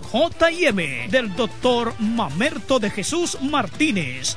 JM del doctor Mamerto de Jesús Martínez.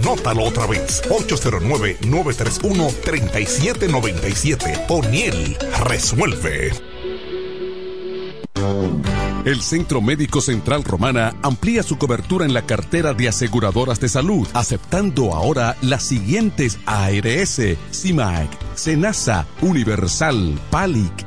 Anótalo otra vez. 809-931-3797. O'Neill resuelve. El Centro Médico Central Romana amplía su cobertura en la cartera de aseguradoras de salud, aceptando ahora las siguientes ARS, CIMAC, SENASA, Universal, PALIC,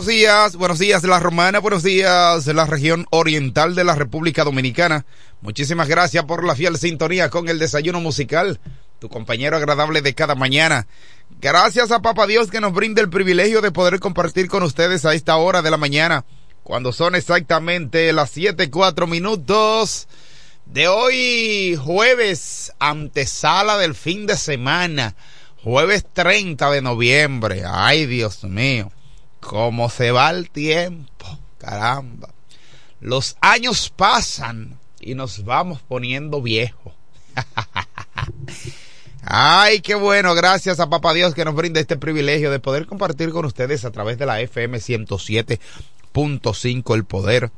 Buenos días, buenos días la Romana, buenos días la región oriental de la República Dominicana. Muchísimas gracias por la fiel sintonía con el desayuno musical, tu compañero agradable de cada mañana. Gracias a Papa Dios que nos brinda el privilegio de poder compartir con ustedes a esta hora de la mañana, cuando son exactamente las siete cuatro minutos de hoy, jueves, antesala del fin de semana, jueves 30 de noviembre. Ay, Dios mío cómo se va el tiempo, caramba. Los años pasan y nos vamos poniendo viejos. Ay, qué bueno, gracias a Papá Dios que nos brinda este privilegio de poder compartir con ustedes a través de la FM 107.5 el poder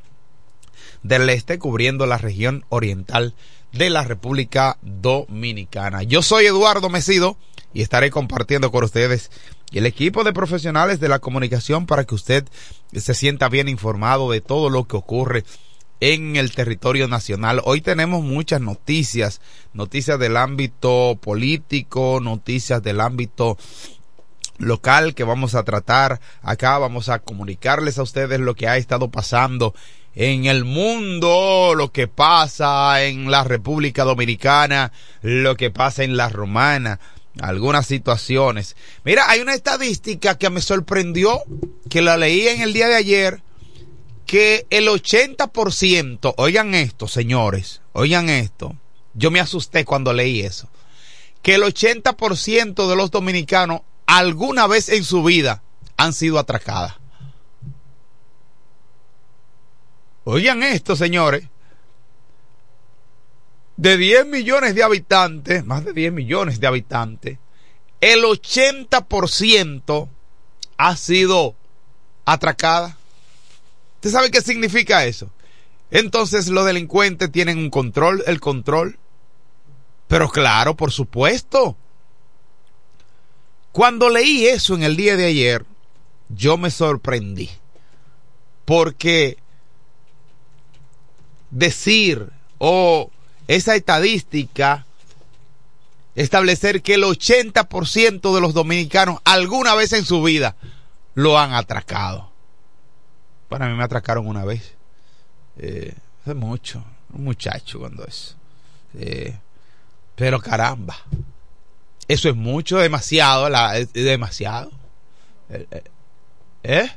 del Este, cubriendo la región oriental de la República Dominicana. Yo soy Eduardo Mesido y estaré compartiendo con ustedes el equipo de profesionales de la comunicación para que usted se sienta bien informado de todo lo que ocurre en el territorio nacional. Hoy tenemos muchas noticias, noticias del ámbito político, noticias del ámbito local que vamos a tratar acá, vamos a comunicarles a ustedes lo que ha estado pasando en el mundo, lo que pasa en la República Dominicana, lo que pasa en la Romana, algunas situaciones. Mira, hay una estadística que me sorprendió, que la leí en el día de ayer, que el 80%, oigan esto, señores, oigan esto, yo me asusté cuando leí eso, que el 80% de los dominicanos alguna vez en su vida han sido atracadas. Oigan esto, señores. De 10 millones de habitantes, más de 10 millones de habitantes, el 80% ha sido atracada. ¿Usted sabe qué significa eso? Entonces los delincuentes tienen un control, el control. Pero claro, por supuesto. Cuando leí eso en el día de ayer, yo me sorprendí. Porque decir o esa estadística, establecer que el 80% de los dominicanos alguna vez en su vida lo han atracado. Para mí me atracaron una vez. Eh, mucho. Un muchacho cuando es. Eh, pero caramba. Eso es mucho, demasiado. Demasiado. Eh, eh, ¿Eh?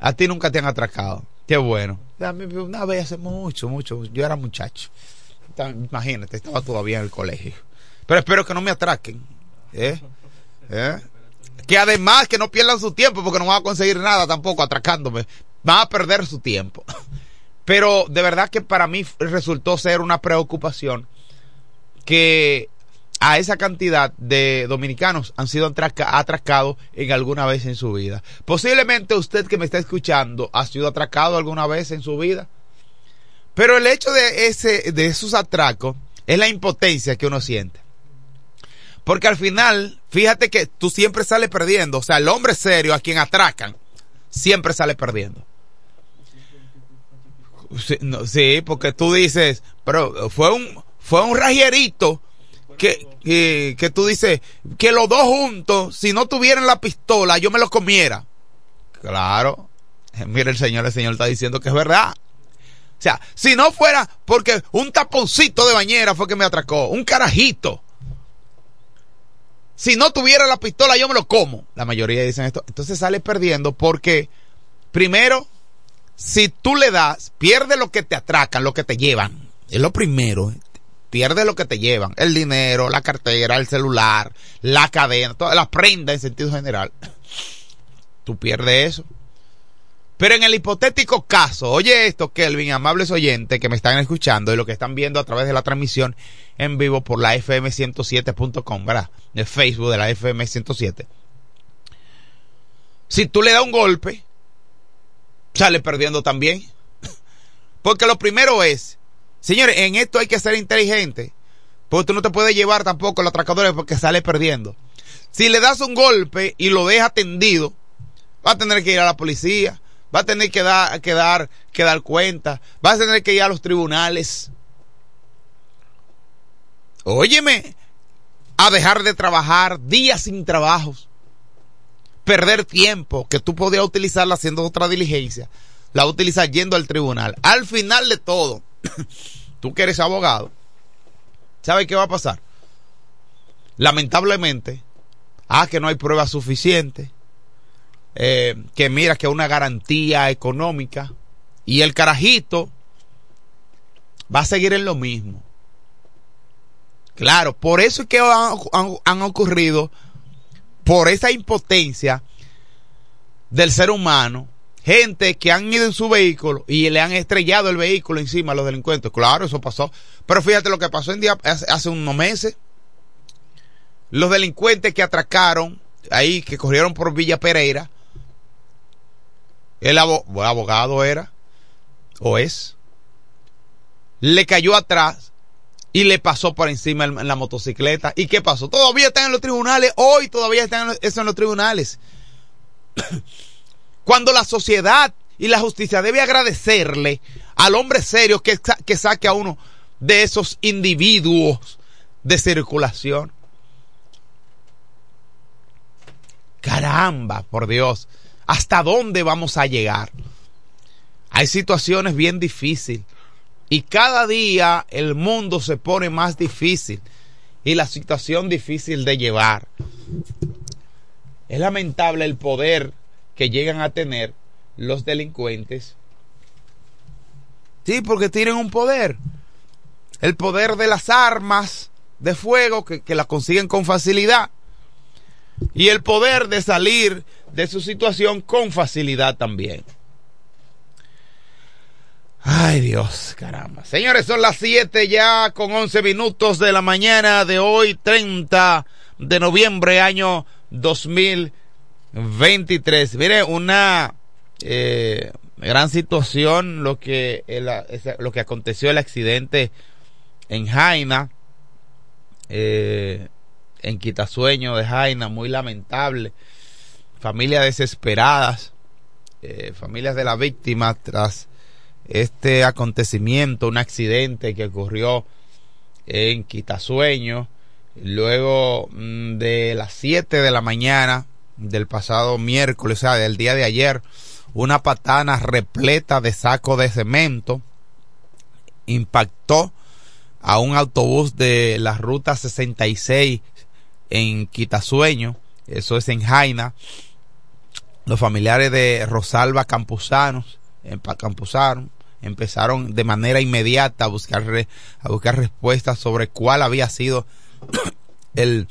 A ti nunca te han atracado. Qué bueno. Una vez hace mucho, mucho. Yo era muchacho. Imagínate, estaba todavía en el colegio. Pero espero que no me atraquen. ¿Eh? ¿Eh? Que además que no pierdan su tiempo porque no van a conseguir nada tampoco atracándome. Van a perder su tiempo. Pero de verdad que para mí resultó ser una preocupación que a esa cantidad de dominicanos han sido atracados en alguna vez en su vida. Posiblemente usted que me está escuchando ha sido atracado alguna vez en su vida. Pero el hecho de, ese, de esos atracos es la impotencia que uno siente. Porque al final, fíjate que tú siempre sales perdiendo. O sea, el hombre serio a quien atracan, siempre sale perdiendo. Sí, sí porque tú dices, pero fue un, fue un rajerito que, que, tú dices que los dos juntos, si no tuvieran la pistola, yo me los comiera. Claro. Mira el señor, el señor está diciendo que es verdad. O sea, si no fuera porque un taponcito de bañera fue que me atracó, un carajito. Si no tuviera la pistola, yo me lo como. La mayoría dicen esto. Entonces sale perdiendo porque, primero, si tú le das, pierde lo que te atracan, lo que te llevan. Es lo primero pierde lo que te llevan, el dinero, la cartera, el celular, la cadena, toda la prenda en sentido general. Tú pierdes eso. Pero en el hipotético caso, oye esto, Kelvin, amables oyentes que me están escuchando y lo que están viendo a través de la transmisión en vivo por la fm107.com, ¿verdad? El Facebook de la FM107. Si tú le das un golpe, sale perdiendo también. Porque lo primero es Señores, en esto hay que ser inteligente. Porque tú no te puedes llevar tampoco los atracadores porque sale perdiendo. Si le das un golpe y lo dejas tendido, va a tener que ir a la policía, va a tener que dar, que dar, que dar cuenta, va a tener que ir a los tribunales. Óyeme, a dejar de trabajar días sin trabajos, perder tiempo que tú podías utilizarla haciendo otra diligencia, la utilizas yendo al tribunal. Al final de todo, tú que eres abogado, ¿sabes qué va a pasar? Lamentablemente, ah, que no hay pruebas suficientes, eh, que mira que una garantía económica y el carajito va a seguir en lo mismo. Claro, por eso es que han ocurrido, por esa impotencia del ser humano, gente que han ido en su vehículo y le han estrellado el vehículo encima a los delincuentes. Claro, eso pasó. Pero fíjate lo que pasó hace, unos meses. Los delincuentes que atracaron ahí, que corrieron por Villa Pereira, el abogado era, o es, le cayó atrás y le pasó por encima en la motocicleta. ¿Y qué pasó? Todavía están en los tribunales, hoy todavía están eso en los tribunales. Cuando la sociedad y la justicia debe agradecerle al hombre serio que, que saque a uno de esos individuos de circulación. Caramba, por Dios, ¿hasta dónde vamos a llegar? Hay situaciones bien difíciles y cada día el mundo se pone más difícil y la situación difícil de llevar. Es lamentable el poder que llegan a tener los delincuentes. Sí, porque tienen un poder. El poder de las armas de fuego que, que la consiguen con facilidad. Y el poder de salir de su situación con facilidad también. Ay Dios, caramba. Señores, son las 7 ya con 11 minutos de la mañana de hoy, 30 de noviembre, año 2023. Mire, una eh, gran situación lo que, lo que aconteció el accidente en Jaina, eh, en Quitasueño de Jaina, muy lamentable. Familias desesperadas, eh, familias de la víctima tras este acontecimiento, un accidente que ocurrió en Quitasueño, luego mm, de las 7 de la mañana del pasado miércoles, o sea, del día de ayer, una patana repleta de saco de cemento impactó a un autobús de la ruta 66 en Quitasueño, eso es en Jaina. Los familiares de Rosalba Campusanos, en Campusano, empezaron de manera inmediata a buscar, a buscar respuestas sobre cuál había sido el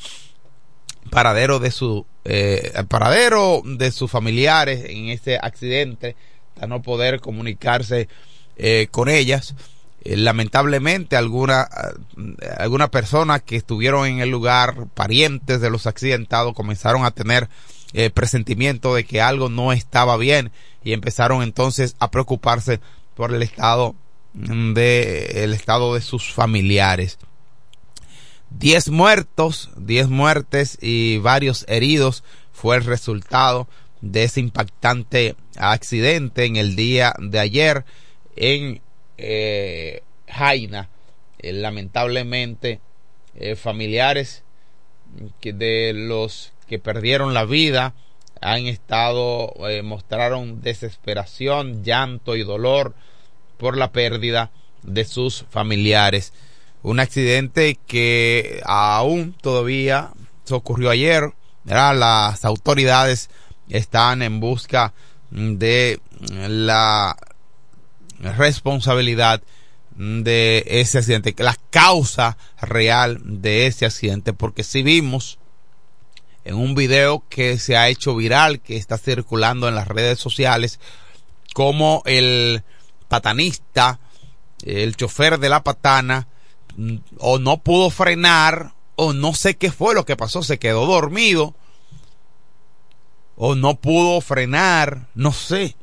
paradero de su eh, el paradero de sus familiares en este accidente a no poder comunicarse eh, con ellas. Eh, lamentablemente alguna algunas personas que estuvieron en el lugar parientes de los accidentados comenzaron a tener presentimiento de que algo no estaba bien y empezaron entonces a preocuparse por el estado de el estado de sus familiares. Diez muertos, diez muertes y varios heridos fue el resultado de ese impactante accidente en el día de ayer en eh, Jaina. Eh, lamentablemente, eh, familiares de los que perdieron la vida han estado, eh, mostraron desesperación, llanto y dolor por la pérdida de sus familiares. Un accidente que aún todavía se ocurrió ayer. Las autoridades están en busca de la responsabilidad de ese accidente, la causa real de ese accidente, porque si vimos en un video que se ha hecho viral, que está circulando en las redes sociales, como el patanista, el chofer de la patana, mm, o no pudo frenar, o no sé qué fue lo que pasó, se quedó dormido, o no pudo frenar, no sé.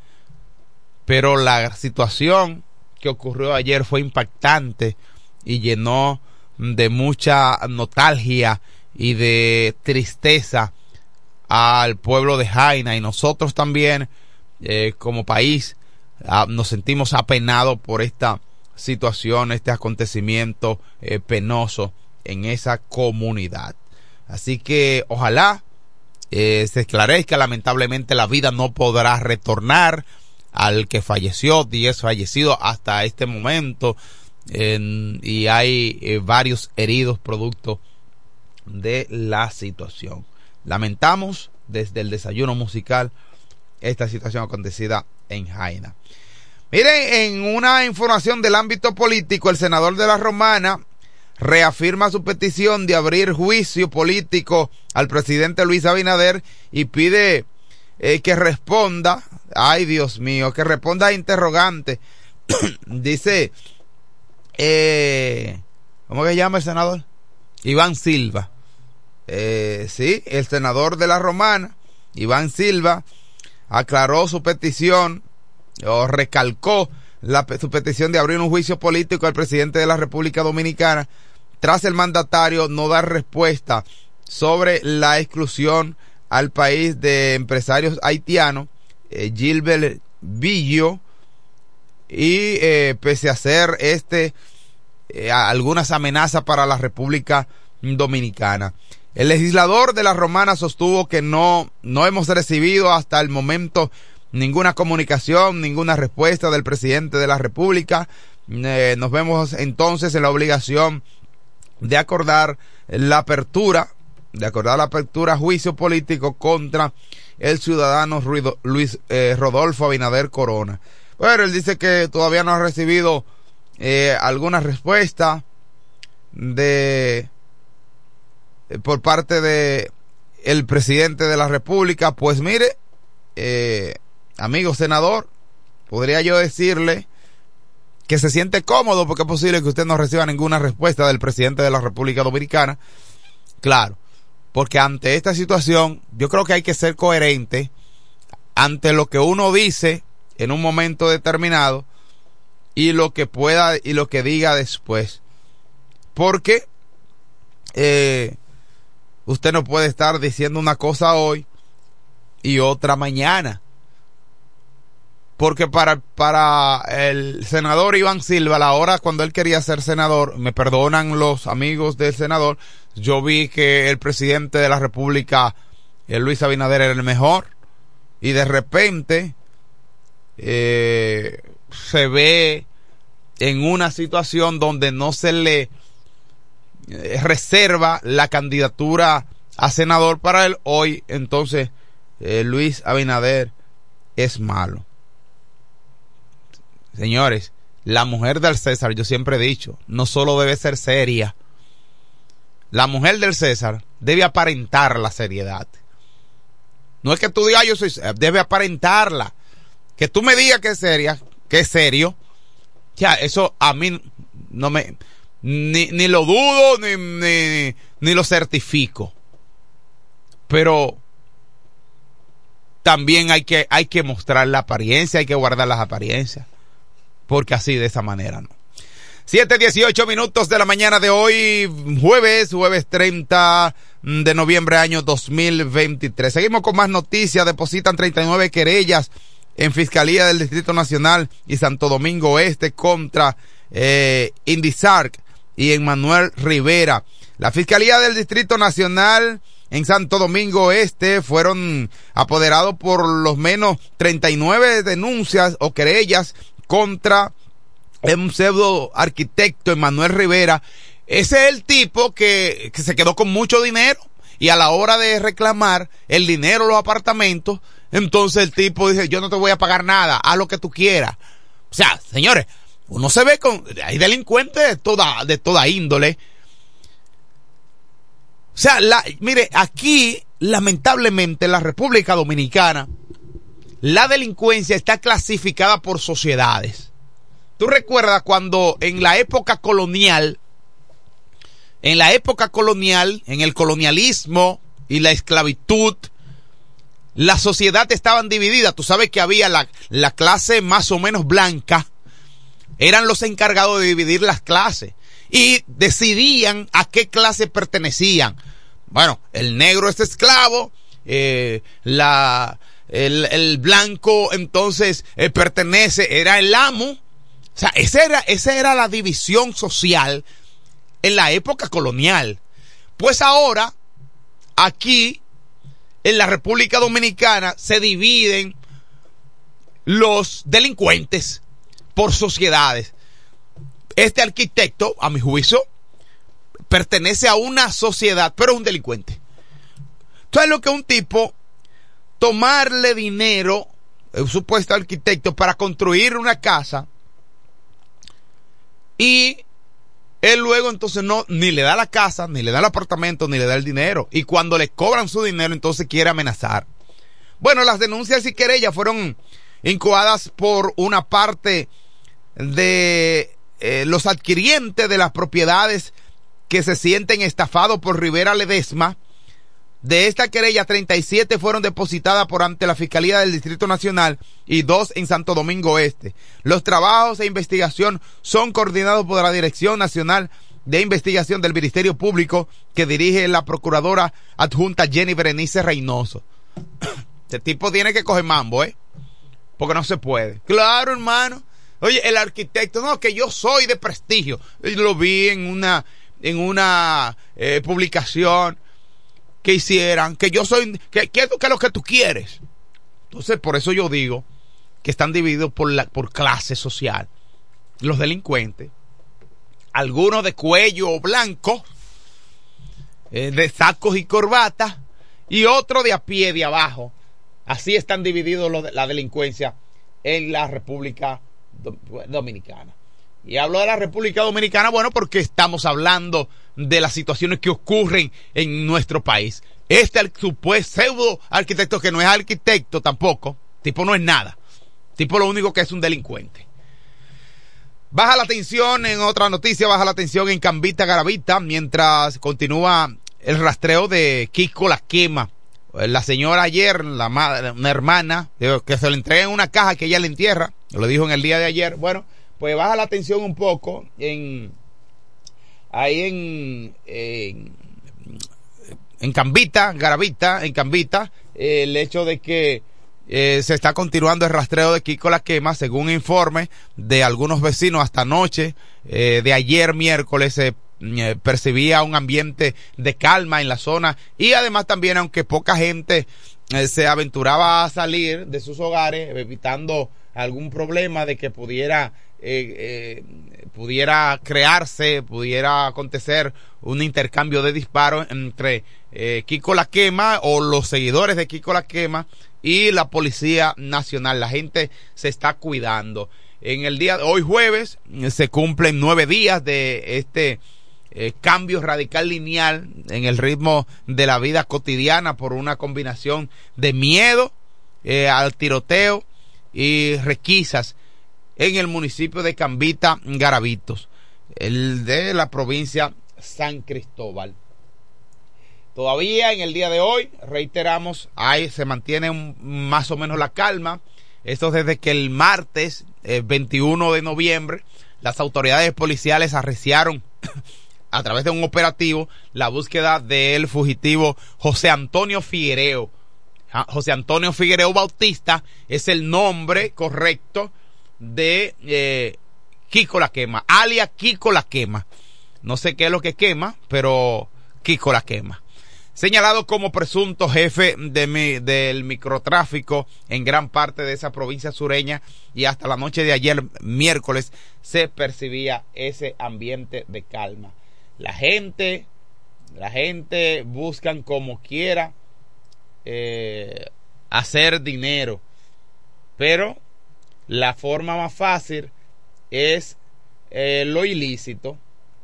Pero la situación que ocurrió ayer fue impactante y llenó de mucha nostalgia y de tristeza al pueblo de Jaina y nosotros también eh, como país ah, nos sentimos apenados por esta situación, este acontecimiento eh, penoso en esa comunidad. Así que ojalá eh, se esclarezca, lamentablemente la vida no podrá retornar al que falleció, 10 fallecidos hasta este momento y hay varios heridos producto de la situación. Lamentamos desde el desayuno musical esta situación acontecida en Jaina. Miren, en una información del ámbito político, el senador de la Romana reafirma su petición de abrir juicio político al presidente Luis Abinader y pide eh, que responda, ay Dios mío, que responda a interrogante. Dice, eh, ¿cómo que llama el senador? Iván Silva eh, sí, el senador de la Romana, Iván Silva, aclaró su petición o recalcó la, su petición de abrir un juicio político al presidente de la República Dominicana tras el mandatario no dar respuesta sobre la exclusión al país de empresarios haitianos, eh, Gilbert Villo, y eh, pese a hacer este eh, algunas amenazas para la República Dominicana. El legislador de la Romana sostuvo que no, no hemos recibido hasta el momento ninguna comunicación, ninguna respuesta del presidente de la República. Eh, nos vemos entonces en la obligación de acordar la apertura, de acordar la apertura a juicio político contra el ciudadano Luis eh, Rodolfo Abinader Corona. Bueno, él dice que todavía no ha recibido eh, alguna respuesta de por parte de el presidente de la República. Pues mire, eh, amigo senador, podría yo decirle que se siente cómodo porque es posible que usted no reciba ninguna respuesta del presidente de la República Dominicana. Claro, porque ante esta situación yo creo que hay que ser coherente ante lo que uno dice en un momento determinado y lo que pueda y lo que diga después. Porque eh, usted no puede estar diciendo una cosa hoy y otra mañana. Porque para, para el senador Iván Silva, la hora cuando él quería ser senador, me perdonan los amigos del senador, yo vi que el presidente de la República, el Luis Abinader, era el mejor. Y de repente, eh, se ve en una situación donde no se le eh, reserva la candidatura a senador para él, hoy entonces eh, Luis Abinader es malo. Señores, la mujer del César, yo siempre he dicho, no solo debe ser seria, la mujer del César debe aparentar la seriedad. No es que tú digas yo soy, debe aparentarla. Que tú me digas que es seria, que es serio, ya, eso a mí no me, ni, ni lo dudo, ni, ni, ni lo certifico. Pero también hay que, hay que mostrar la apariencia, hay que guardar las apariencias. Porque así, de esa manera, no. 7, 18 minutos de la mañana de hoy, jueves, jueves 30 de noviembre año 2023. Seguimos con más noticias. Depositan 39 querellas en Fiscalía del Distrito Nacional y Santo Domingo Oeste contra eh, Indisarc y Emmanuel Rivera. La Fiscalía del Distrito Nacional en Santo Domingo Este fueron apoderados por los menos 39 denuncias o querellas contra un pseudo arquitecto Emanuel Rivera. Ese es el tipo que, que se quedó con mucho dinero y a la hora de reclamar el dinero, los apartamentos, entonces el tipo dice, yo no te voy a pagar nada, haz lo que tú quieras. O sea, señores, uno se ve con, hay delincuentes de toda, de toda índole. O sea, mire, aquí, lamentablemente, en la República Dominicana, la delincuencia está clasificada por sociedades. Tú recuerdas cuando en la época colonial, en la época colonial, en el colonialismo y la esclavitud, la sociedad estaban divididas. Tú sabes que había la, la clase más o menos blanca, eran los encargados de dividir las clases y decidían a qué clase pertenecían. Bueno, el negro es esclavo, eh, la, el, el, blanco entonces eh, pertenece, era el amo. O sea, esa era, esa era la división social en la época colonial. Pues ahora, aquí, en la República Dominicana, se dividen los delincuentes por sociedades. Este arquitecto, a mi juicio, pertenece a una sociedad, pero es un delincuente. Entonces lo que un tipo tomarle dinero, un supuesto arquitecto, para construir una casa y él luego entonces no, ni le da la casa, ni le da el apartamento, ni le da el dinero. Y cuando le cobran su dinero, entonces quiere amenazar. Bueno, las denuncias y querellas fueron incoadas por una parte de eh, los adquirientes de las propiedades que se sienten estafados por Rivera Ledesma, De esta querella, 37 fueron depositadas por ante la Fiscalía del Distrito Nacional y dos en Santo Domingo Este. Los trabajos e investigación son coordinados por la Dirección Nacional de Investigación del Ministerio Público que dirige la Procuradora Adjunta Jenny Berenice Reynoso. Este tipo tiene que coger mambo, ¿eh? Porque no se puede. Claro, hermano. Oye, el arquitecto, no, que yo soy de prestigio. Lo vi en una, en una eh, publicación que hicieran, que yo soy, que, que, es lo que tú quieres. Entonces, por eso yo digo que están divididos por, la, por clase social. Los delincuentes, algunos de cuello blanco, eh, de sacos y corbatas, y otros de a pie de abajo. Así están divididos los de, la delincuencia en la República Dominicana. Y hablo de la República Dominicana, bueno, porque estamos hablando de las situaciones que ocurren en nuestro país. Este supuesto pseudo arquitecto que no es arquitecto tampoco, tipo no es nada. Tipo lo único que es un delincuente. Baja la tensión en otra noticia, baja la tensión en Cambita Garavita mientras continúa el rastreo de Kiko La Quema. La señora ayer, la madre, una hermana, que se le entrega en una caja que ella le entierra, lo dijo en el día de ayer. Bueno, pues baja la tensión un poco en ahí en, en, en Cambita, Garavita, en Cambita, el hecho de que eh, se está continuando el rastreo de Kiko La Quema, según informe de algunos vecinos hasta anoche, eh, de ayer miércoles se eh, percibía un ambiente de calma en la zona y además también aunque poca gente se aventuraba a salir de sus hogares evitando algún problema de que pudiera eh, eh, pudiera crearse, pudiera acontecer un intercambio de disparos entre eh, Kiko La Quema o los seguidores de Kiko La Quema y la Policía Nacional. La gente se está cuidando. En el día de hoy jueves se cumplen nueve días de este eh, cambio radical lineal en el ritmo de la vida cotidiana por una combinación de miedo eh, al tiroteo y requisas en el municipio de Cambita, Garavitos, el de la provincia San Cristóbal. Todavía en el día de hoy, reiteramos, ahí se mantiene más o menos la calma. Esto desde que el martes eh, 21 de noviembre las autoridades policiales arreciaron a través de un operativo la búsqueda del fugitivo José Antonio Figuereo. José Antonio Figuereo Bautista es el nombre correcto de eh, Kiko la quema, alias Kiko la quema. No sé qué es lo que quema, pero Kiko la quema. Señalado como presunto jefe de mi, del microtráfico en gran parte de esa provincia sureña y hasta la noche de ayer, miércoles, se percibía ese ambiente de calma. La gente, la gente buscan como quiera eh, hacer dinero, pero la forma más fácil es eh, lo ilícito.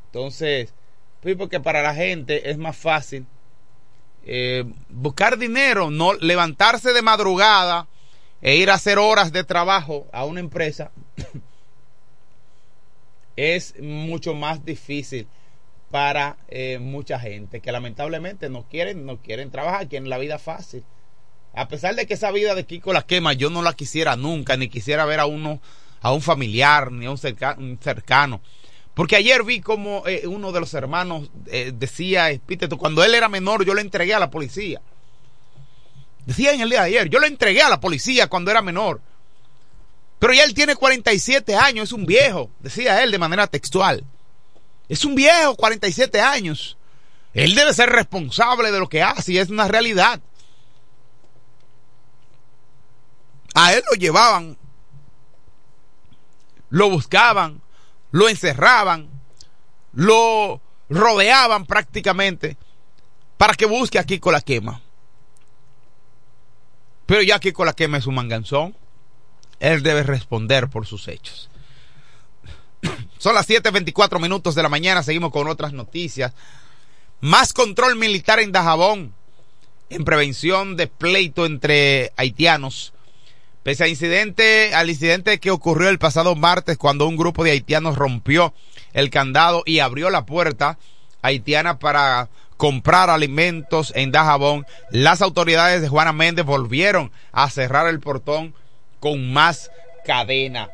Entonces, pues porque para la gente es más fácil eh, buscar dinero, no levantarse de madrugada e ir a hacer horas de trabajo a una empresa es mucho más difícil para eh, mucha gente que lamentablemente no quieren no quieren trabajar, quieren la vida fácil. A pesar de que esa vida de Kiko la quema, yo no la quisiera nunca, ni quisiera ver a uno, a un familiar, ni a un, cerca, un cercano. Porque ayer vi como eh, uno de los hermanos eh, decía, Espíritu, cuando él era menor, yo le entregué a la policía. Decía en el día de ayer, yo le entregué a la policía cuando era menor. Pero ya él tiene 47 años, es un viejo, decía él de manera textual. Es un viejo, 47 años. Él debe ser responsable de lo que hace y es una realidad. A él lo llevaban, lo buscaban, lo encerraban, lo rodeaban prácticamente para que busque a Kiko la quema. Pero ya Kiko la quema es un manganzón. Él debe responder por sus hechos. Son las 7:24 minutos de la mañana. Seguimos con otras noticias. Más control militar en Dajabón en prevención de pleito entre haitianos. Pese a incidente, al incidente que ocurrió el pasado martes cuando un grupo de haitianos rompió el candado y abrió la puerta haitiana para comprar alimentos en Dajabón. Las autoridades de Juana Méndez volvieron a cerrar el portón con más cadena.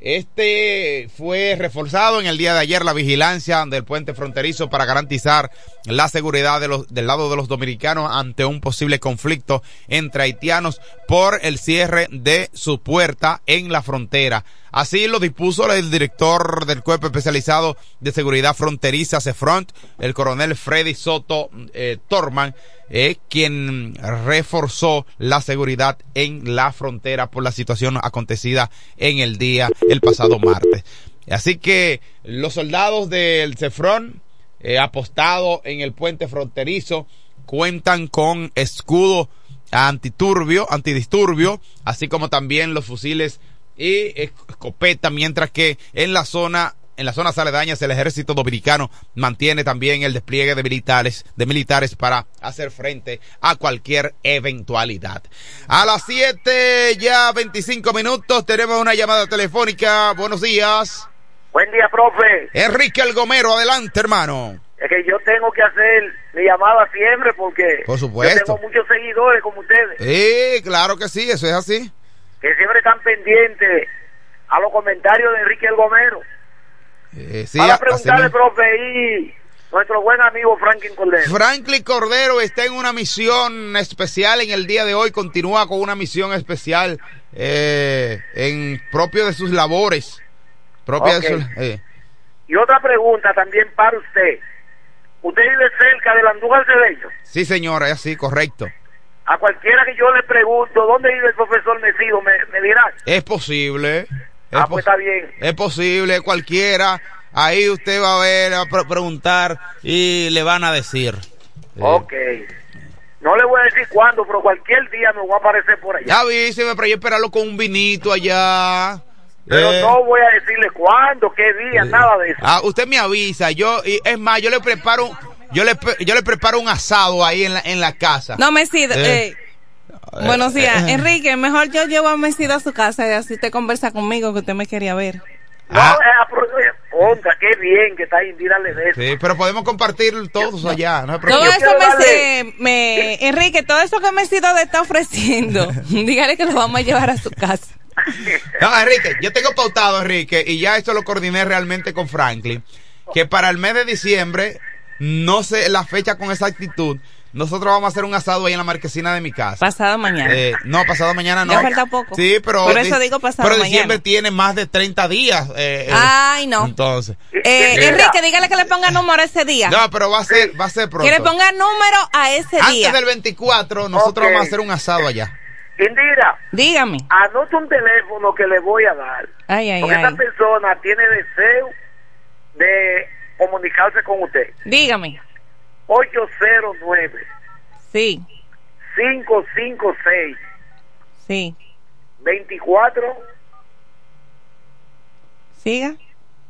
Este fue reforzado en el día de ayer la vigilancia del puente fronterizo para garantizar la seguridad del lado de los dominicanos ante un posible conflicto entre haitianos por el cierre de su puerta en la frontera. Así lo dispuso el director del Cuerpo Especializado de Seguridad Fronteriza, CEFRONT, el coronel Freddy Soto eh, Torman, eh, quien reforzó la seguridad en la frontera por la situación acontecida en el día, el pasado martes. Así que los soldados del CEFRON, eh, apostados en el puente fronterizo, cuentan con escudo antiturbio, antidisturbio, así como también los fusiles y escopeta, mientras que en la zona en las zonas aledañas el ejército dominicano mantiene también el despliegue de militares, de militares para hacer frente a cualquier eventualidad. A las 7 ya 25 minutos tenemos una llamada telefónica. Buenos días. Buen día, profe. Enrique El Gomero, adelante, hermano. Es que yo tengo que hacer mi llamada siempre porque Por supuesto. yo tengo muchos seguidores como ustedes Sí, claro que sí, eso es así. Que siempre están pendientes a los comentarios de Enrique El Gomero. Eh, sí, Para preguntarle, hacemos- profe, y nuestro buen amigo Franklin Cordero. Franklin Cordero está en una misión especial en el día de hoy, continúa con una misión especial eh, en propio de sus labores. Propia de sus- eh. Y otra pregunta también para usted. Usted vive cerca del Andújar Cedeño. Sí, señora, es así, correcto. A cualquiera que yo le pregunto dónde vive el profesor Mesido, me, me dirá. Es posible. Es, Ah, pues está bien. es posible, cualquiera. Ahí usted va a ver, a pre- preguntar y le van a decir. Ok. No le voy a decir cuándo, pero cualquier día me voy a aparecer por allá. Ya avíseme, pero yo esperarlo con un vinito allá. Pero Eh, no voy a decirle cuándo, qué día, nada de eso. Ah, usted me avisa, yo, y es más, yo le preparo, yo le, yo le preparo un asado ahí en la, en la casa. No, Mesida, Eh. eh, buenos días. Enrique, mejor yo llevo a Mesida a su casa y así te conversa conmigo que usted me quería ver. No, Ah. eh, apro- eh, contra, qué bien que está ahí, dírale de eso. Sí, pero podemos compartir todos allá, no Todo eso me, me- Enrique, todo eso que Mesida le está ofreciendo, dígale que lo vamos a llevar a su casa. No, Enrique, yo tengo pautado, Enrique, y ya esto lo coordiné realmente con Franklin, que para el mes de diciembre, no sé la fecha con exactitud, nosotros vamos a hacer un asado ahí en la marquesina de mi casa. Pasado mañana. Eh, no, pasado mañana no. Ya falta poco. Sí, pero. Por eso di- digo pasado Pero diciembre mañana. tiene más de 30 días. eh, eh, Ay, no. Entonces. Eh, Mira. Enrique, dígale que le ponga número a ese día. No, pero va a ser, va a ser pronto. que le ponga número a ese Antes día. del 24, nosotros vamos a hacer un asado allá. Indira, Dígame. anota un teléfono que le voy a dar. Ay, ay, porque ay. esta persona tiene deseo de comunicarse con usted. Dígame. 809 Sí, 556 sí. 24 Siga.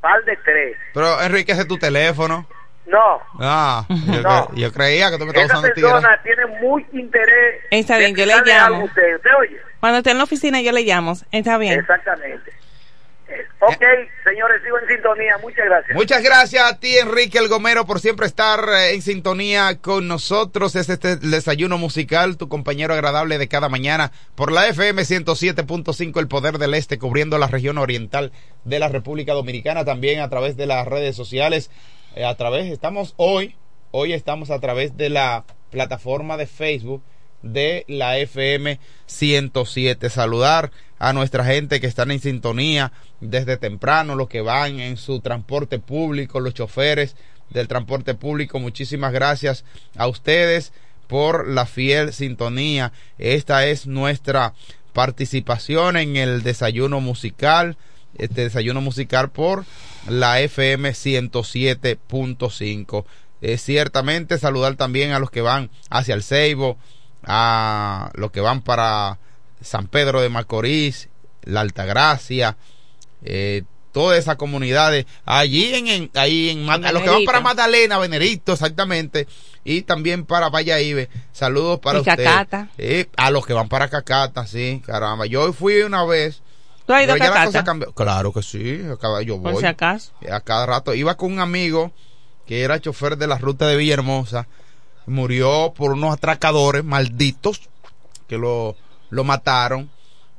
par de 3. Pero, Enrique, ese es tu teléfono. No, Ah, yo, No. cre- yo creía que tú me estabas esa usando tira. persona tiene muy interés. Está bien, yo le llamo. Usted, ¿Usted oye? Cuando esté en la oficina yo le llamo. Está bien. Exactamente. Ok, señores, sigo en sintonía. Muchas gracias. Muchas gracias a ti, Enrique El Gomero, por siempre estar eh, en sintonía con nosotros. Es este desayuno musical, tu compañero agradable de cada mañana, por la FM 107.5, El Poder del Este, cubriendo la región oriental de la República Dominicana, también a través de las redes sociales. eh, a través, estamos hoy, hoy estamos a través de la plataforma de Facebook de la FM 107. Saludar a nuestra gente que están en sintonía desde temprano, los que van en su transporte público, los choferes del transporte público. Muchísimas gracias a ustedes por la fiel sintonía. Esta es nuestra participación en el desayuno musical. Este desayuno musical por la FM 107.5. Eh, ciertamente saludar también a los que van hacia el Ceibo, a los que van para San Pedro de Macorís, la Altagracia, eh, todas esas comunidades, allí en, en- ahí en, a los que van para Magdalena, Venerito, exactamente, y también para Valladolid, saludos para Y ustedes. Cacata. Eh, a los que van para Cacata, sí, caramba, yo fui una vez, ¿Tú has ido a Cacata? Claro que sí, yo voy. Por si acaso. A cada rato. Iba con un amigo que era chofer de la ruta de Villahermosa murió por unos atracadores malditos que lo, lo mataron.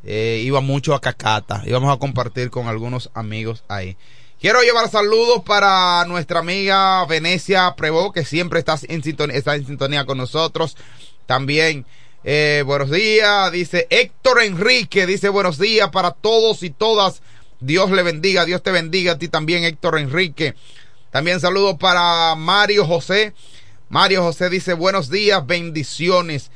Eh, iba mucho a Cacata. Íbamos a compartir con algunos amigos ahí. Quiero llevar saludos para nuestra amiga Venecia Prevo, que siempre está en sintonía, está en sintonía con nosotros. También, eh, buenos días, dice Héctor Enrique, dice buenos días para todos y todas. Dios le bendiga, Dios te bendiga a ti también, Héctor Enrique. También saludos para Mario José. Mario José dice buenos días, bendiciones.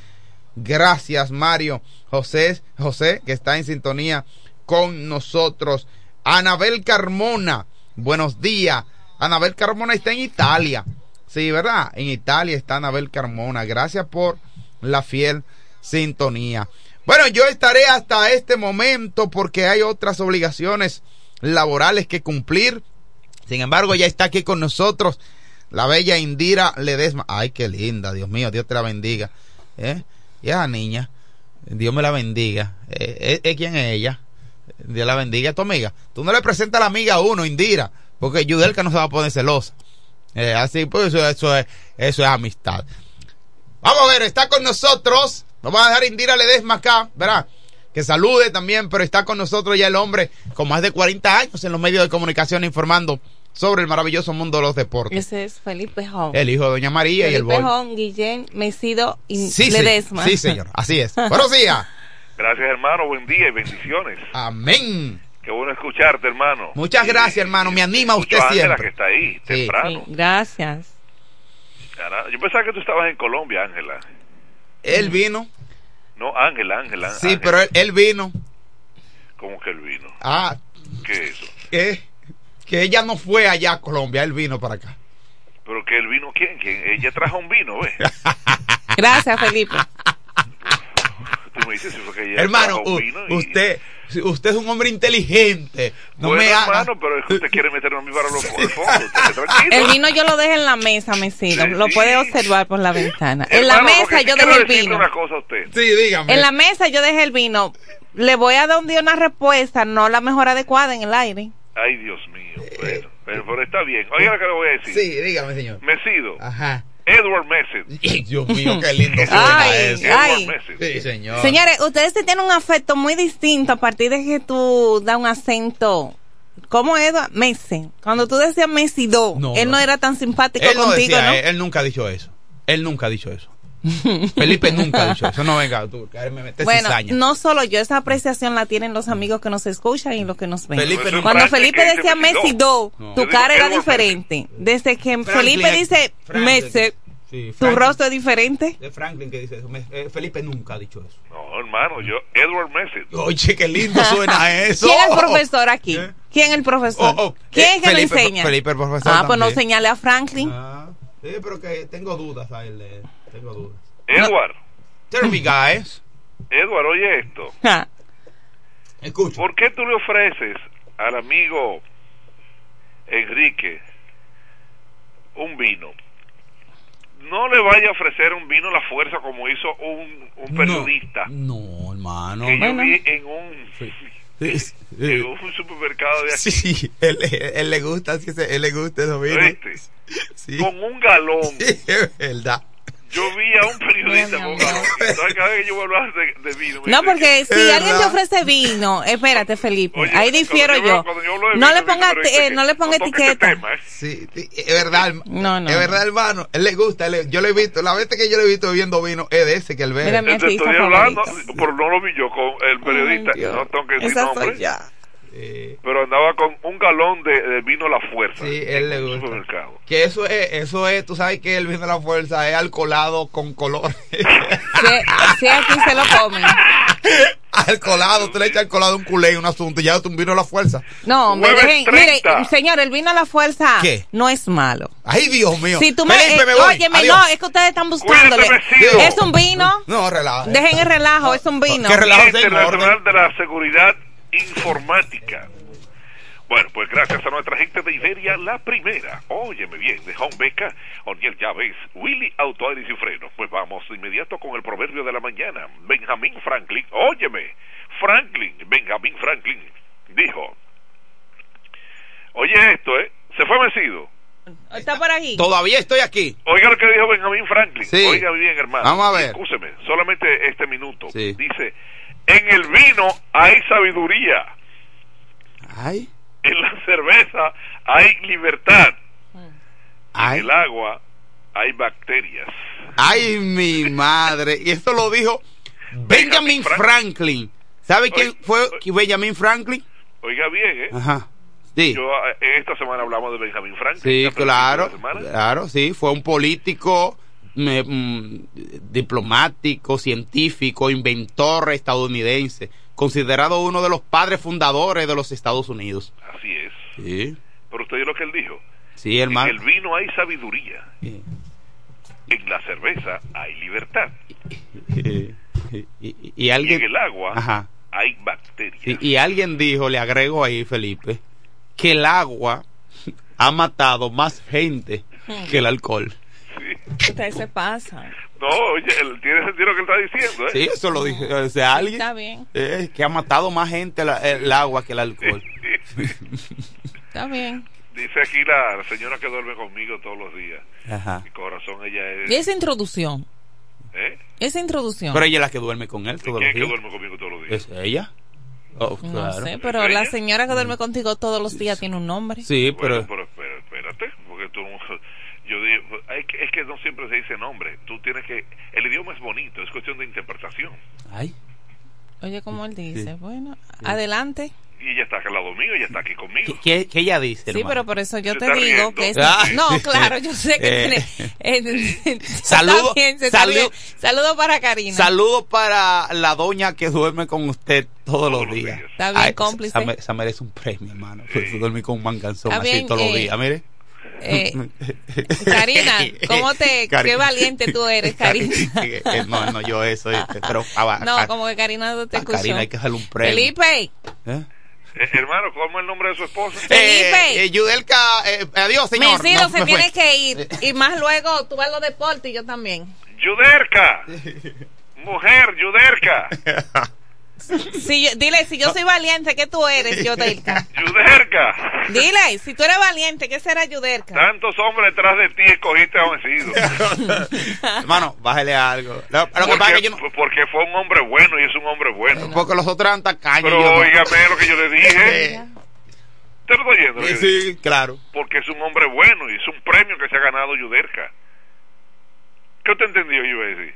Gracias, Mario José, José, que está en sintonía con nosotros. Anabel Carmona, buenos días. Anabel Carmona está en Italia. Sí, ¿verdad? En Italia está Anabel Carmona. Gracias por la fiel sintonía. Bueno, yo estaré hasta este momento porque hay otras obligaciones laborales que cumplir. Sin embargo, ya está aquí con nosotros la bella Indira Ledesma. Ay, qué linda, Dios mío, Dios te la bendiga. ¿Eh? Y esa niña, Dios me la bendiga. Eh, ¿es, quién es ella? Dios la bendiga, es tu amiga. Tú no le presentas a la amiga a uno, Indira, porque Yudelka no se va a poner celosa. Eh, así, pues eso, es, eso es amistad. Vamos a ver, está con nosotros. Vamos a dejar Indira Ledesma acá, ¿verdad? Que salude también, pero está con nosotros ya el hombre con más de 40 años en los medios de comunicación informando sobre el maravilloso mundo de los deportes. Ese es Felipe Jón. El hijo de Doña María y el Felipe. Jón, Guillén, Mesido y Sí, sí, Ledesma. sí, señor, así es. Buenos días. Gracias, hermano. Buen día y bendiciones. Amén. Qué bueno escucharte, hermano. Muchas gracias, hermano. Me anima usted Ángela, siempre. que está ahí, Sí. temprano. Sí, gracias. Yo pensaba que tú estabas en Colombia, Ángela. Él vino. No, Ángela, Ángela. Sí, Ángela. pero él, él vino. ¿Cómo que él vino? Ah, ¿Qué es eso? que, que ella no fue allá a Colombia, él vino para acá. ¿Pero que el vino quién? ¿Quién? Ella trajo un vino, ¿ves? Gracias, Felipe. Tú me dices si fue que ella Hermano, trajo un u- vino y- usted, usted es un hombre inteligente. No bueno, me haga. hermano, pero es que usted quiere meterme a mí para los el fondo. El vino yo lo dejé en la mesa, Mesido. Sí, Lo sí. puede observar por la ventana. En la mesa yo dejé el vino. una cosa a usted. Sí, dígame. En la mesa yo dejé el vino. Le voy a dar un día una respuesta, no la mejor adecuada en el aire. Ay, Dios mío. Bueno, pero, pero está bien. Oiga lo que le voy a decir. Sí, dígame, señor. Mesido, Ajá. Edward Messed. Dios mío, qué lindo suena Ay, eso. ay. Edward. Sí, señor. Señores, ustedes tienen un afecto muy distinto a partir de que tú das un acento. ¿Cómo es? Messi. Cuando tú decías Messi do, No, él no. no. era tan simpático Él no contigo, decía, ¿no? él, él nunca ha dicho eso. Él nunca ha dicho eso. Felipe nunca ha dicho eso. No venga, tú, me metes Bueno, cizaña. no solo yo, esa apreciación la tienen los amigos que nos escuchan y los que nos ven. Felipe Eso es Cuando Felipe decía Messi Messi do. No. tu Yo cara digo era diferente. Desde que Franklin, Felipe dice Franklin. Messi, Sí, tu rostro es diferente. De Franklin que dice eso. Me- eh, Felipe nunca ha dicho eso. No, hermano, yo, Edward Messed. Oye, qué lindo suena eso. ¿Quién es el profesor aquí? ¿Eh? ¿Quién es el profesor? Oh, oh, ¿Quién eh, es que lo Felipe, enseña? Felipe, el profesor Ah, pues no señale a Franklin. Ah, sí, pero que tengo dudas a él. eh, Tengo dudas. Edward, Tell me, guys. Edward, oye esto. Ja. Escucha. ¿Por qué tú le ofreces al amigo Enrique un vino? No le vaya a ofrecer un vino a la fuerza como hizo un, un periodista No, hermano. que Bueno. yo vi en un, Sí, sí, en un supermercado de aquí. Sí, él, él, él le gusta, sí, él le gusta eso. Con un galón. Sí, es verdad. Yo vi a un periodista Mira, cada vez que yo voy a hablar de, de vino, No, dice porque si alguien te ofrece vino, espérate, Felipe, Oye, ahí difiero yo- No vino, le ponga, eh, no le ponga no toque etiqueta. tema, ¿eh? Sí, es verdad. No, no. Es verdad, hermano. Él le gusta. él- yo lo he visto. La vez que yo lo he visto bebiendo vino es de ese que él Mira, bebe. mi estoy hablando, pero no lo vi yo con el periodista, Ay, no tengo que decir Esa nombre, soy Eh, pero andaba con un galón de, de vino a la fuerza. sí, él le gusta. supermercado. Que eso es, eso es, tú sabes que el vino la fuerza es alcoholado con color. Si, si aquí se lo comen. alcoholado, tú le echas alcoholado a un culé y un asunto y ya un vino de la fuerza. No, hombre, dejen, mire, 30. señor, el vino a la fuerza ¿Qué? no es malo. Ay, Dios mío. Si tú me, Felipe, eh, me voy. óyeme, Adiós. no, es que ustedes están buscándole. Cuídate. Es un vino. No, relaja. Dejen el relajo, es un vino. ¿Qué relajo Día es en Internacional orden? de la Seguridad Informática. Bueno, pues gracias a nuestra gente de Iberia, la primera, óyeme bien, de Home Beca, Oniel Llaves, Willy Auto Aires y Frenos. Pues vamos de inmediato con el proverbio de la mañana. Benjamín Franklin, óyeme, Franklin, Benjamín Franklin, dijo, oye esto, ¿eh? Se fue vencido. ¿Está por aquí? Todavía estoy aquí. Oiga lo que dijo Benjamin Franklin. Sí. Oiga bien, hermano. Vamos a ver. Escúcheme, solamente este minuto. Sí. Dice, en el vino hay sabiduría, Ay, en la cerveza hay libertad, en ay, el agua hay bacterias. ay, mi madre. Y esto lo dijo Benjamin Franklin. ¿Sabe quién fue oye. Benjamin Franklin? Oiga bien, ¿eh? Ajá. Sí. Yo, eh, en esta semana hablamos de Benjamin Franklin. Sí, claro, claro, sí, fue un político, mm, diplomático, científico, inventor estadounidense, considerado uno de los padres fundadores de los Estados Unidos. Así es. Sí, Pero usted oye lo que él dijo. sí, En hermano. el vino hay sabiduría, Sí. en la cerveza hay libertad, Y, y- y y alguien, en el agua Ajá. hay bacterias. Sí, y alguien dijo, le agrego ahí, Felipe, que el agua ha matado más gente que el alcohol. Ustedes se pasan. No, oye, él tiene sentido lo que él está diciendo, ¿eh? Sí, eso lo dije, o sea, alguien Está bien, eh, que ha matado más gente la- el agua que el alcohol. está bien. Dice aquí la, la señora que duerme conmigo todos los días. Ajá. Mi corazón, ella es... Y esa introducción, ¿Eh? esa introducción. Pero ella es la que duerme con él ¿Y todos ¿Quién es los que días. duerme conmigo todos los días? ¿Es ella? Oh, no claro. sé, pero ¿Es la señora que duerme contigo todos los días tiene un nombre. Sí, Bueno, pero, pero espérate, porque tú... Yo digo, es que, es que no siempre se dice nombre. Tú tienes que... El idioma es bonito, es cuestión de interpretación. Ay, Oye, como él dice, Sí. bueno, adelante. Y ella está al lado mío, ella está aquí conmigo. ¿qué, qué- ella dice, Sí, hermano? pero por eso yo Se te digo riendo. que es... Ah. No, claro, yo sé que Eh. tiene... eh, Saludo- bien, saludo-. Saludo para Karina. Saludo para la doña que duerme con usted todos, los los días. días. Está bien, Ay, cómplice. Esa, merece un premio, hermano. Sí. Por dormir con un manganzón así bien, todos los eh, días, mire. Eh, Karina, ¿cómo te... Cari- Qué valiente tú eres, Karina. Eh, eh, no, no, yo eso, este, pero a, a- No, a- como que Karina no te escuchó. Karina hay que darle un premio. Felipe, ¿Eh? Eh, hermano, ¿cómo es el nombre de su esposa? Felipe. Eh, eh, Yudelka, eh, adiós, señor. Menciro No, se me tiene fue. que ir. Y más luego tú vas a los deportes y yo también. Yuderka. Mujer, Yuderka. Si yo- dile, si yo soy valiente, ¿qué tú eres, Yodelka? Yuderka. Dile, si tú eres valiente, ¿qué será Yudelka? Tantos hombres detrás de ti escogiste a vencido. Hermano, bájale algo. Lo, lo que pasa que yo no. porque fue un hombre bueno y es un hombre bueno. Porque los otros eran tacaños. Pero yo no. óigame lo que yo le dije. ¿Te lo estoy oyendo? sí, sí, claro. Porque es un hombre bueno y es un premio que se ha ganado Yuderka. ¿Qué usted entendió, yo iba a decir?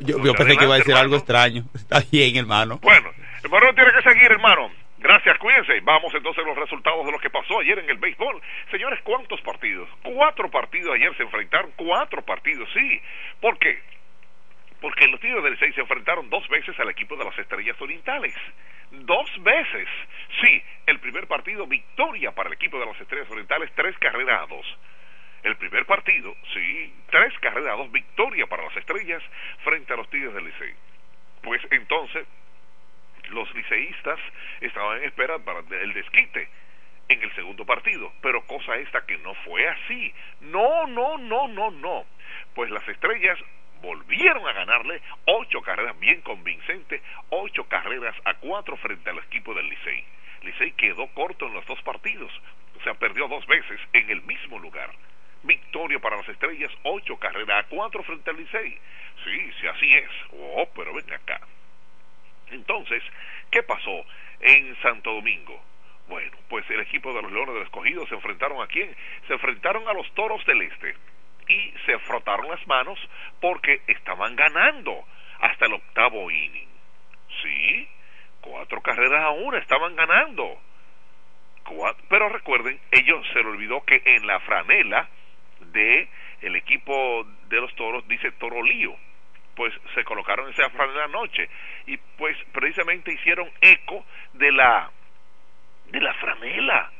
Yo, yo pensé que iba a decir algo extraño. Está bien, hermano. Bueno, hermano tiene que seguir, hermano. Gracias, cuídense. Vamos entonces a los resultados de lo que pasó ayer en el béisbol. Señores, ¿cuántos partidos? Cuatro partidos ayer se enfrentaron. Cuatro partidos, sí. ¿Por qué? Porque los Tigres del Licey se enfrentaron dos veces al equipo de las Estrellas Orientales. Dos veces. Sí, el primer partido, victoria para el equipo de las Estrellas Orientales, tres carreras a dos. El primer partido, sí, tres carreras dos, victoria para las Estrellas frente a los Tigres del Licey. Pues entonces, los liceístas estaban en espera para el desquite en el segundo partido, pero cosa esta que no fue así. No, no, no, no, no. Pues las estrellas volvieron a ganarle ocho carreras bien convincente, ocho carreras a cuatro frente al equipo del Licey. Licey quedó corto en los dos partidos, o sea, perdió dos veces en el mismo lugar. Victoria para las estrellas, ocho carreras a cuatro frente al Licey. Sí, sí, así es. Oh, pero ven acá. Entonces, ¿qué pasó en Santo Domingo? Bueno, pues el equipo de los Leones del Escogido se enfrentaron a quién? Se enfrentaron a los Toros del Este y se frotaron las manos porque estaban ganando hasta el octavo inning. Sí, cuatro carreras a una estaban ganando. Pero recuerden, ellos se le olvidó que en la franela de el equipo de los Toros dice Toro Lío. Pues se colocaron esa franela anoche y pues precisamente hicieron eco de la de la franela.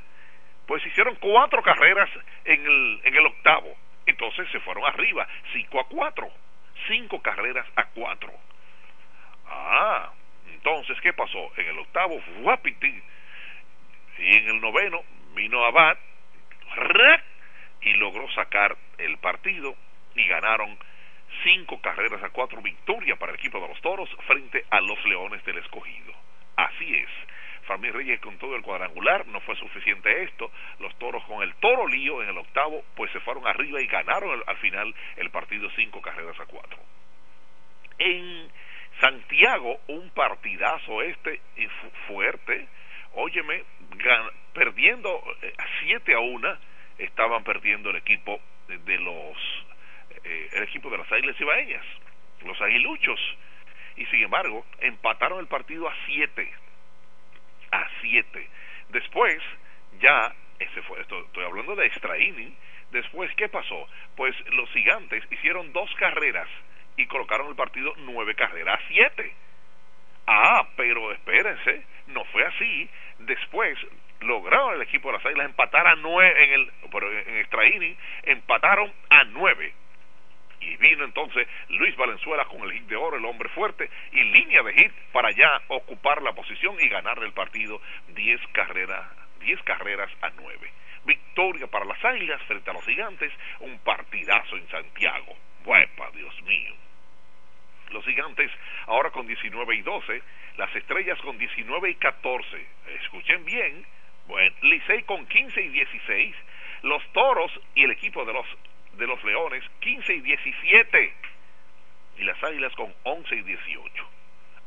Pues hicieron cuatro carreras en el en el octavo. Entonces se fueron arriba cinco a cuatro. Cinco carreras a cuatro. Ah entonces qué pasó en el octavo guapitín. Y en el noveno vino Abad ¡rac! Y logró sacar el partido y ganaron cinco carreras a cuatro victoria para el equipo de los toros frente a los leones del escogido. Así es. Fermín Reyes con todo el cuadrangular, no fue suficiente esto, los toros con el toro lío en el octavo, pues se fueron arriba y ganaron al final el partido cinco carreras a cuatro. En Santiago, un partidazo este y fu- fuerte, óyeme, perdiendo eh, 7 a 1, estaban perdiendo el equipo de- los, eh, el equipo de las Águilas Ibaeñas, los aguiluchos, y sin embargo, empataron el partido a 7 a 7. Después, ya, ese fue, esto, estoy hablando de extra. Después, ¿qué pasó? Pues los gigantes hicieron dos carreras y colocaron el partido nueve carreras a siete. Ah, pero espérense, no fue así. Después lograron el equipo de las Águilas empatar a nueve en el pero en extra inning, empataron a nueve. Y vino entonces Luis Valenzuela con el hit de oro, el hombre fuerte, y línea de hit para ya ocupar la posición y ganar el partido 10 carreras, 10 carreras a 9. Victoria para las Águilas frente a los Gigantes, un partidazo en Santiago. ¡Huepa, Dios mío! Los Gigantes ahora con 19 y 12, las Estrellas con 19 y 14. Escuchen bien, Licey con 15 y 16, los Toros y el equipo de los de los Leones 15 y 17 y las Águilas con 11 y 18.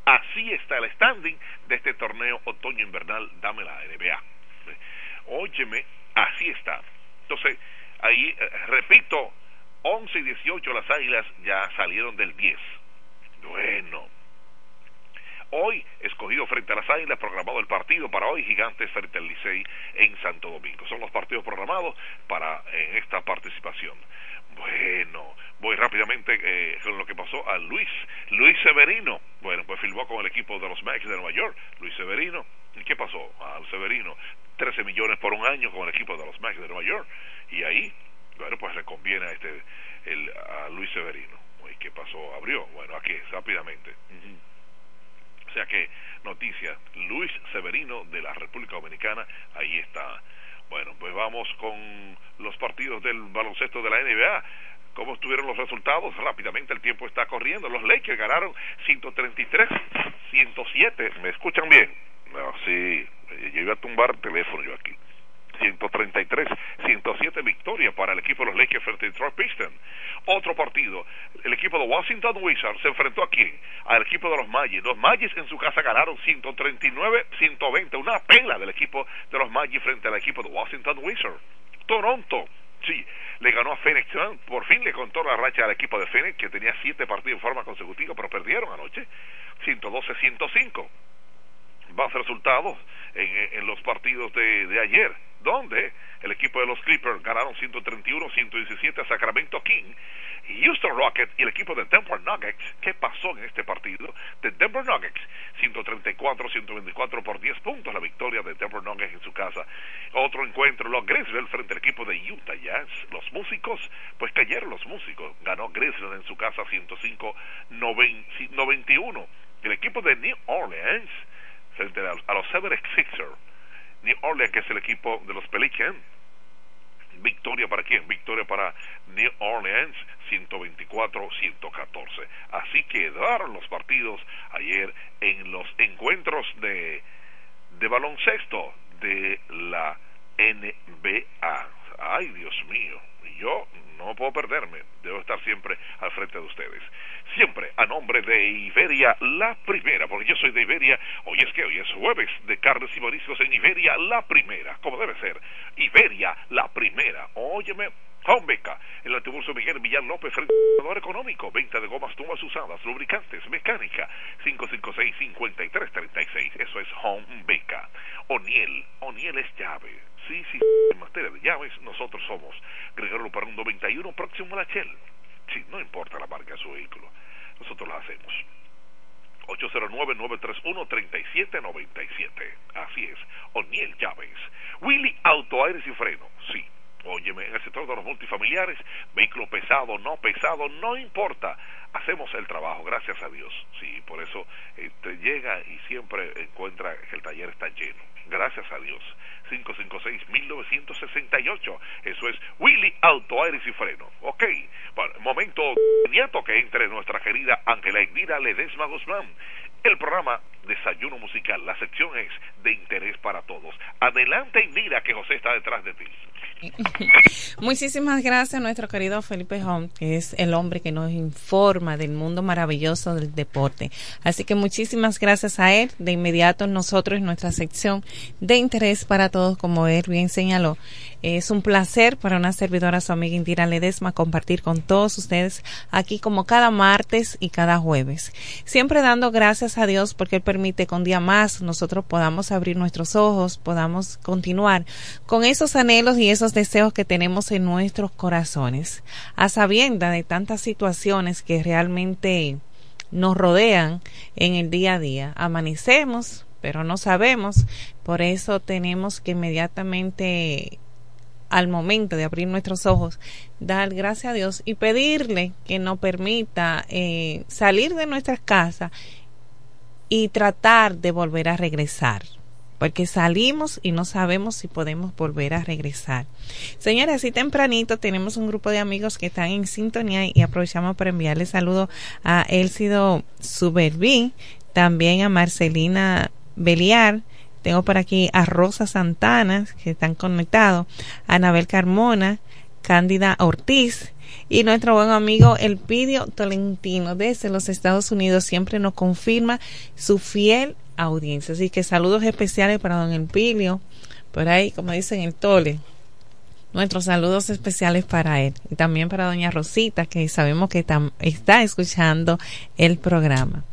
Así está el standing de este torneo otoño invernal Dame la NBA. Óyeme, así está. Entonces, ahí eh, repito, 11 y 18 las Águilas ya salieron del 10. Bueno, Hoy, escogido frente a las Águilas, programado el partido para hoy, Gigantes frente al Licey en Santo Domingo. Son los partidos programados para en esta participación. Bueno, voy rápidamente eh, con lo que pasó a Luis, Luis Severino. Bueno, pues firmó con el equipo de los Mets de Nueva York, Luis Severino. ¿Y qué pasó? Al Severino, 13 millones por un año con el equipo de los Mets de Nueva York. Y ahí, bueno, pues le conviene a este, el, a Luis Severino. ¿Y qué pasó? Abrió. Bueno, aquí, rápidamente. O sea que, noticia, Luis Severino de la República Dominicana, ahí está. Bueno, pues vamos con los partidos del baloncesto de la NBA. ¿Cómo estuvieron los resultados? Rápidamente el tiempo está corriendo. Los Lakers ganaron 133, 107. ¿Me escuchan bien? No, sí. Yo iba a tumbar el teléfono yo aquí. 133, 107 victoria para el equipo de los Lakers frente a Detroit Pistons. Otro partido, el equipo de Washington Wizards se enfrentó aquí al equipo de los Magic. Los Magic en su casa ganaron 139, 120, una pela del equipo de los Magic frente al equipo de Washington Wizards. Toronto, sí, le ganó a Phoenix por fin le contó la racha al equipo de Phoenix que tenía siete partidos en forma consecutiva, pero perdieron anoche, 112-105 más resultados en, los partidos de ayer, donde el equipo de los Clippers ganaron 131-117 a Sacramento King, Houston Rockets y el equipo de Denver Nuggets, ¿qué pasó en este partido? De Denver Nuggets, 134-124 por 10 puntos, la victoria de Denver Nuggets en su casa. Otro encuentro, los Grizzlies frente al equipo de Utah Jazz, los músicos, pues cayeron los músicos, ganó Grizzlies en su casa 105-91. El equipo de New Orleans frente a, a los Seven Sixers. New Orleans, que es el equipo de los Pelicans. Victoria para quién? Victoria para New Orleans, 124-114. Así quedaron los partidos ayer en los encuentros de, de baloncesto de la NBA. Ay, Dios mío, yo no puedo perderme, debo estar siempre al frente de ustedes. Siempre a nombre de Iberia la primera, porque yo soy de Iberia, hoy es que hoy es jueves de carnes y mariscos en Iberia la primera, como debe ser. Iberia la primera, óyeme, Beca, el antibulso Miguel Villar López, frente al económico, venta de gomas tumbas usadas, lubricantes, mecánica, 556-5336, eso es Home Beca. Oniel, Oniel es llave, sí, sí, materia de llaves, nosotros somos Gregorio para un 91 próximo a la Shell. Sí, no importa la marca de su vehículo, nosotros la hacemos. 809-931-3797. Así es, Oniel Llaves. Willy Auto Aires y Freno, sí. Óyeme, en el sector de los multifamiliares, vehículo pesado, no pesado, no importa. Hacemos el trabajo, gracias a Dios. Sí, por eso eh, te llega y siempre encuentra que el taller está lleno. Gracias a Dios. 556-1968. Eso es Willy Auto Aires y Freno. Ok. Bueno, momento inmediato que entre nuestra querida Ángela Egnira Ledesma Guzmán El programa Desayuno Musical, la sección es de interés para todos. Adelante y mira que José está detrás de ti. Muchísimas gracias a nuestro querido Felipe Home, que es el hombre que nos informa del mundo maravilloso del deporte. Así que muchísimas gracias a él. De inmediato nosotros en nuestra sección de interés para todos, como él bien señaló, es un placer para una servidora, su amiga Indira Ledesma, compartir con todos ustedes aquí como cada martes y cada jueves. Siempre dando gracias a Dios porque Él permite que un día más nosotros podamos abrir nuestros ojos, podamos continuar con esos anhelos y esos deseos que tenemos en nuestros corazones, a sabienda de tantas situaciones que realmente nos rodean en el día a día. Amanecemos, pero no sabemos, por eso tenemos que inmediatamente al momento de abrir nuestros ojos, dar gracias a Dios y pedirle que nos permita eh, salir de nuestras casas y tratar de volver a regresar. Porque salimos y no sabemos si podemos volver a regresar. Señores, así tempranito tenemos un grupo de amigos que están en sintonía y aprovechamos para enviarle saludos a Elcido Suberví, también a Marcelina Beliar, tengo por aquí a Rosa Santana, que están conectados, a Anabel Carmona, Cándida Ortiz y nuestro buen amigo Elpidio Tolentino desde los Estados Unidos siempre nos confirma su fiel audiencia. Así que saludos especiales para don Elpidio, por ahí, como dicen el Tole. Nuestros saludos especiales para él y también para doña Rosita, que sabemos que está escuchando el programa.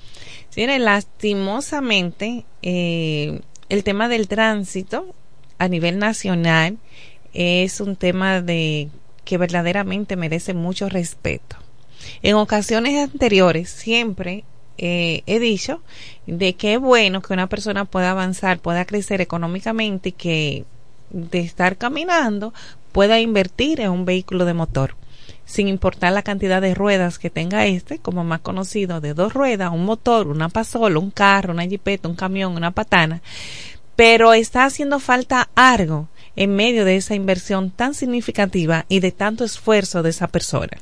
Tiene lastimosamente, eh, el tema del tránsito a nivel nacional es un tema de que verdaderamente merece mucho respeto. En ocasiones anteriores siempre eh, he dicho de que es bueno que una persona pueda avanzar, pueda crecer económicamente y que de estar caminando pueda invertir en un vehículo de motor sin importar la cantidad de ruedas que tenga este, como más conocido, de dos ruedas, un motor, una pasola, un carro, una jipeta, un camión, una patana, pero está haciendo falta algo en medio de esa inversión tan significativa y de tanto esfuerzo de esa persona.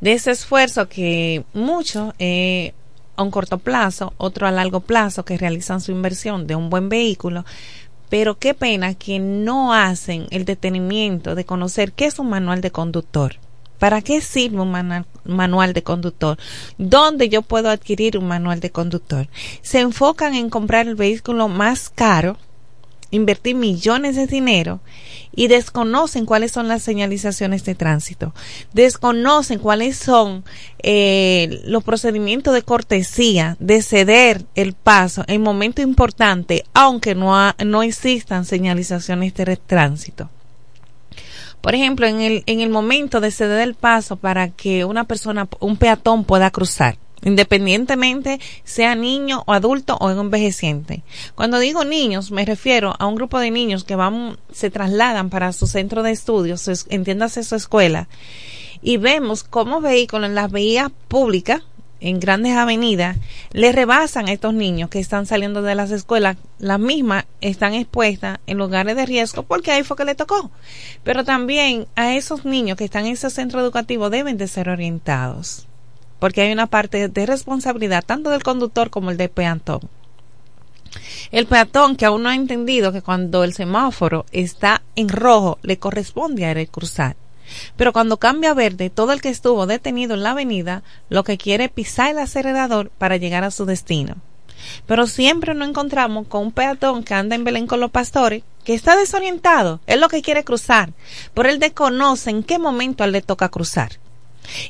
De ese esfuerzo que muchos eh, a un corto plazo, otro a largo plazo que realizan su inversión de un buen vehículo, pero qué pena que no hacen el detenimiento de conocer qué es un manual de conductor. ¿Para qué sirve un manual de conductor? ¿Dónde yo puedo adquirir un manual de conductor? Se enfocan en comprar el vehículo más caro, invertir millones de dinero y desconocen cuáles son las señalizaciones de tránsito, desconocen cuáles son eh, los procedimientos de cortesía, de ceder el paso en momento importante, aunque no, no existan señalizaciones de tránsito. Por ejemplo, en el, en el momento de ceder el paso para que una persona, un peatón pueda cruzar independientemente sea niño o adulto o envejeciente. Cuando digo niños, me refiero a un grupo de niños que van, se trasladan para su centro de estudios, entiéndase su escuela, y vemos cómo vehículos en las vías públicas, en grandes avenidas, le rebasan a estos niños que están saliendo de las escuelas, las mismas están expuestas en lugares de riesgo porque ahí fue que le tocó. Pero también a esos niños que están en ese centro educativo deben de ser orientados porque hay una parte de responsabilidad tanto del conductor como el del peatón. El peatón que aún no ha entendido que cuando el semáforo está en rojo le corresponde a él cruzar. Pero cuando cambia a verde, todo el que estuvo detenido en la avenida lo que quiere es pisar el acelerador para llegar a su destino. Pero siempre nos encontramos con un peatón que anda en Belén con los pastores, que está desorientado, es lo que quiere cruzar, pero él desconoce en qué momento él le toca cruzar.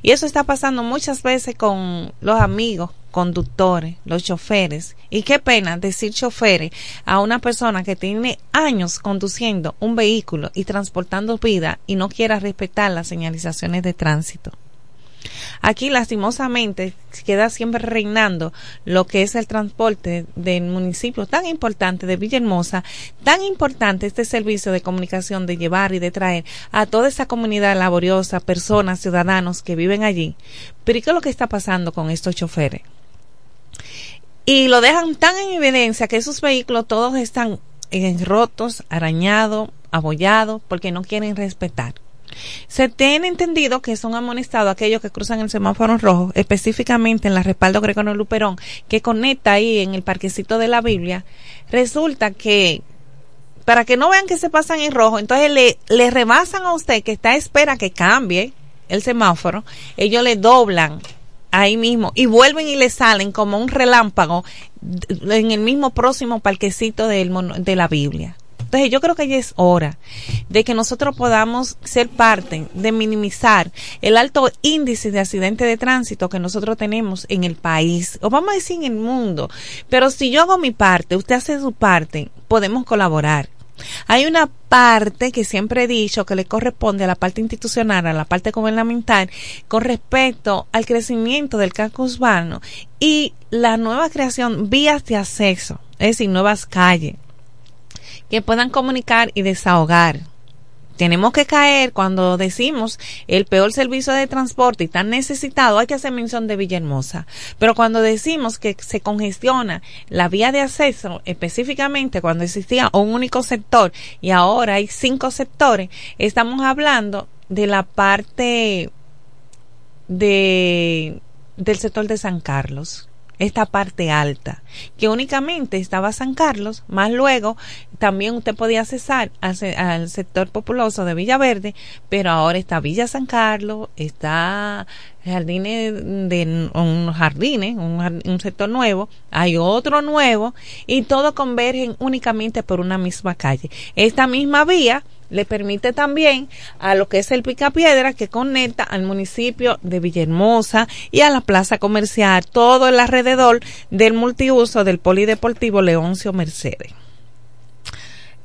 Y eso está pasando muchas veces con los amigos conductores, los choferes. Y qué pena decir choferes a una persona que tiene años conduciendo un vehículo y transportando vida y no quiera respetar las señalizaciones de tránsito. Aquí, lastimosamente, queda siempre reinando lo que es el transporte del municipio tan importante de Villahermosa, tan importante este servicio de comunicación de llevar y de traer a toda esa comunidad laboriosa, personas, ciudadanos que viven allí. Pero ¿y qué es lo que está pasando con estos choferes? Y lo dejan tan en evidencia que esos vehículos todos están rotos, arañados, abollados, porque no quieren respetar. Se tiene entendido que son amonestados aquellos que cruzan el semáforo rojo, específicamente en la respaldo Gregorio Luperón, que conecta ahí en el parquecito de la Biblia. Resulta que para que no vean que se pasan en rojo, entonces le, le rebasan a usted que está a espera que cambie el semáforo, ellos le doblan ahí mismo y vuelven y le salen como un relámpago en el mismo próximo parquecito de la Biblia. Entonces yo creo que ya es hora de que nosotros podamos ser parte de minimizar el alto índice de accidentes de tránsito que nosotros tenemos en el país, o vamos a decir en el mundo. Pero si yo hago mi parte, usted hace su parte, podemos colaborar. Hay una parte que siempre he dicho que le corresponde a la parte institucional, a la parte gubernamental, con respecto al crecimiento del casco urbano y la nueva creación vías de acceso, es decir, nuevas calles que puedan comunicar y desahogar. Tenemos que caer cuando decimos el peor servicio de transporte y tan necesitado, hay que hacer mención de Villahermosa. Pero cuando decimos que se congestiona la vía de acceso, específicamente cuando existía un único sector y ahora hay cinco sectores, estamos hablando de la parte de del sector de San Carlos esta parte alta, que únicamente estaba San Carlos, más luego también usted podía accesar al, se- al sector populoso de Villaverde, pero ahora está Villa San Carlos, está jardines de un jardines, un, un sector nuevo, hay otro nuevo y todo convergen únicamente por una misma calle. Esta misma vía le permite también a lo que es el Picapiedra que conecta al municipio de Villahermosa y a la plaza comercial, todo el alrededor del multiuso del polideportivo Leoncio Mercedes.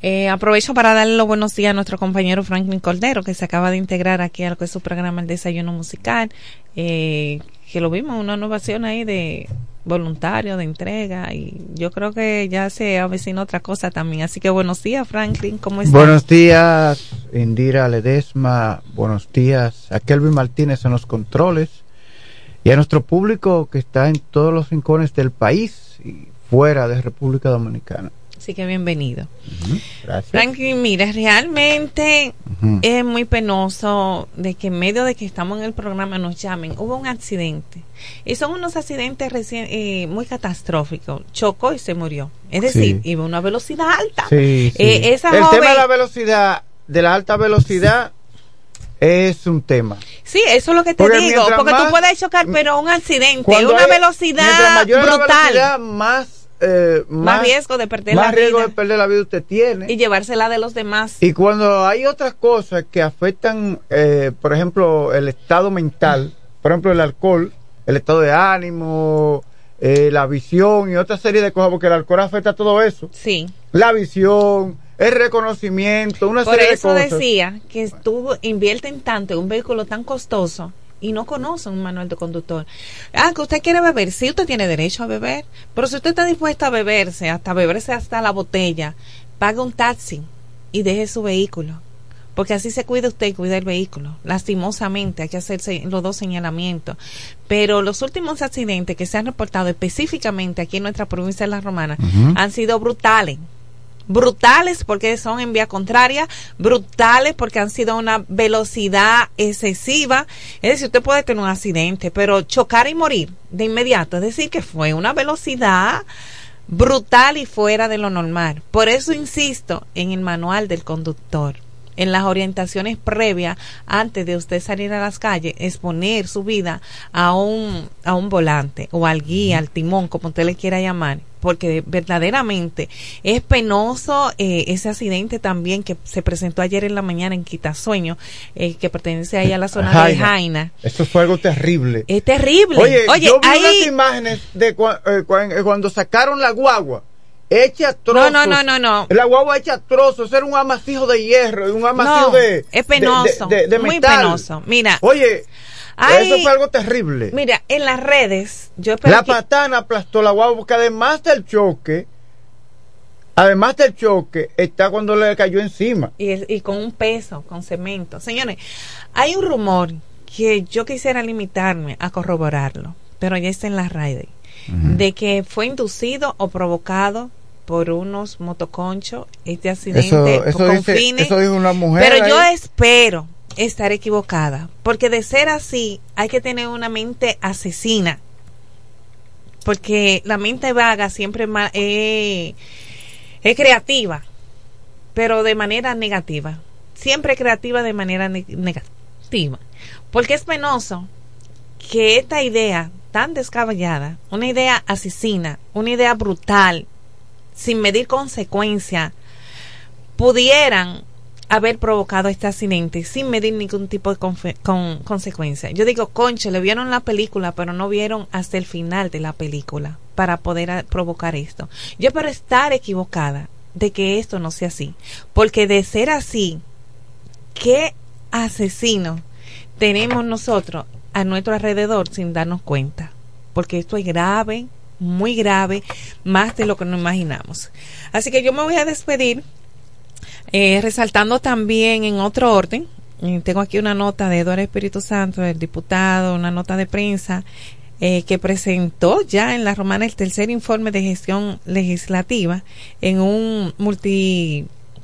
Eh, aprovecho para darle los buenos días a nuestro compañero Franklin Cordero, que se acaba de integrar aquí a lo que es su programa El Desayuno Musical, eh, que lo vimos, una innovación ahí de voluntario, de entrega, y yo creo que ya se avecina otra cosa también. Así que buenos días, Franklin, ¿cómo estás? Buenos días, Indira Ledesma. Buenos días a Kelvin Martínez en los controles. Y a nuestro público que está en todos los rincones del país y fuera de República Dominicana. Así que bienvenido. Gracias. Franklin, mira, realmente es muy penoso de que en medio de que estamos en el programa nos llamen. Hubo un accidente. Y son unos accidentes recién, eh, muy catastróficos. Chocó y se murió. Es decir, Sí. iba a una velocidad alta. Sí, sí. Eh, esa El joven- tema de la velocidad, de la alta velocidad, es un tema. Sí, eso es lo que te Porque digo. Porque más- tú puedes chocar, pero un accidente, una hay- velocidad mayor la brutal. velocidad, más, eh, más riesgo de perder más la riesgo vida de perder la vida usted tiene. y llevársela de los demás. Y cuando hay otras cosas que afectan, eh, por ejemplo, el estado mental, por ejemplo, el alcohol, el estado de ánimo, eh, la visión y otra serie de cosas, porque el alcohol afecta todo eso. Sí. La visión, el reconocimiento, una Por serie eso de cosas. decía que tú invierten tanto en un vehículo tan costoso y no conocen un manual de conductor. Ah, que usted quiere beber, sí, usted tiene derecho a beber, pero si usted está dispuesto a beberse, hasta beberse hasta la botella, pague un taxi y deje su vehículo. Porque así se cuida usted y cuida el vehículo. Lastimosamente hay que hacerse los dos señalamientos. Pero los últimos accidentes que se han reportado específicamente aquí en nuestra provincia de La Romana han sido brutales brutales porque son en vía contraria, brutales porque han sido una velocidad excesiva. Es decir, usted puede tener un accidente, pero chocar y morir de inmediato, es decir, que fue una velocidad brutal y fuera de lo normal. Por eso insisto en el manual del conductor. En las orientaciones previas, antes de usted salir a las calles, exponer su vida a un, a un volante o al guía, al timón, como usted le quiera llamar, porque verdaderamente es penoso eh, ese accidente también que se presentó ayer en la mañana en Quitasueño, eh, que pertenece ahí a la zona de Jaina. Eso fue algo terrible. Es terrible. Oye, Oye, yo vi ahí- unas imágenes de eh, eh, cuando sacaron la guagua. Hecha trozos. No, no, no, no, no. La guagua hecha trozos. Era un amasijo de hierro, un amasijo No, de. es penoso, de- de- de muy penoso. Mira, Oye, hay- eso fue algo terrible. Mira, en las redes, yo La que- patana aplastó la guagua porque además del choque, además del choque, está cuando le cayó encima. y, y con un peso, con cemento. Señores, hay un rumor que yo quisiera limitarme a corroborarlo, pero ya está en las redes, de que fue inducido o provocado por unos motoconchos este accidente Eso- eso con dice- fines. eso dijo una mujer Pero yo espero, estar equivocada, porque de ser así hay que tener una mente asesina, porque la mente vaga siempre eh, es creativa, pero de manera negativa, siempre creativa de manera ne- negativa, porque es penoso que esta idea tan descabellada, una idea asesina, una idea brutal, sin medir consecuencia, pudieran haber provocado este accidente sin medir ningún tipo de con, consecuencia. Yo digo, conche, le vieron la película, pero no vieron hasta el final de la película para poder a- provocar esto. Yo espero estar equivocada de que esto no sea así, porque de ser así, ¿qué asesino tenemos nosotros a nuestro alrededor sin darnos cuenta? Porque esto es grave, muy grave, más de lo que nos imaginamos. Así que yo me voy a despedir eh, resaltando también en otro orden, eh, tengo aquí una nota de Eduardo Espíritu Santo, el diputado, una nota de prensa eh, que presentó ya en la Romana el tercer informe de gestión legislativa en un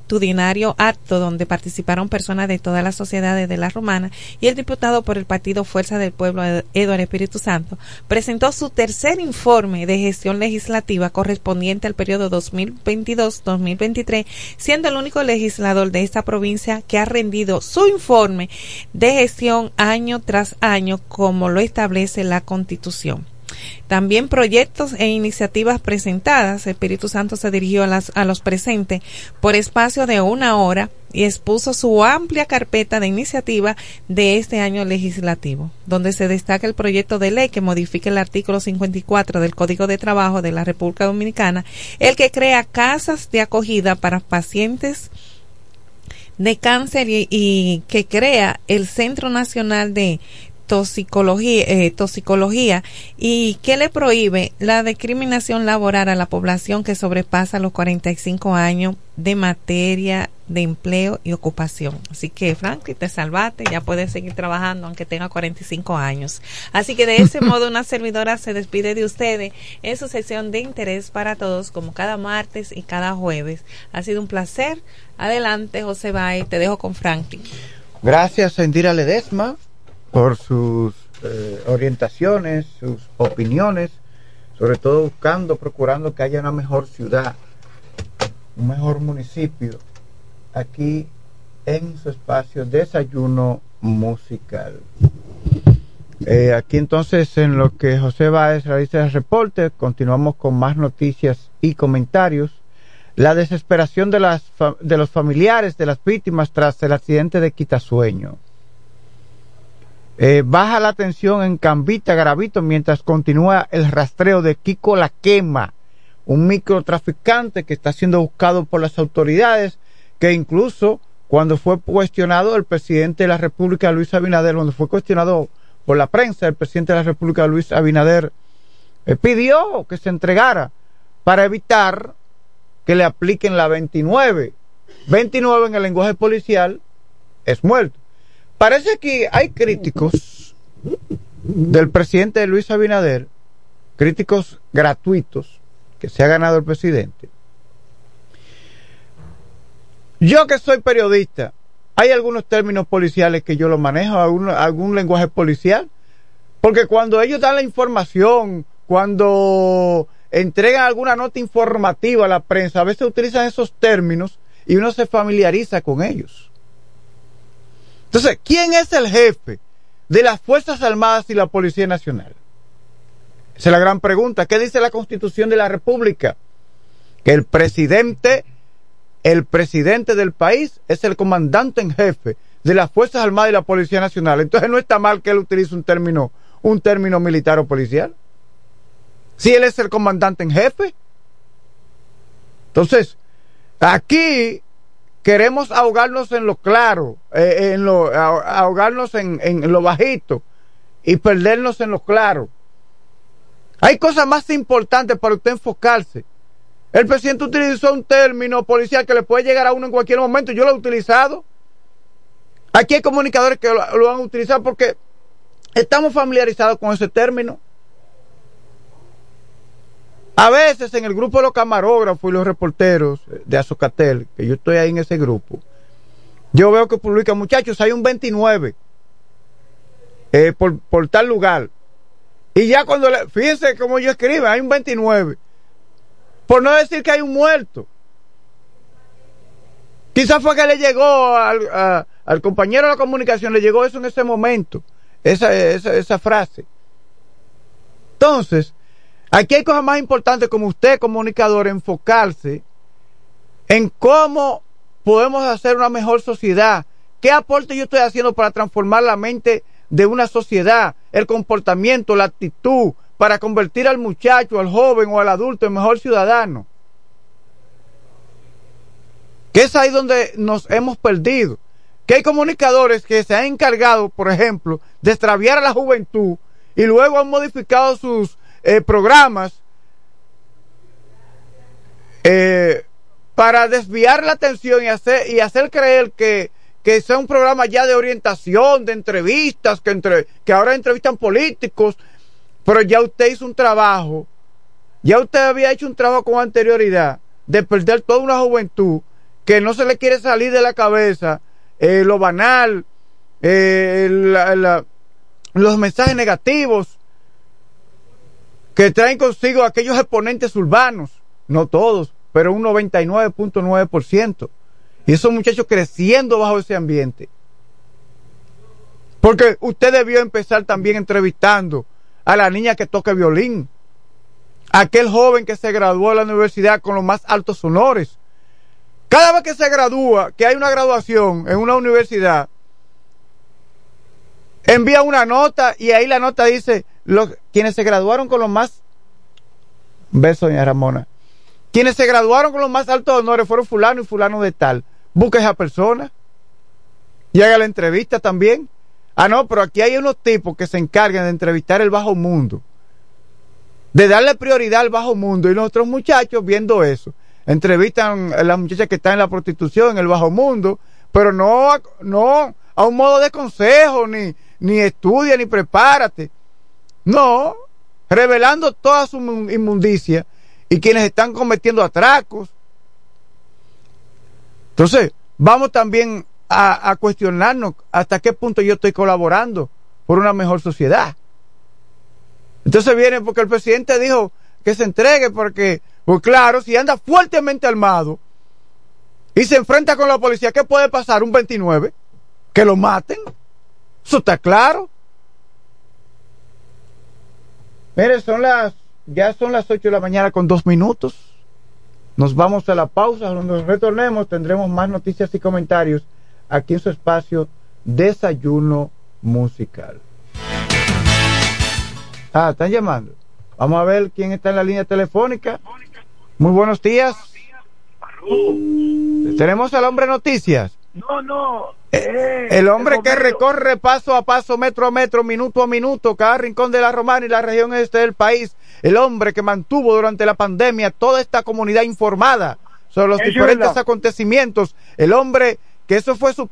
multitudinario acto donde participaron personas de todas las sociedades de la Romana y el diputado por el Partido Fuerza del Pueblo, Ed- Eduardo Espíritu Santo, presentó su tercer informe de gestión legislativa correspondiente al periodo 2022-2023, siendo el único legislador de esta provincia que ha rendido su informe de gestión año tras año como lo establece la Constitución. También proyectos e iniciativas presentadas. Espíritu Santo se dirigió a, las- a los presentes por espacio de una hora y expuso su amplia carpeta de iniciativa de este año legislativo, donde se destaca el proyecto de ley que modifica el artículo 54 del Código de Trabajo de la República Dominicana, el que crea casas de acogida para pacientes de cáncer y, y que crea el Centro Nacional de Toxicología, eh, toxicología y que le prohíbe la discriminación laboral a la población que sobrepasa los 45 años de materia de empleo y ocupación. Así que, Franklin, te salvaste, ya puedes seguir trabajando aunque tenga 45 años. Así que de ese modo una servidora se despide de ustedes en su sesión de interés para todos, como cada martes y cada jueves. Ha sido un placer. Adelante, José Bay, te dejo con Franklin. Gracias a Indira Ledesma por sus eh, orientaciones, sus opiniones, sobre todo buscando, procurando que haya una mejor ciudad, un mejor municipio, aquí en su espacio Desayuno Musical. Eh, aquí entonces en lo que José Báez realiza el reporte, continuamos con más noticias y comentarios. La desesperación de, las de los familiares de las víctimas tras el accidente de Quitasueño. Eh, baja la tensión en Cambita, Garavito, mientras continúa el rastreo de Kiko La Quema, un microtraficante que está siendo buscado por las autoridades, que incluso cuando fue cuestionado el presidente de la República, Luis Abinader, cuando fue cuestionado por la prensa, el presidente de la República, Luis Abinader, eh, pidió que se entregara para evitar que le apliquen la 29. 29 en el lenguaje policial es muerto. Parece que hay críticos del presidente Luis Abinader, críticos gratuitos que se ha ganado el presidente. Yo que soy periodista, hay algunos términos policiales que yo los manejo, algún, algún lenguaje policial, porque cuando ellos dan la información, cuando entregan alguna nota informativa a la prensa, a veces utilizan esos términos y uno se familiariza con ellos. Entonces, ¿quién es el jefe de las Fuerzas Armadas y la Policía Nacional? Esa es la gran pregunta. ¿Qué dice la Constitución de la República? Que el presidente, el presidente del país es el comandante en jefe de las Fuerzas Armadas y la Policía Nacional. Entonces no está mal que él utilice un término, un término militar o policial. Si él es el comandante en jefe. Entonces, aquí queremos ahogarnos en lo claro, eh, en lo, ah- ahogarnos en, en lo bajito y perdernos en lo claro. Hay cosas más importantes para usted enfocarse. El presidente utilizó un término policial que le puede llegar a uno en cualquier momento. Yo lo he utilizado. Aquí hay comunicadores que lo, lo han utilizado porque estamos familiarizados con ese término. A veces en el grupo de los camarógrafos y los reporteros de Azocatel, que yo estoy ahí en ese grupo, yo veo que publica, muchachos, hay un 29 eh, por, por tal lugar. Y ya cuando le, fíjense cómo yo escribo, hay un 29. Por no decir que hay un muerto. Quizás fue que le llegó al, al compañero de la comunicación, le llegó eso en ese momento, esa, esa frase. Entonces, aquí hay cosas más importantes como usted, comunicador, enfocarse en cómo podemos hacer una mejor sociedad. ¿Qué aporte yo estoy haciendo para transformar la mente de una sociedad, el comportamiento, la actitud, para convertir al muchacho, al joven o al adulto en mejor ciudadano? Que es ahí donde nos hemos perdido. Que hay comunicadores que se han encargado, por ejemplo, de extraviar a la juventud y luego han modificado sus eh, programas eh, para desviar la atención y hacer, y hacer creer que, que sea un programa ya de orientación, de entrevistas, que, entre, que ahora entrevistan políticos, pero ya usted hizo un trabajo, ya usted había hecho un trabajo con anterioridad de perder toda una juventud que no se le quiere salir de la cabeza eh, lo banal, eh, la- los mensajes negativos que traen consigo aquellos exponentes urbanos, no todos, pero un 99.9%. Y esos muchachos creciendo bajo ese ambiente. Porque usted debió empezar también entrevistando a la niña que toca violín, aquel joven que se graduó de la universidad con los más altos honores. Cada vez que se gradúa, que hay una graduación en una universidad, envía una nota y ahí la nota dice, los, quienes se graduaron con los más... Beso, doña Ramona. Quienes se graduaron con los más altos honores fueron fulano y fulano de tal. Busque a esa persona y haga la entrevista también. Ah, no, pero aquí hay unos tipos que se encargan de entrevistar el bajo mundo. De darle prioridad al bajo mundo. Y nuestros muchachos viendo eso. Entrevistan a las muchachas que están en la prostitución, en el bajo mundo, pero no, no a un modo de consejo, ni, ni estudia, ni prepárate. No, revelando toda su inmun- inmundicia y quienes están cometiendo atracos. Entonces, vamos también a, a cuestionarnos hasta qué punto yo estoy colaborando por una mejor sociedad. Entonces viene porque el presidente dijo que se entregue porque, pues claro, si anda fuertemente armado y se enfrenta con la policía, ¿qué puede pasar? Un 29, que lo maten. Eso está claro. Mire, son las, ya son las 8 de la mañana con dos minutos. Nos vamos a la pausa. Cuando nos retornemos tendremos más noticias y comentarios aquí en su espacio Desayuno Musical. Ah, están llamando. Vamos a ver quién está en la línea telefónica. Muy buenos días. Tenemos al hombre noticias. No, no. El hombre que recorre paso a paso, metro a metro, minuto a minuto, cada rincón de la Romana y la región este del país. El hombre que mantuvo durante la pandemia toda esta comunidad informada sobre los Eso diferentes acontecimientos. El hombre que eso fue su...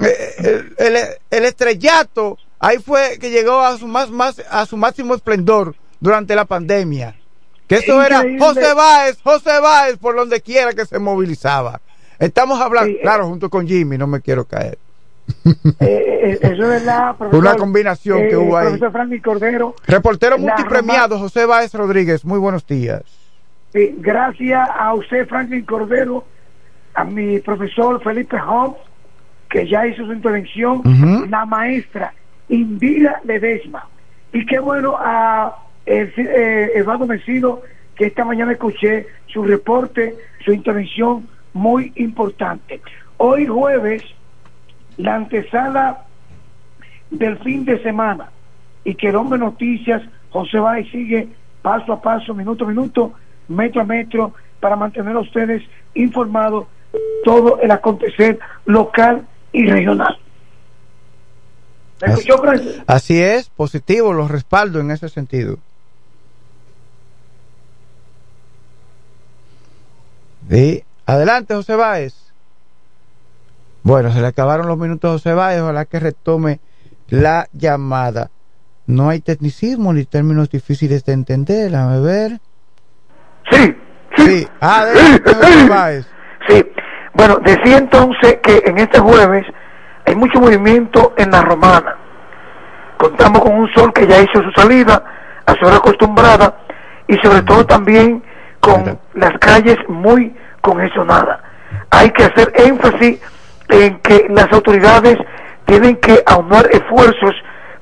eh, El, el- el estrellato, ahí fue que llegó a su, más, más, a su máximo esplendor durante la pandemia. Que eso era. José Báez, José Báez, por donde quiera que se movilizaba. Estamos hablando, Sí, eh. claro, junto con Jimmy, no me quiero caer. Eh, eh, eso es verdad, profesor. Una combinación que hubo ahí. Profesor Franklin Cordero. Reportero la multipremiado José Báez Rodríguez, muy buenos días. Gracias a usted, Franklin Cordero, a mi profesor Felipe Holmes, que ya hizo su intervención, la maestra Indira Ledesma. Y qué bueno a Eduardo Mencido, que esta mañana escuché su reporte, su intervención muy importante. Hoy jueves, la antesala del fin de semana y que el hombre noticias José Báez sigue paso a paso, minuto a minuto, metro a metro, para mantener a ustedes informados todo el acontecer local y regional. ¿Me Así, escuchó, así es, positivo, los respaldo en ese sentido. Sí. Adelante, José Báez. Bueno, se le acabaron los minutos a José Báez, ojalá que retome la llamada. No hay tecnicismo ni términos difíciles de entender, déjame ver. Sí, Sí, adelante, José Báez. Sí, Bueno, decía entonces que en este jueves hay mucho movimiento en la romana. Contamos con un sol que ya hizo su salida a su hora acostumbrada y sobre todo también con las calles muy congestionadas. Hay que hacer énfasis en que las autoridades tienen que aunar esfuerzos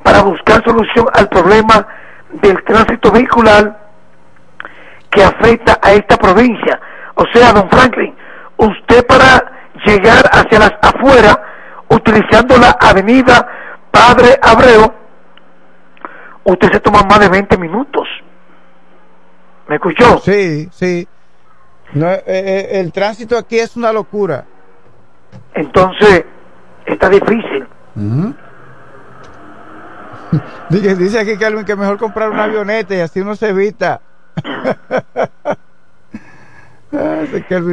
para buscar solución al problema del tránsito vehicular que afecta a esta provincia. O sea, don Franklin, usted para llegar hacia las afueras, utilizando la avenida Padre Abreu, usted se toma más de 20 minutos. ¿Me escuchó? Sí, sí. No, eh, eh, el tránsito aquí es una locura. Entonces, está difícil. dice, dice aquí Calvin que mejor comprar una avioneta y así uno se evita.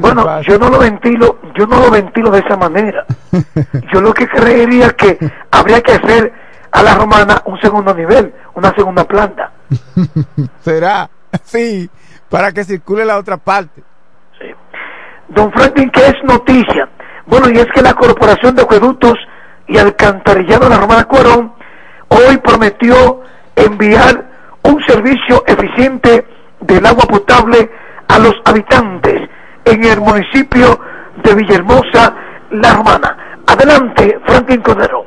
bueno, yo no lo ventilo, yo no lo ventilo de esa manera. Yo lo que creería que habría que hacer a la romana un segundo nivel, una segunda planta. Será, sí, para que circule la otra parte. Don Franklin, ¿qué es noticia? Bueno, y es que la Corporación de Acueductos y Alcantarillado de la Romana Cuarón hoy prometió enviar un servicio eficiente del agua potable a los habitantes en el municipio de Villahermosa, La Romana. Adelante, Franklin Cordero.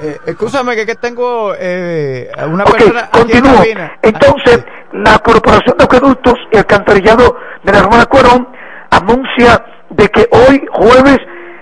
Eh, escúchame que, que tengo eh, una Ok, persona aquí en continúo. Entonces, la Corporación de Acueductos y Alcantarillado de la Romana Cuarón anuncia de que hoy, jueves,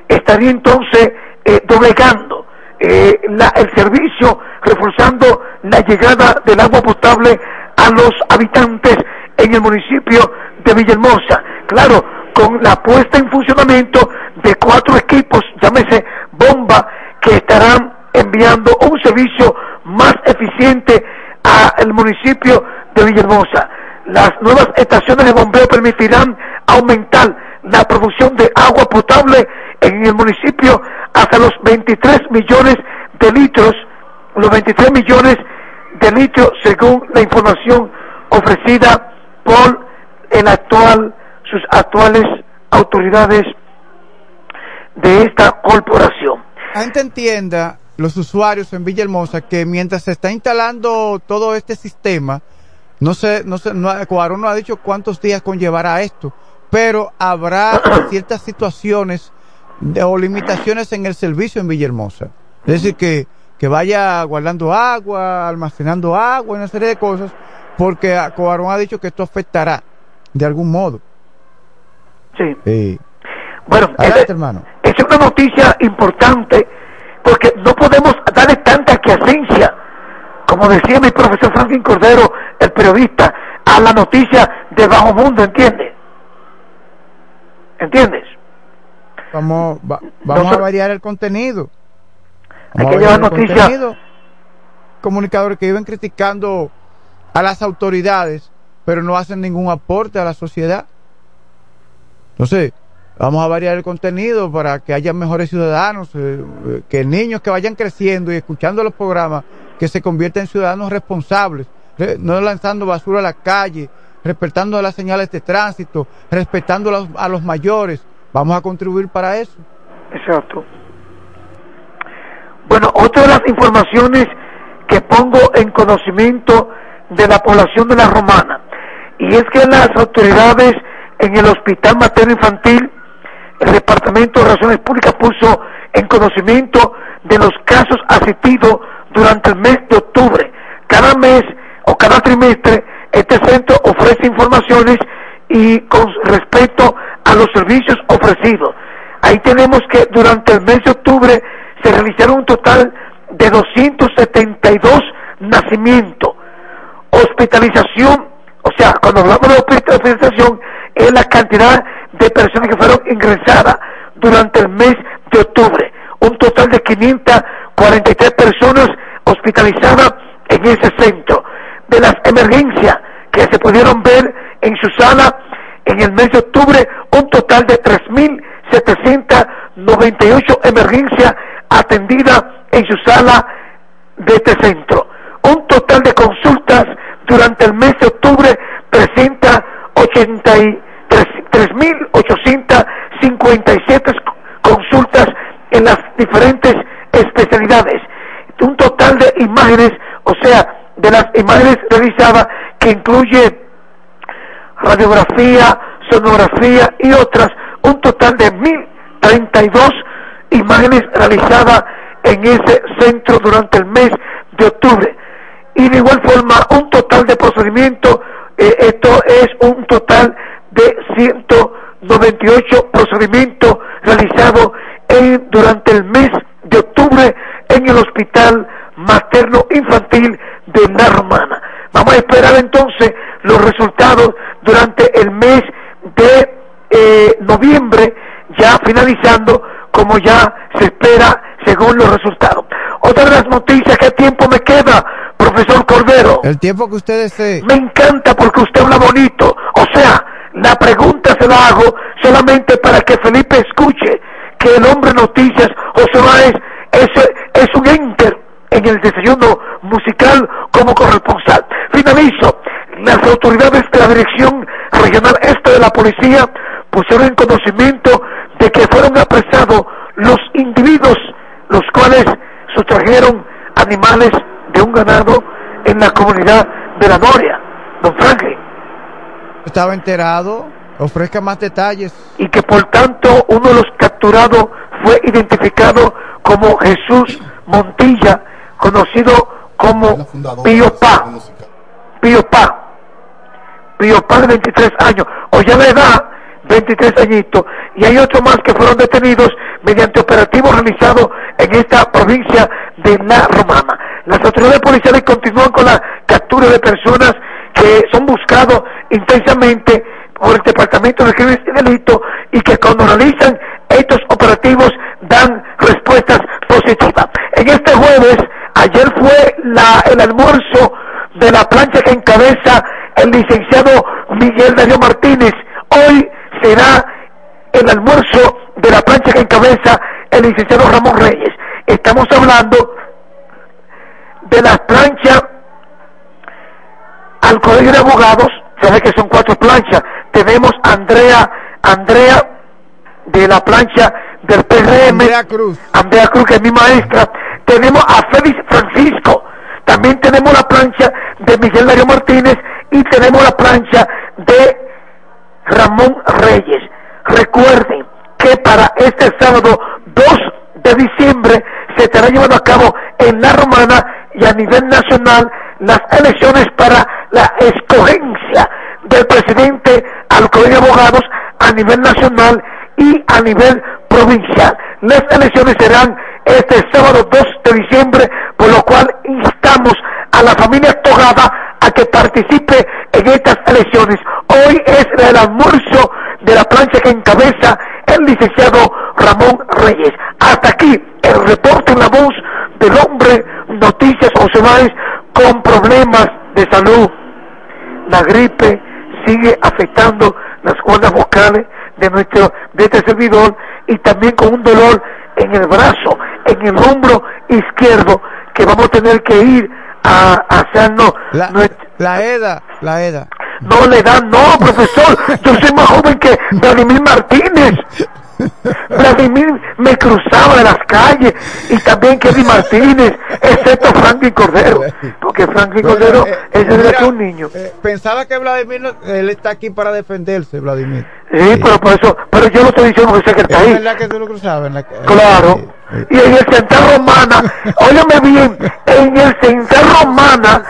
estaría entonces eh, doblegando eh, la- el servicio, reforzando la llegada del agua potable a los habitantes en el municipio de Villahermosa. Claro, con la puesta en funcionamiento de cuatro equipos, llámese bomba, que estarán enviando un servicio más eficiente al municipio de Villahermosa. Las nuevas estaciones de bombeo permitirán aumentar la producción de agua potable en el municipio hasta los 23 millones de litros, los 23 millones de litros según la información ofrecida por el actual, sus actuales autoridades de esta corporación. La gente entienda, los usuarios en Villahermosa, que mientras se está instalando todo este sistema, no sé, no sé, no, Cuarón no ha dicho cuántos días conllevará esto, pero habrá ciertas situaciones de- o limitaciones en el servicio en Villahermosa. Es decir, que, que vaya guardando agua, almacenando agua, una serie de cosas, porque Cuarón ha dicho que esto afectará de algún modo. Sí. Sí. Bueno, Adelante, esa- hermano. es una noticia importante porque no podemos darle tanta aquiescencia, como decía mi profesor Franklin Cordero, el periodista, a la noticia de bajo mundo, ¿entiendes? ¿Entiendes? Vamos, va- vamos Nosotros- a variar el contenido. Hay que llevar noticias. Comunicadores que viven criticando a las autoridades, pero no hacen ningún aporte a la sociedad. Entonces, vamos a variar el contenido para que haya mejores ciudadanos, eh, eh, que niños que vayan creciendo y escuchando los programas, que se conviertan en ciudadanos responsables, re- no lanzando basura a la calle, respetando las señales de tránsito, respetando a los, mayores. Vamos a contribuir para eso. Exacto. Bueno, otra de las informaciones que pongo en conocimiento de la población de la Romana, y es que las autoridades en el Hospital Materno Infantil, el Departamento de Relaciones Públicas puso en conocimiento de los casos asistidos durante el mes de octubre. Cada mes o cada trimestre, este centro ofrece informaciones y con respecto a los servicios ofrecidos. Ahí tenemos que durante el mes de octubre se realizaron un total de 272 nacimientos. Hospitalización, o sea, cuando hablamos de hospitalización, es la cantidad de personas que fueron ingresadas durante el mes de octubre. Un total de 543 personas hospitalizadas en ese centro de las emergencias que se pudieron ver en Susana en el mes de octubre, un total de 3.798 emergencias atendidas en Susana de este centro. Un total de consultas durante el mes de octubre presenta 3.857 consultas en las diferentes especialidades. Un total de imágenes, o sea, las imágenes realizadas que incluye radiografía, sonografía y otras, un total de 1032 imágenes realizadas en ese centro durante el mes de octubre. Y de igual forma, un total de procedimientos, eh, esto es un total de 198 procedimientos realizados en, durante el mes de octubre en el Hospital Materno Infantil de Romana. Vamos a esperar entonces los resultados durante el mes de eh, noviembre, ya finalizando, como ya se espera según los resultados. Otra de las noticias, ¿qué tiempo me queda, profesor Cordero? El tiempo que usted desee. Me encanta porque usted habla bonito. O sea, la pregunta se la hago solamente para que Felipe escuche que el hombre noticias, José Báez, es, es un en el desayuno musical como corresponsal. Finalizo. Las autoridades de la Dirección Regional Este de la Policía pusieron en conocimiento de que fueron apresados los individuos los cuales sustrajeron animales de un ganado en la comunidad de la Noria. Don Franklin. Estaba enterado. Ofrezca más detalles. Y que por tanto uno de los capturados fue identificado como Jesús Montilla, conocido como Pío Pa. Pío Pa. Pío Pa de 23 años. O ya la edad, 23 añitos. Y hay otros más que fueron detenidos mediante operativos realizados en esta provincia de La Romana. Las autoridades policiales continúan con la captura de personas que son buscados intensamente por el Departamento de Crímenes y Delitos y que cuando realizan estos operativos dan respuestas positivas. En este jueves, ayer fue la, el almuerzo de la plancha que encabeza el licenciado Miguel Darío Martínez. Hoy será el almuerzo de la plancha que encabeza el licenciado Ramón Reyes. Estamos hablando de la plancha al Colegio de Abogados, sabe que son cuatro planchas. Tenemos a Andrea, Andrea de la plancha del PRM, Andrea Cruz. Andrea Cruz, que es mi maestra. Tenemos a Félix Francisco. También tenemos la plancha de Miguel Darío Martínez y tenemos la plancha de Ramón Reyes. Recuerden que para este sábado 2 de diciembre se estará llevando a cabo en La Romana y a nivel nacional las elecciones para la escogencia del presidente al Colegio de Abogados a nivel nacional y a nivel provincial. Las elecciones serán este sábado 2 de diciembre, por lo cual instamos a la familia Togada a que participe en estas elecciones. Hoy es el almuerzo de la plancha que encabeza el licenciado Ramón Reyes. Hasta aquí el reporte en la voz del hombre Noticias Báez con problemas de salud. La gripe sigue afectando las cuerdas vocales de nuestro de este servidor y también con un dolor en el brazo, en el hombro izquierdo que vamos a tener que ir a, a hacernos La, nuestra- la EDA, la EDA. No le dan, no, profesor. Yo soy más joven que Vladimir Martínez. Vladimir me cruzaba de las calles y también Kevin Martínez, excepto Franklin Cordero, porque Franklin Cordero Eh, es que un niño. eh, pensaba que Vladimir, no- él está aquí para defenderse, Vladimir. Sí, pero por eso, pero yo no estoy diciendo que sé que está Es ahí. verdad que tú lo cruzabas en la calle. Claro. Y en el Central Romana, óyeme bien, en el Central Romana,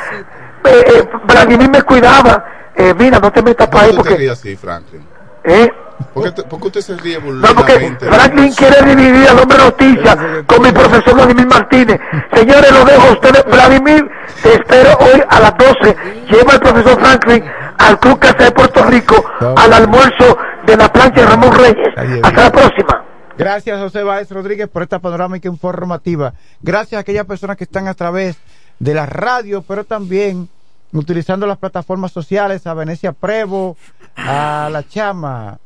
eh, eh, Vladimir me cuidaba. Eh, mira, no te metas para ahí ¿Por qué usted porque... ríe así, Franklin? ¿eh? ¿Por qué, te- por qué usted se ríe No, porque? Franklin quiere dividir al hombre noticia con mi profesor Vladimir Martínez. Señores, lo dejo a ustedes. Vladimir, te espero hoy a las 12. Lleva el profesor Franklin al Club Casa de Puerto Rico al almuerzo de la plancha de Ramón Reyes. Hasta la próxima. Gracias, José Báez Rodríguez, por esta panorámica informativa. Gracias a aquellas personas que están a través de la radio, pero también utilizando las plataformas sociales, a Venecia Prevo, a La Chama,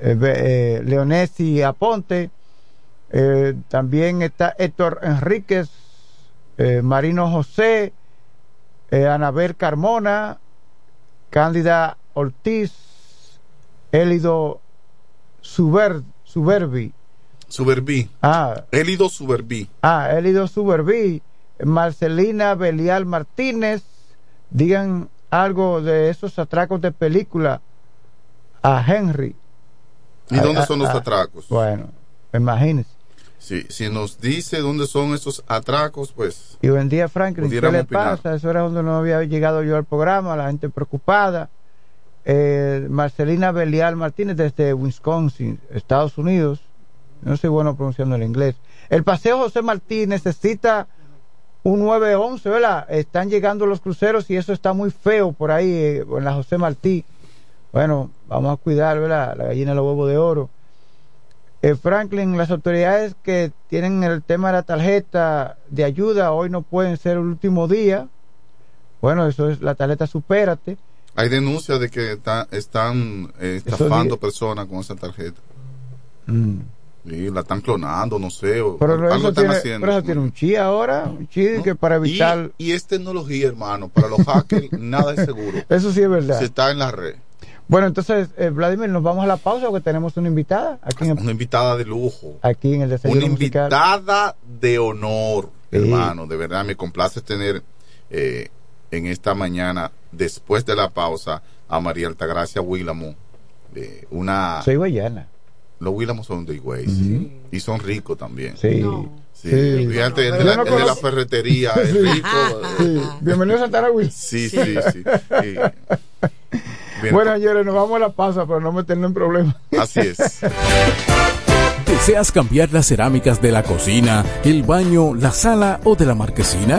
eh, Be- eh, Leonesi Aponte, eh, también está Héctor Enríquez, eh, Marino José, eh, Anabel Carmona, Cándida Ortiz, Élido Suber, Suberbi, Suberbi. ah, Élido Suberbi. ah, Élido Suberbi, Marcelina Belial Martínez, digan algo de esos atracos de película a Henry. ¿Y A- dónde a- son los a- atracos? Bueno, imagínense. Sí, si nos dice dónde son esos atracos, pues Y buen día, Franklin. ¿Qué le opinar. pasa? Eso era donde no había llegado yo al programa, la gente preocupada. Eh, Marcelina Belial Martínez desde Wisconsin, Estados Unidos. No soy bueno pronunciando el inglés. El Paseo José Martí necesita un 911, ¿verdad? Están llegando los cruceros y eso está muy feo por ahí, eh, en la José Martí. Bueno, vamos a cuidar, ¿verdad? La gallina de los huevos de oro. Eh, Franklin, las autoridades que tienen el tema de la tarjeta de ayuda hoy no pueden ser el último día. Bueno, eso es la tarjeta Supérate. hay denuncias de que está- están eh, estafando personas con esa tarjeta. Mm. Y la están clonando, no sé, Pero, algo eso están tiene, haciendo. pero eso tiene un chi ahora, un chi que para evitar. Y, y es tecnología, hermano. Para los hackers, nada es seguro. Eso sí es verdad. Si está en la red. Bueno, entonces, eh, Vladimir, nos vamos a la pausa porque tenemos una invitada aquí en, Una invitada de lujo. aquí en el desayuno Una musical. invitada de honor, Sí. hermano. De verdad, me complace tener eh, en esta mañana, después de la pausa, a María Altagracia Willamo. eh, una, Soy guayana. Los Willamos son de Higüey, sí. Y son ricos también. Sí. Sí, Sí. fíjate, el de, la, no el de la conozco- ferretería, es rico. Sí. Bienvenido a Santana Will. Sí, sí, sí. sí. Bueno, señores, nos vamos a la pausa para no meternos en problemas. así es. ¿Deseas cambiar las cerámicas de la cocina, el baño, la sala o de la marquesina?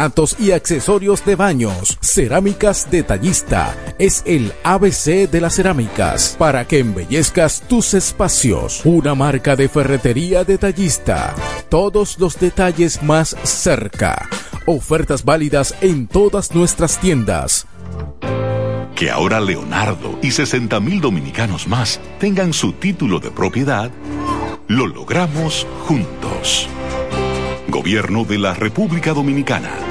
y accesorios de baños. Cerámicas Detallista es el ABC de las cerámicas para que embellezcas tus espacios. Una marca de ferretería detallista. Todos los detalles más cerca. Ofertas válidas en todas nuestras tiendas. Que ahora Leonardo y 60 mil dominicanos más tengan su título de propiedad, lo logramos juntos. Gobierno de la República Dominicana.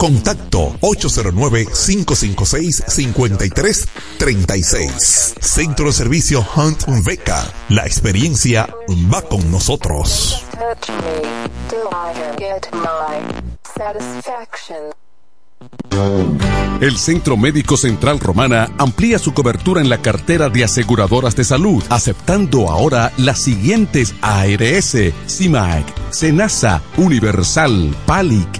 Contacto 809-556-5336. Centro de servicio Hunt Beca. La experiencia va con nosotros. El Centro Médico Central Romana amplía su cobertura en la cartera de aseguradoras de salud, aceptando ahora las siguientes ARS, CIMAC, SENASA, Universal, PALIC,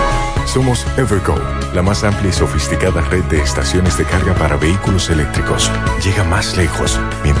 Somos Evergo, la más amplia y sofisticada red de estaciones de carga para vehículos eléctricos. Llega más lejos mientras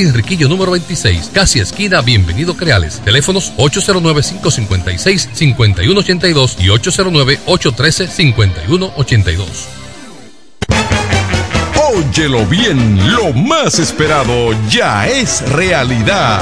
Enriquillo número 26, casi esquina Bienvenido Creales, teléfonos 809-556-5182 y 809-813-5182. Óyelo bien, lo más esperado ya es realidad.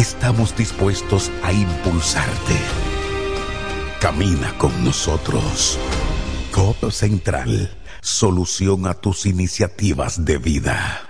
Estamos dispuestos a impulsarte. Camina con nosotros. Codo Central, solución a tus iniciativas de vida.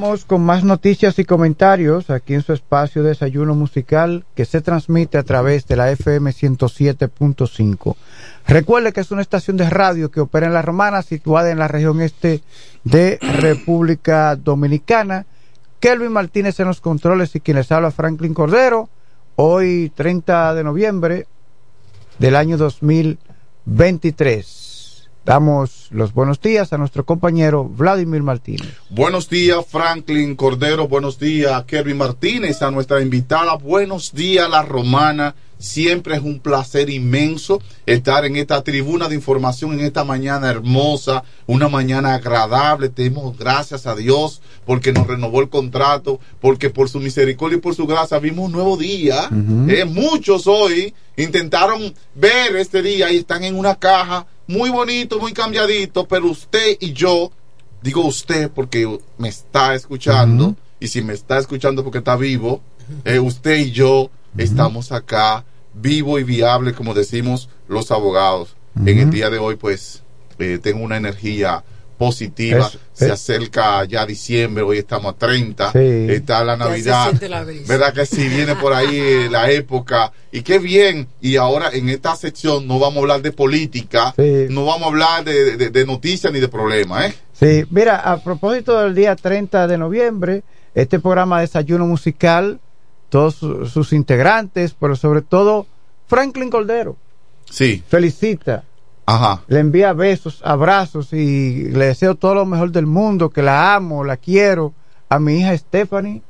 Vamos con más noticias y comentarios aquí en su espacio Desayuno Musical que se transmite a través de la FM 107.5. Recuerde que es una estación de radio que opera en La Romana, situada en la región este de República Dominicana. Kelvin Martínez en los controles y quien les habla Franklin Cordero. Hoy 30 de noviembre del año 2023. Damos los buenos días a nuestro compañero Vladimir Martínez. Buenos días, Franklin Cordero. Buenos días, Kevin Martínez, a nuestra invitada. Buenos días, La Romana. Siempre es un placer inmenso estar en esta tribuna de información en esta mañana hermosa, una mañana agradable. Tenemos gracias a Dios porque nos renovó el contrato, porque por su misericordia y por su gracia vimos un nuevo día. Eh, muchos hoy intentaron ver este día y están en una caja muy bonito, muy cambiadito, pero usted y yo, digo usted porque me está escuchando, y si me está escuchando porque está vivo, eh, usted y yo estamos acá, vivo y viable, como decimos los abogados. En el día de hoy, pues, eh, tengo una energía positiva, Es- se es- acerca ya diciembre, hoy estamos a 30, Sí. está la Navidad, siente la brisa. ¿verdad que sí? Viene por ahí la época, y qué bien, y ahora en esta sección no vamos a hablar de política, no vamos a hablar de, de- de noticias ni de problemas, ¿eh? Sí, mira, a propósito del día 30 de noviembre, este programa Desayuno Musical, todos su- sus integrantes, pero sobre todo Franklin Cordero, Sí. felicita, Le envía besos, abrazos y le deseo todo lo mejor del mundo, que la amo, la quiero, a mi hija Stephanie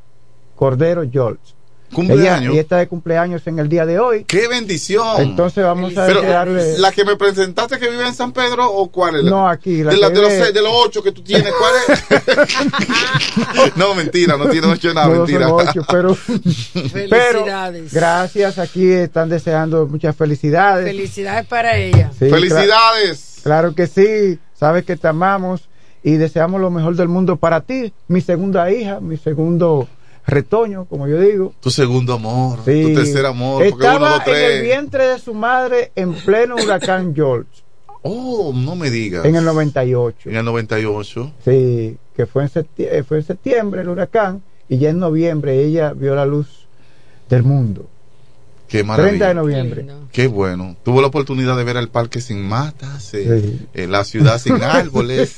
Cordero George. Cumpleaños. Ella, y está de cumpleaños en el día de hoy. ¡Qué bendición! Entonces vamos a Pero, desearle... ¿La que me presentaste que vive en San Pedro o cuál es? la- No, aquí. La de, la- que de los seis- de los ocho que tú tienes, ¿cuál es? no, mentira, no tiene ocho nada, No, mentira. son ocho, pero, pero Felicidades. gracias, aquí están deseando muchas felicidades. Felicidades para ella. Sí, ¡Felicidades! cla- Claro que sí, sabes que te amamos y deseamos lo mejor del mundo para ti, mi segunda hija, mi segundo retoño, como yo digo. Tu segundo amor, Sí. tu tercer amor, Estaba uno, dos, en el vientre de su madre en pleno huracán George, Oh, no me digas. en el 98. En el 98. Sí, que fue en, septiembre, fue en septiembre el huracán y ya en noviembre ella vio la luz del mundo. Qué 30 de noviembre. Qué bueno. Tuvo la oportunidad de ver el parque sin matas, eh, Sí. eh, la ciudad sin árboles,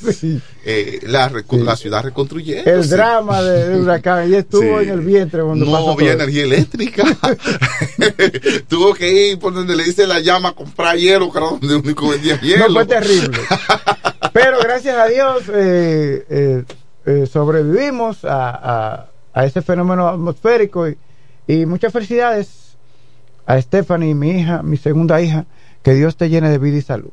eh, la, recu- la ciudad reconstruyendo. El drama de- del huracán, ella estuvo Sí. en el vientre cuando No pasó había todo. energía eléctrica. Tuvo que ir por donde le dice la llama a comprar hielo, que era donde único vendía hielo. No fue terrible. Pero gracias a Dios eh, eh, eh, sobrevivimos a, a- a ese fenómeno atmosférico y, y muchas felicidades a Stephanie, mi hija, mi segunda hija, que Dios te llene de vida y salud.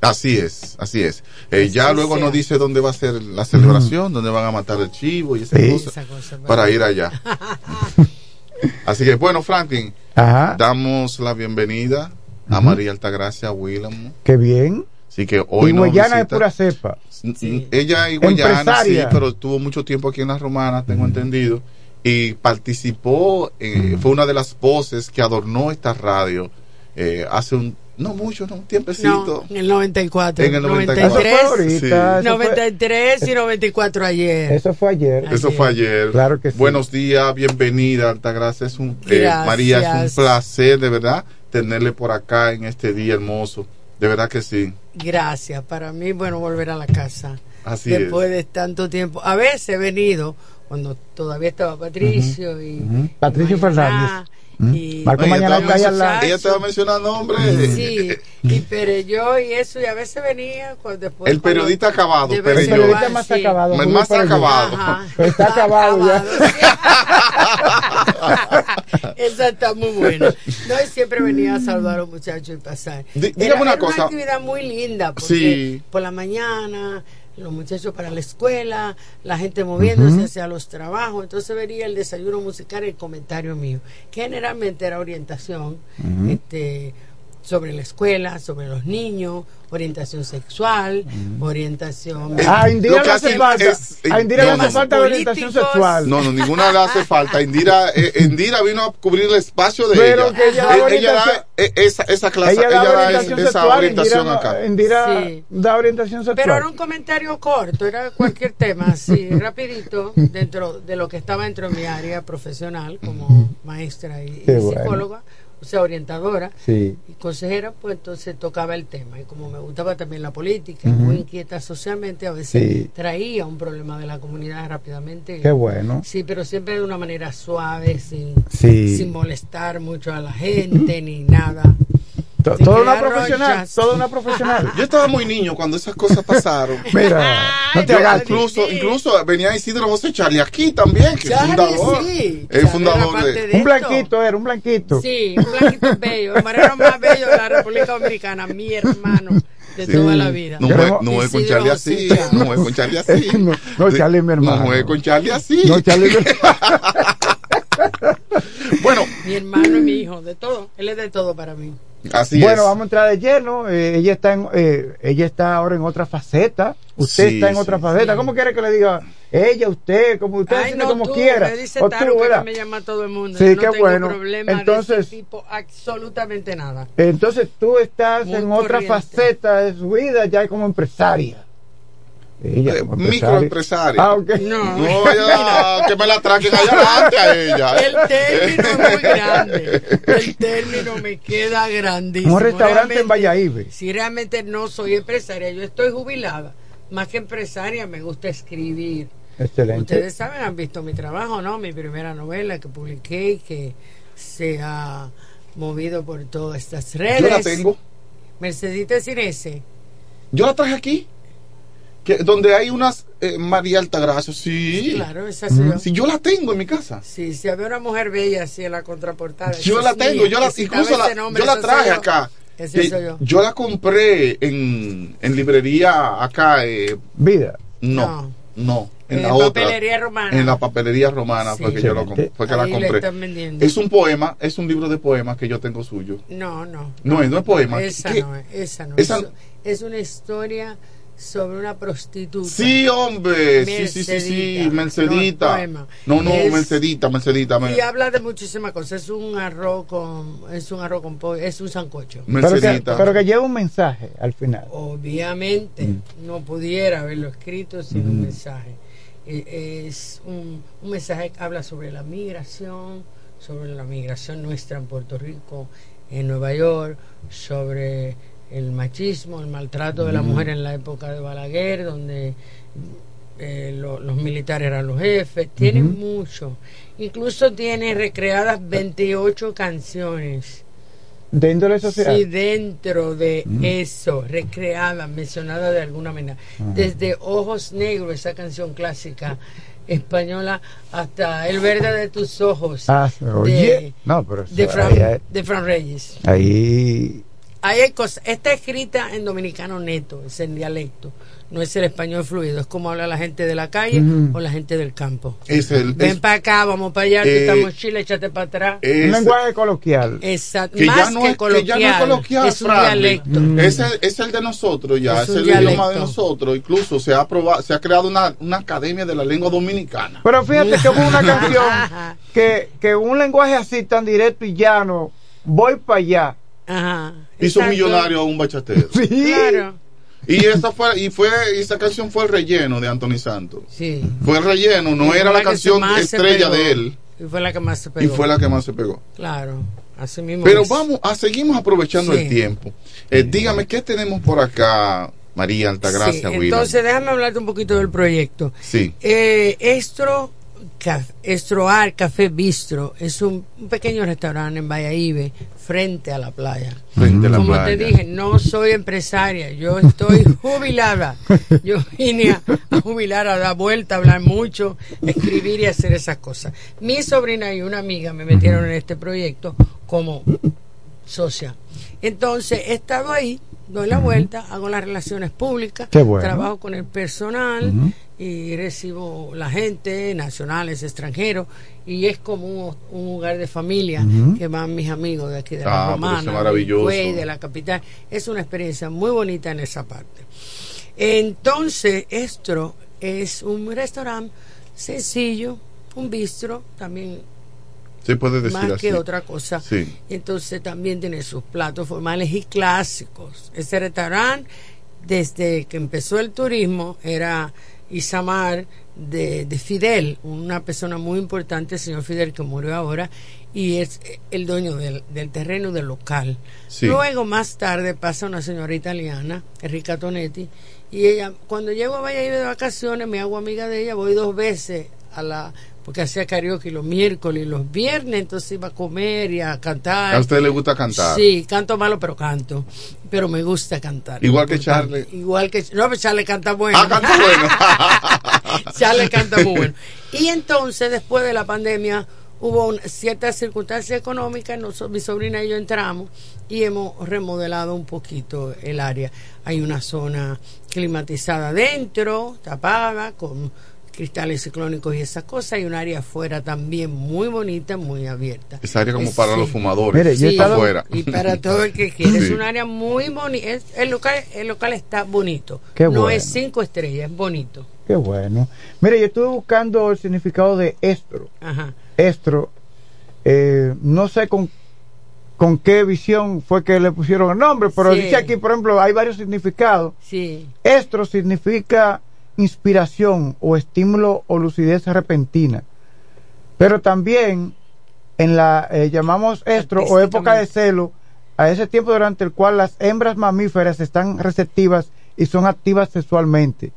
Así es, así es. Eh, ya luego sea. nos dice dónde va a ser la celebración, dónde van a matar el chivo y esas Sí. Esa cosa, para ir allá. Así que bueno, Franklin, Ajá, damos la bienvenida a. María Altagracia Willam. qué bien. Así que hoy y nos Guayana es visita. pura cepa. Mm, Ella es guayana, sí, pero estuvo mucho tiempo aquí en la Romana, tengo entendido, y participó, eh, fue una de las voces que adornó esta radio eh, hace un, no mucho, no, un tiempecito. No, en el 94. En el 94. 93, Eso fue ahorita, fue- 93 y 94 ayer. Eso fue ayer. Eso fue ayer. Claro que sí. Buenos días, bienvenida, Altagracia. Es un, eh. María, es un placer, de verdad, tenerle por acá en este día hermoso. De verdad que sí. Gracias. Para mí, bueno, volver a la casa. Así Después de tanto tiempo. A veces he venido, cuando todavía estaba Patricio y. Ujú. Patricio Fernández. Y- Marco Oye, Mañana estaba está. Ella estaba mencionando nombres. Sí, y Pereyó y eso, y a veces venía cuando después. El periodista acabado, Pereyó. El periodista más sí. acabado, El Julio más acabado. Ajá. Pero está acabado ya. Esa está muy buena. No, y siempre venía a saludar a los muchachos y pasar. Dí- dígame Era- una era cosa. Una actividad muy linda, porque Sí. por la mañana, los muchachos para la escuela, la gente moviéndose hacia los trabajos. Entonces vería el desayuno musical, el comentario mío. que Generalmente era orientación este, sobre la escuela, sobre los niños, orientación sexual, orientación. A Indira le hace falta. es- A Indira le no, hace no. falta orientación sexual. No, no, ninguna le hace falta. Indira, eh, Indira vino a cubrir el espacio de Pero ella. que ella da Eh, ella da eh, esa, esa clase, ella da ella da orientación esa sexual. orientación Indira, acá. Indira Sí. da orientación sexual. Pero era un comentario corto, era cualquier tema, así, rapidito, dentro de lo que estaba dentro de mi área profesional como maestra y, y Qué bueno. O sea, orientadora Sí. y consejera, pues entonces tocaba el tema. Y como me gustaba también la política, muy inquieta socialmente, a veces Sí. traía un problema de la comunidad rápidamente. Qué bueno. Sí, pero siempre de una manera suave, sin, Sí. sin molestar mucho a la gente ni nada. To- Sin Toda una profesional. Toda una profesional. Yo estaba muy niño cuando esas cosas pasaron. Mira, no te agaches. incluso, incluso venía Isidro José Charlie aquí también, que es Charlie, fundador. sí. El Charlie fundador de. de Un blanquito era, un blanquito. Sí, un blanquito bello, el marero más bello de la República Dominicana, mi hermano de Sí. toda la vida. No Queremos- juegue, no juegue con Charlie así. No juegue con Charlie así. No, no, Charlie es mi hermano. No juegue con Charlie así. No, Charlie. Bueno, Mi hermano y mi hijo, de todo. Él es de todo para mí. Así bueno, es. vamos a entrar de lleno. Eh, ella está en, eh, ella está ahora en otra faceta. Usted Sí, está en sí, otra faceta. ¿Cómo quiere que le diga? Ella, usted, como usted, Ay, no, como tú, quiera. me dice O Taro tú, que ¿verdad? me llama todo el mundo. Sí, Yo no qué tengo bueno. problema Entonces- de ese tipo, absolutamente nada. Entonces tú estás Muy en otra faceta de su vida ya como empresaria. Ella empresaria. Microempresaria. Ah, ok. No, No vaya que me la traquen allá adelante a ella. El término es muy grande. El término me queda grandísimo. Un restaurante en Valladolid. Si realmente no soy empresaria, yo estoy jubilada. Más que empresaria, me gusta escribir. Excelente. Ustedes saben, han visto mi trabajo, ¿no? Mi primera novela que publiqué y que se ha movido por todas estas redes. Yo la tengo. Mercedita Cirese. Yo la traje aquí. Que, donde hay unas eh, María Altagracia, sí. Claro, esa yo. Sí, yo la tengo en mi casa. Sí, si había una mujer bella así en la contraportada. Yo la tengo, mía. yo la, incluso la, nombre, yo la traje yo. acá. Ese Que soy yo. yo la compré en, en librería acá. eh, Vida. no, no, en, En la otra. papelería romana. En la papelería romana fue Sí. que yo lo compré, fue que la compré. están vendiendo. Es un poema, es un libro de poemas que yo tengo suyo. No, no. No, no es poema. Esa ¿Qué? no es. Esa no Esa- es. Es una historia sobre una prostituta. Sí, hombre, sí, sí, sí, sí, Mercedita. No. No, no, Es- Mercedita, Mercedita. me- Y habla de muchísimas cosas. Es un arroz con. Es un arroz con pollo. Es un sancocho. Pero que, pero que lleva un mensaje al final. Obviamente Mm. no pudiera haberlo escrito sin un mensaje. Eh, Es un, un mensaje que habla sobre la migración, sobre la migración nuestra en Puerto Rico, en Nueva York, sobre el machismo, el maltrato de la mujer en la época de Balaguer, donde eh, lo- los militares eran los jefes. Tiene mucho. Incluso tiene recreadas 28 canciones. De índole social. Sí, dentro de Mm. eso, recreada, mencionada de alguna manera. Ajá. Desde Ojos Negros, esa canción clásica española, hasta El verde de tus ojos. Ah, de, oye. No, pero de, eso, Fran, ahí, ahí- de Fran Reyes. ahí- Ahí hay cosas. Está escrita en dominicano neto, es en dialecto. No es el español fluido, es como habla la gente de la calle o la gente del campo. Es el, Ven es- para acá, vamos para allá, Eh, estamos en Chile, échate para atrás. es- un lenguaje coloquial. Exacto. que Más ya no que es, que coloquial, ya no es coloquial, es un dialecto. Mm. Es, el, es el de nosotros ya, Es el idioma de nosotros. Incluso se ha aprobado, se ha creado una, una academia de la lengua dominicana. Pero fíjate que hubo una canción que, que un lenguaje así tan directo y llano, voy para allá. Ajá. Hizo exacto. millonario a un bachatero. Sí. Claro. Y esa fue, y fue, y esa canción fue el relleno de Anthony Santos. Sí. Fue el relleno, no Y era la canción estrella de él. Y fue la que más se Y pegó. fue la que más se pegó. Claro. Así mismo. Pero es. vamos, a, seguimos aprovechando Sí. el tiempo. Eh, dígame, ¿qué tenemos por acá, María Altagracia, Sí, William? entonces déjame hablarte un poquito del proyecto. Sí. Eh, Estro, Estroar Café Bistro es un, un pequeño restaurante en Valladolid frente a la playa. Frente a la Como playa. te dije, no soy empresaria, yo estoy jubilada. Yo vine a, a jubilar, a dar vuelta, a hablar mucho, escribir y hacer esas cosas. Mi sobrina y una amiga me metieron en este proyecto como socia. Entonces he estado ahí, doy la vuelta, hago las relaciones públicas, bueno. trabajo con el personal y recibo la gente, nacionales, extranjeros, y es como un, un lugar de familia que van mis amigos de aquí de Ah, la pero Romana, eso es maravilloso. de la capital. Es una experiencia muy bonita en esa parte. Entonces, Estro es un restaurante sencillo, un bistro, también Se puede decir más así. que otra cosa. Sí. Entonces también tiene sus platos formales y clásicos. Ese restaurante, desde que empezó el turismo, era Isamar de, de Fidel, una persona muy importante, el señor Fidel, que murió ahora, y es el dueño del, del terreno del local. Sí. Luego, más tarde, pasa una señora italiana, Enrica Tonetti, y ella, cuando llego a Valladolid de vacaciones, me hago amiga de ella, voy dos veces a la porque hacía karaoke los miércoles y los viernes, entonces iba a comer y a cantar. A usted le gusta cantar. Sí, canto malo, pero canto. Pero me gusta cantar. Igual que. Charlie. Igual que. No, pero Charlie canta bueno. Ah, canta bueno. Charlie canta muy bueno. Y entonces, después de la pandemia, hubo una- ciertas circunstancias económicas. Nosotros, mi sobrina y yo entramos y hemos remodelado un poquito el área. Hay una zona climatizada dentro, tapada, con cristales ciclónicos y esas cosas. Hay un área afuera también muy bonita, muy abierta. Esa área como Es- para sí. los fumadores. Mire, yo Sí, estado- afuera. y para todo el que quiere. Es un área muy bonita. El local, el local está bonito. Qué no bueno. es cinco estrellas, es bonito. Qué bueno. Mire, yo estuve buscando el significado de estro. Ajá. Estro, eh, no sé con, con qué visión fue que le pusieron el nombre, pero Sí. dice aquí, por ejemplo, hay varios significados. Sí. Estro significa inspiración o estímulo o lucidez repentina. Pero también en la eh, llamamos estro o época de celo a ese tiempo durante el cual las hembras mamíferas están receptivas y son activas sexualmente.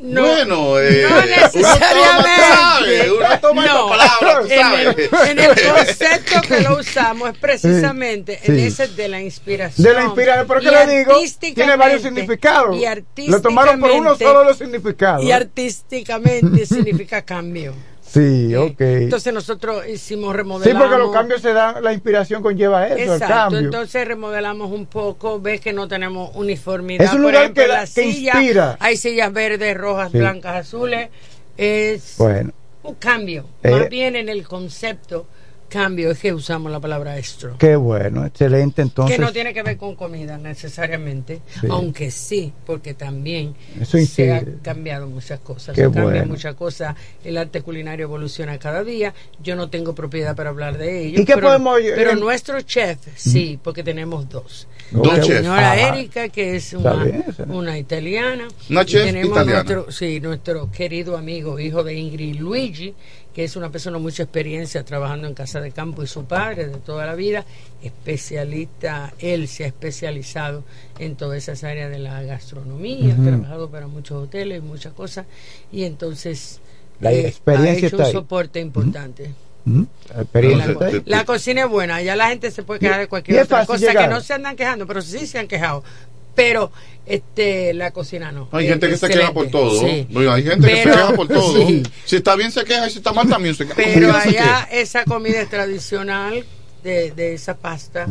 No, bueno, eh, no necesariamente. Uno toma No. palabra, tú En el, en el concepto que lo usamos es precisamente Sí. en ese de la inspiración. De la inspiración, pero que Y le digo, tiene varios significados. Y Lo tomaron por uno solo los significados. Y artísticamente significa cambio. Sí, ok. Entonces nosotros hicimos Sí, remodelamos. porque los cambios se dan, la inspiración conlleva eso, el Exacto, cambio. entonces remodelamos un poco, ves que no tenemos uniformidad. Es un Por lugar ejemplo, que la que silla, inspira. hay sillas verdes, rojas, Sí. blancas, azules. Es Bueno, un cambio, Eh. más bien en el concepto cambio es que usamos la palabra extra. qué bueno, excelente. Entonces, que no tiene que ver con comida necesariamente, Sí. aunque sí, porque también Eso se ha incide. cambiado muchas cosas. Qué se cambian bueno. muchas cosas. El arte culinario evoluciona cada día. Yo no tengo propiedad para hablar de ello. ¿Y qué pero, podemos- Pero nuestro chef, sí, porque tenemos dos. Dos la chefs. señora Ajá. Erika, que es una, una italiana. Una chef tenemos italiana. Nuestro, sí, nuestro querido amigo, hijo de Ingrid Luigi, que es una persona de mucha experiencia trabajando en casa de campo y su padre de toda la vida, especialista, él se ha especializado en todas esas áreas de la gastronomía, ha trabajado para muchos hoteles, muchas cosas, y entonces La eh, experiencia ha hecho está un ahí. soporte importante. La experiencia La, está ahí. la cocina es buena, ya la gente se puede quejar de cualquier otra cosa llegar. que no se andan quejando, pero sí se han quejado. Pero este la cocina no. Hay gente que se queja por todo. sí. No, Hay gente que se queja por todo. sí. Si está bien se queja y si está mal también se queja. Pero allá queja. esa comida es tradicional de, de esa pasta,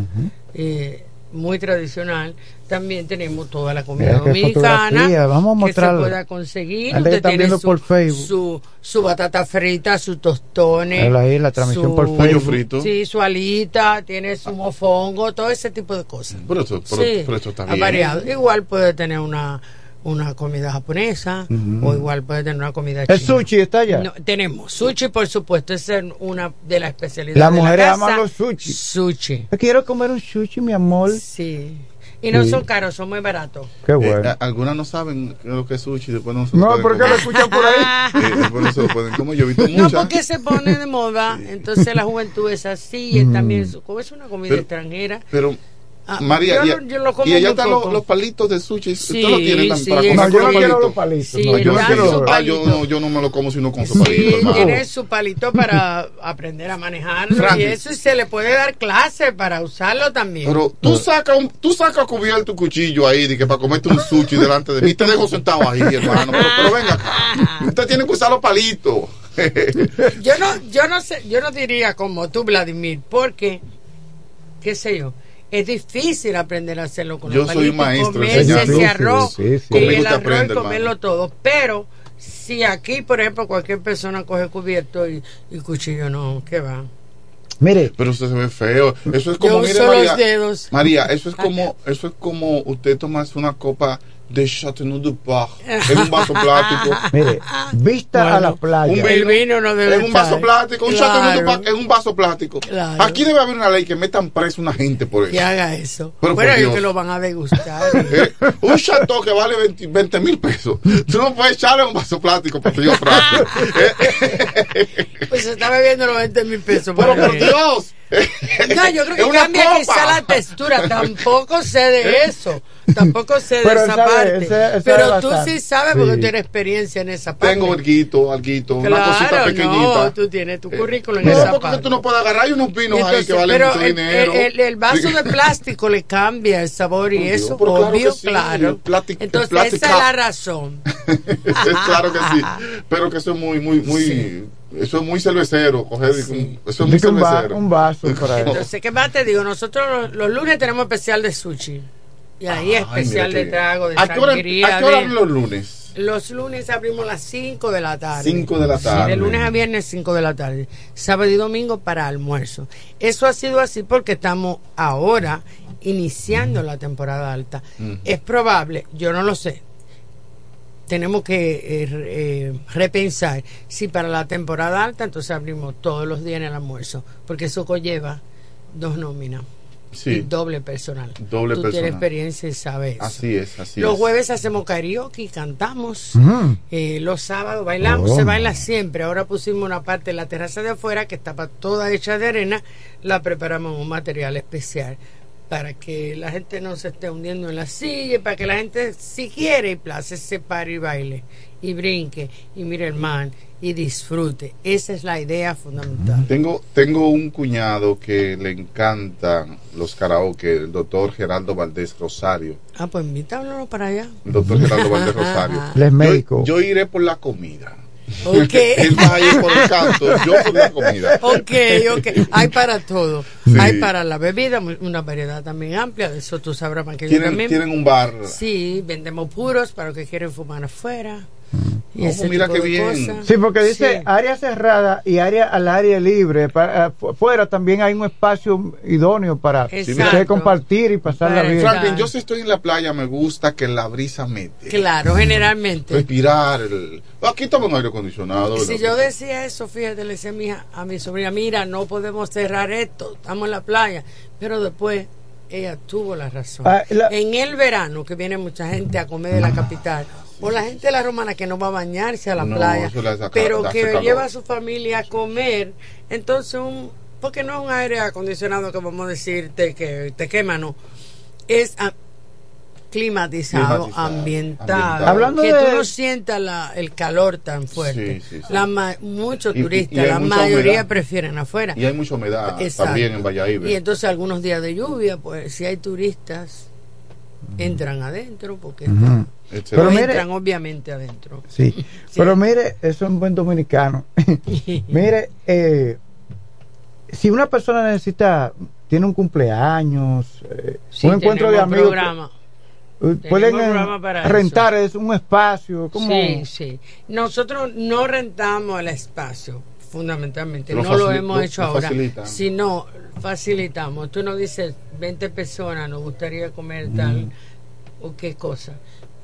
eh, muy tradicional. También tenemos toda la comida Mira dominicana vamos a que se pueda conseguir. Usted está tiene su, por Facebook. su, su batata frita, sus tostones. Ahí, la transmisión por Pollo Facebook. frito. Sí, su alita, tiene su mofongo, todo ese tipo de cosas. Pero eso, pero, Sí, pero eso está ha bien. variado. Igual puede tener una, una comida japonesa o igual puede tener una comida El china. sushi está allá. No, tenemos sushi, por supuesto, es una de las especialidades. Las la mujeres casa. aman los sushi. Sushi. Quiero comer un sushi, mi amor. Sí. Y no Sí. son caros, son muy baratos. Qué Eh, bueno. algunas no saben lo que es sushi, después no se No, porque lo comer. escuchan por ahí. Eh, después no se lo pueden comer. Yo he visto No, muchas. porque se pone de moda, entonces la juventud es así, y Mm. también como es una comida Pero- extranjera. Pero, Ah, María, yo y, yo lo como y allá muy están los, palitos de sushi. Sí, ¿Usted lo tiene también sí, para sí. comer No, yo no los quiero palitos? los palitos. Sí, no, yo no quiero Ah, yo no, yo no me lo como sino con su Sí, palito, hermano. tiene su palito para aprender a manejarlo y eso y se le puede dar clase para usarlo también. Pero tú sacas tú sacas cubierto tu cuchillo ahí de que para comerte un sushi delante de mí. Te dejo sentado ahí, hermano. Pero, pero venga acá. Usted tiene que usar los palitos. yo no, yo no sé, yo no diría como tú, Vladimir, porque, qué sé yo, es difícil aprender a hacerlo con Yo los soy palitos, maestro comerse ese arroz Sí, sí. y el arroz aprende, y comerlo hermano. todo, pero si aquí, por ejemplo, cualquier persona coge cubierto y, y cuchillo, no, ¿qué va? Mire, Pero usted se ve feo. Eso es Yo como, mire, uso María. los dedos. María, eso es como, eso es como usted tomarse una copa de Chateauneuf du Pape en un vaso plástico. mire, vista a la playa. Un El vino no debe en un vaso estar. plástico, un Claro. Pape en un vaso plástico. Claro. Aquí debe haber una ley que metan preso una gente por eso. Que haga eso. Pero bueno, por ellos Dios. que lo van a degustar. Eh, un chateau que vale 20 mil pesos. Tú no puedes echarle un vaso plástico porque yo trato. pues se está bebiendo los 20 mil pesos. Pero por Dios. No, yo creo que cambia copa. quizá la textura. Tampoco sé de eso. Tampoco sé de esa sabe, parte. él sabe- él sabe Pero tú sí sabes porque Sí. tienes experiencia en esa parte. Tengo alguito, alguito, una claro, cosita pequeñita. no, tú tienes tu currículum en No, esa porque parte. tú no puedes agarrar unos vinos ahí Entonces, que valen pero mucho el, dinero. el- el- el vaso de plástico le cambia el sabor y eso, pero claro obvio, sí, claro. el Entonces, esa es la razón. Es claro que sí. Pero que eso es muy, muy, muy. Eso es muy cervecero. Coger, Eso es muy Dice un, va- cervecero. un vaso para. Entonces, ¿qué más te digo? Nosotros los, los lunes tenemos especial de sushi. Y ahí Ay, especial de trago, de. ¿A hora, sangría. ¿a qué hora de- los lunes? Los lunes abrimos a las 5 de la tarde. 5 de la Sí, tarde. de lunes a viernes 5 de la tarde. Sábado y domingo para almuerzo. Eso ha sido así porque estamos ahora iniciando la temporada alta. Mm. Es probable, yo no lo sé. Tenemos que eh, eh, repensar si para la temporada alta entonces abrimos todos los días en el almuerzo, porque eso conlleva dos nóminas Sí. y doble personal. Doble Tú personal. tienes experiencia y sabes. Así es, así Los es. jueves hacemos karaoke, cantamos. Mm. Eh, los sábados bailamos, Oh. se baila siempre. Ahora pusimos una parte de la terraza de afuera que estaba toda hecha de arena, la preparamos en un material especial para que la gente no se esté hundiendo en la silla, para que la gente, si quiere y place, se pare y baile. Y brinque y mire el mar y disfrute. Esa es la idea fundamental. Tengo, tengo un cuñado que le encantan los karaoke, el doctor Geraldo Valdés Rosario. Ah, pues invítanos para allá. El doctor Geraldo Valdés Rosario. Él es médico. Yo, yo iré por la comida. Ok. Él va a ir por el canto, yo por la comida. Ok, ok. Hay para todo. Sí. Hay para la bebida, una variedad también amplia. De eso tú sabrás más que yo también. tienen un bar. Sí, vendemos puros para los que quieren fumar afuera. Y Oh, ese mira tipo qué de bien. Sí, porque dice Sí. área cerrada y área al área libre. Para, fu- fuera también hay un espacio idóneo para compartir y pasarla Para bien. Franklin, yo si estoy en la playa me gusta que la brisa mete. Claro, generalmente. Respirar. el- Aquí estamos en aire acondicionado. Si yo decía eso, fíjate, le decía a mi, hija- a mi sobrina, mira, no podemos cerrar esto, estamos en la playa. Pero después ella tuvo la razón. Ah, la- En el verano, que viene mucha gente a comer de la capital, o la gente de la romana que no va a bañarse a la No, playa, saca- pero que calor. lleva a su familia a comer, entonces un... Porque no es un aire acondicionado que vamos a decirte que te quema, no. Es climatizado, Climatizado, ambientado. ambientado. Hablando que de- tú no sientas la- el calor tan fuerte. Sí, sí, sí. La ma- muchos Y- y- turistas, y la mayoría humedad. prefieren afuera. Y hay mucha humedad Exacto. también en Valladolid. Y entonces algunos días de lluvia, pues si hay turistas, entran adentro, porque Excelente. Pero mire- entran obviamente adentro. Sí. Pero mire, eso es un buen dominicano. mire, eh, si una persona necesita, tiene un cumpleaños, eh, Sí, un encuentro de amigos, programa. eh, pueden eh, rentar es un espacio. como Sí, sí. Nosotros no rentamos el espacio, fundamentalmente. Lo no lo hemos hecho lo ahora. facilitan. Sino facilitamos. Tú nos dices 20 personas, nos gustaría comer tal o qué cosa.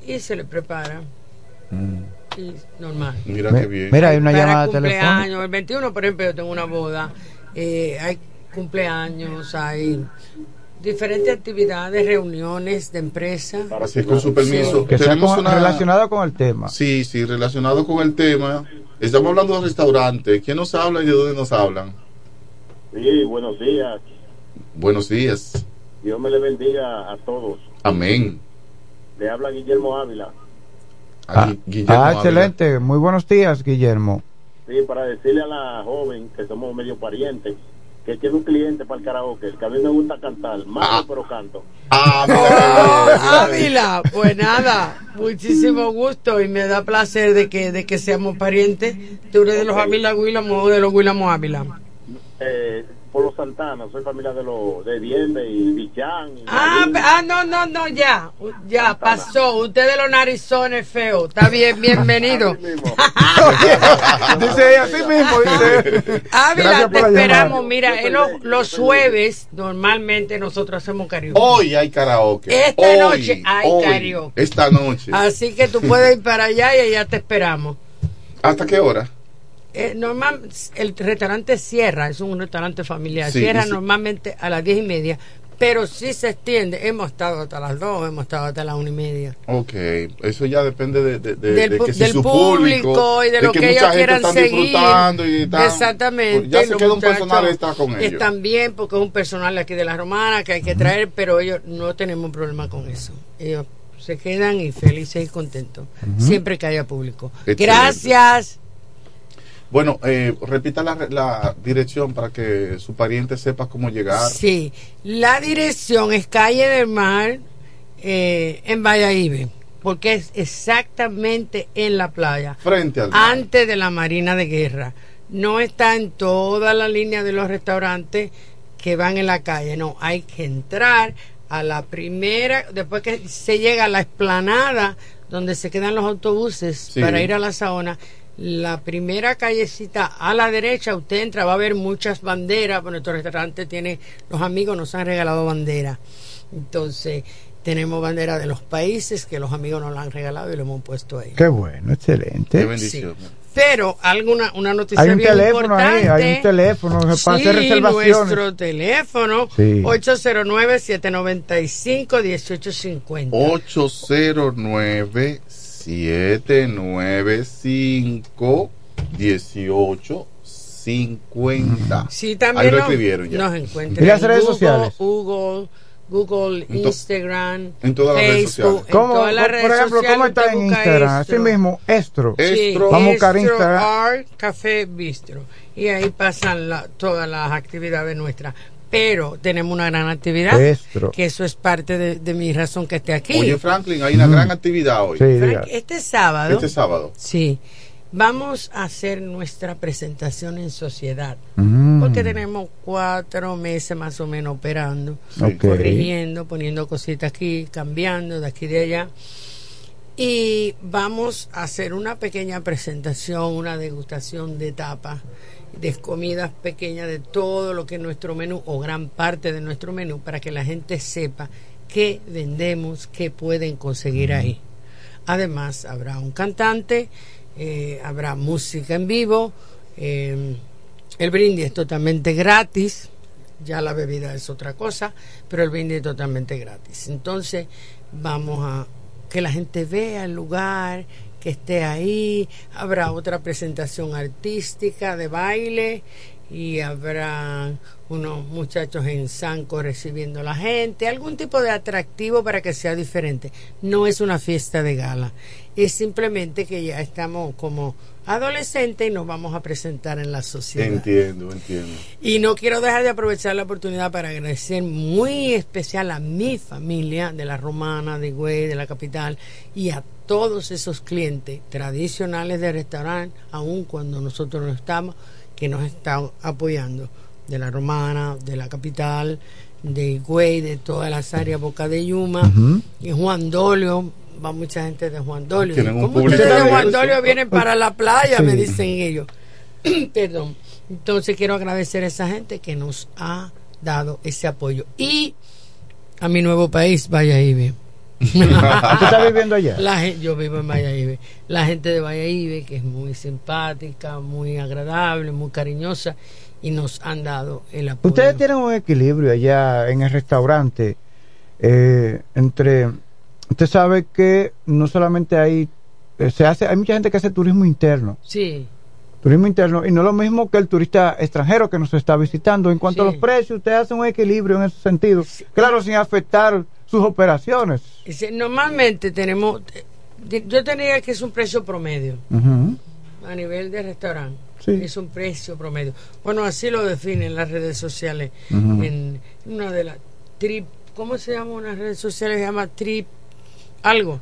Y se le prepara. Y normal. Mira Mi- qué bien. Mira, hay una Para llamada telefónica. el 21, por ejemplo, yo tengo una boda. eh, hay cumpleaños, hay diferentes actividades, reuniones de empresa. Así con su permiso. Que sea tenemos con- una... relacionado con el tema. Sí, sí, relacionado con el tema. Estamos hablando de restaurantes. ¿Quién nos habla y de dónde nos hablan? Sí, buenos días. Buenos días. Dios me le bendiga a todos. Amén. Le habla Guillermo Ávila. Ah, Guillermo ah, Ávila. excelente. Muy buenos días, Guillermo. Sí, para decirle a la joven que somos medio parientes que tiene un cliente para el karaoke, que a mí me gusta cantar, malo pero canto. Ah, Oh, Ávila, pues nada, muchísimo gusto y me da placer de que de que seamos parientes. Tú eres de los Ávila Guilamo o de los Guilamo Ávila. Eh, por los Santana, soy familia de los de Diende y Bichán. y Ah, ah, no, no, no, ya, ya pasó. Usted de los narizones feos, está bien, bienvenido. dice ella así mismo. Dice. Ávila, Gracias te esperamos. llamada. Mira, en los, los jueves normalmente nosotros hacemos karaoke. Hoy hay karaoke. Esta Hoy, noche hay hoy, karaoke. Esta noche. Así que tú puedes ir para allá y allá te esperamos. ¿Hasta qué hora? Eh, normal, el restaurante cierra, es un restaurante familiar, Sí, cierra sí. normalmente a las diez y media, pero sí se extiende, hemos estado hasta las dos, hemos estado hasta las una y media. Ok, eso ya depende de, de- de- Del de pu- que si del su público y de lo que ellos quieran seguir. están- Exactamente. Ya y se queda un personal extra con ellos. Están bien porque es un personal aquí de la romana que hay que traer, pero ellos no tenemos problema con eso. Ellos se quedan y felices y contentos, siempre que haya público. Excelente. Gracias. Bueno, eh, repita la, la dirección para que su pariente sepa cómo llegar. Sí, la dirección es calle del mar eh, en Valladolid, porque es exactamente en la playa, Frente al mar. antes de la Marina de Guerra. No está en toda la línea de los restaurantes que van en la calle, no, hay que entrar a la primera, después que se llega a la explanada donde se quedan los autobuses Sí. para ir a la sauna, la primera callecita a la derecha, usted entra, va a ver muchas banderas, bueno, nuestro restaurante tiene, los amigos nos han regalado banderas, entonces tenemos bandera de los países que los amigos nos la han regalado y lo hemos puesto ahí. Qué bueno, excelente. Qué bendición. Pero alguna una noticia Hay un bien teléfono ahí, importante. hay un teléfono para Sí, hacer reservaciones. nuestro teléfono Sí. 809-795-1850. 809 795 1850. Sí, también Ahí lo nos, escribieron ya. nos encuentran ¿Y las en redes Google, sociales? Google, Google, En Instagram, en todas las redes sociales. en ¿Cómo, todas las por redes ejemplo, sociales ¿cómo está en Instagram? Estro. Así mismo, Estro. Sí, Vamos a buscar Estro Instagram. Art Café Bistro. Y ahí pasan la- todas las actividades nuestras. Pero tenemos una gran actividad, Estro. que eso es parte de, de mi razón que esté aquí. Oye, Franklin, hay una gran actividad hoy. Frank, este sábado, Este sábado. sí, vamos a hacer nuestra presentación en sociedad. Mm. Porque tenemos cuatro meses más o menos operando, corrigiendo, poniendo cositas aquí, cambiando de aquí y de allá. Y vamos a hacer una pequeña presentación, una degustación de tapas, de comidas pequeñas, de todo lo que es nuestro menú o gran parte de nuestro menú para que la gente sepa qué vendemos, qué pueden conseguir ahí. Además, habrá un cantante, eh, habrá música en vivo, eh, el brindis es totalmente gratis, ya la bebida es otra cosa, pero el brindis es totalmente gratis. Entonces, vamos a que la gente vea el lugar, que esté ahí, habrá otra presentación artística de baile y habrá unos muchachos en Sanco recibiendo a la gente, algún tipo de atractivo para que sea diferente. No es una fiesta de gala, es simplemente que ya estamos como adolescentes y nos vamos a presentar en la sociedad. Entiendo, entiendo. Y no quiero dejar de aprovechar la oportunidad para agradecer muy especial a mi familia de la Romana, de Güey, de la capital y a todos esos clientes tradicionales del restaurante, aun cuando nosotros no estamos, que nos están apoyando, de la Romana, de la capital, de Güey, de todas las áreas Boca de Yuma, y Juan Dolio, va mucha gente de Juan Dolio. ¿Cómo ustedes de Juan Dolio vienen para la playa? Me dicen ellos. Perdón. Entonces quiero agradecer a esa gente que nos ha dado ese apoyo. Y a mi nuevo país, Valladolid. ¿Usted está viviendo allá? La yo vivo en Valladolid. La gente de Valladolid, que es muy simpática, muy agradable, muy cariñosa, y nos han dado el apoyo. Ustedes tienen un equilibrio allá en el restaurante eh, entre. Usted sabe que no solamente hay. eh, se hace, hay mucha gente que hace turismo interno. Sí. Turismo interno, y no es lo mismo que el turista extranjero que nos está visitando. En cuanto a los precios, usted hace un equilibrio en ese sentido. Claro, sin afectar sus operaciones. Normalmente tenemos. eh, Yo tenía que es un precio promedio. A nivel de restaurante. Sí. Es un precio promedio. Bueno, así lo definen las redes sociales. En una de las trip, ¿cómo se llama una red social? Se llama trip algo.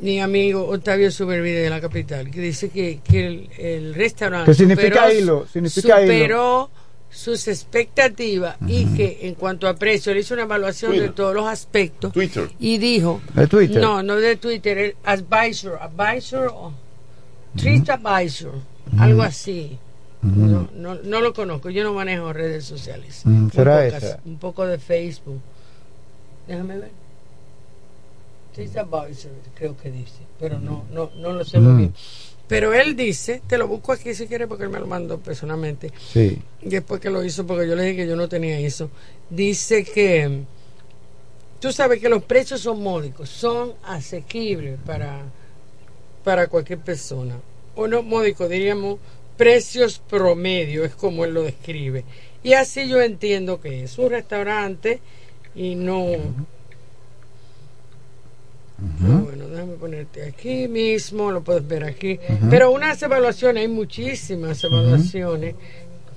Mi amigo Octavio Supervide de la capital, que dice que, que el, el restaurante ¿Qué significa superó- hilo? Significa hilo. Sus expectativas y que en cuanto a precio le hizo una evaluación de todos los aspectos Twitter. y dijo ¿De Twitter? no no de Twitter el advisor advisor o Treat Advisor algo así no, no, no lo conozco yo no manejo redes sociales Mm, será pocas. esa. un poco de Facebook déjame ver Treat Advisor creo que dice pero no no no lo sé muy Mm. bien pero él dice te lo busco aquí si quieres porque él me lo mandó personalmente Sí. después que lo hizo, porque yo le dije que yo no tenía eso, dice que tú sabes que los precios son módicos, son asequibles para, para cualquier persona. O no módicos, diríamos precios promedio, es como él lo describe. Y así yo entiendo que es un restaurante y no... Ah, Bueno, déjame ponerte aquí mismo, lo puedes ver aquí. Pero unas evaluaciones, hay muchísimas evaluaciones,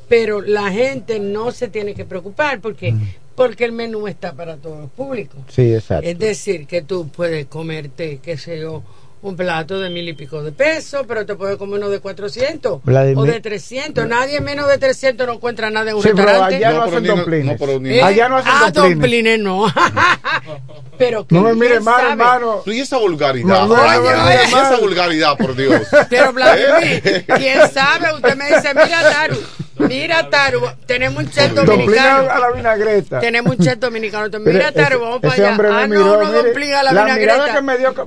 pero la gente no se tiene que preocupar porque porque el menú está para todos los públicos. Sí, exacto. Es decir, que tú puedes comerte, qué sé yo, un plato de mil y pico de pesos, pero te puedes comer uno de 400 Vladimir- o de 300. Nadie menos de 300 no encuentra nada en un Sí, pero restaurante. allá no, No, pero hacen no- domplines. no, ¿Eh? Allá no hacen ah, domplines. domplines no. pero que No me mire mal, sabe. hermano. Y esa vulgaridad. No, esa vulgaridad, por Dios. Pero Vladimir, quién sabe, usted me dice, mira Taru, mira Taru, tenemos un a dominicano. a la vinagreta. Tenemos un chef dominicano. Mira, Taru, vamos para ese allá. hombre me Ah, miró, no, no mire, domplín a la, la vinagreta. mirada que me dio Yo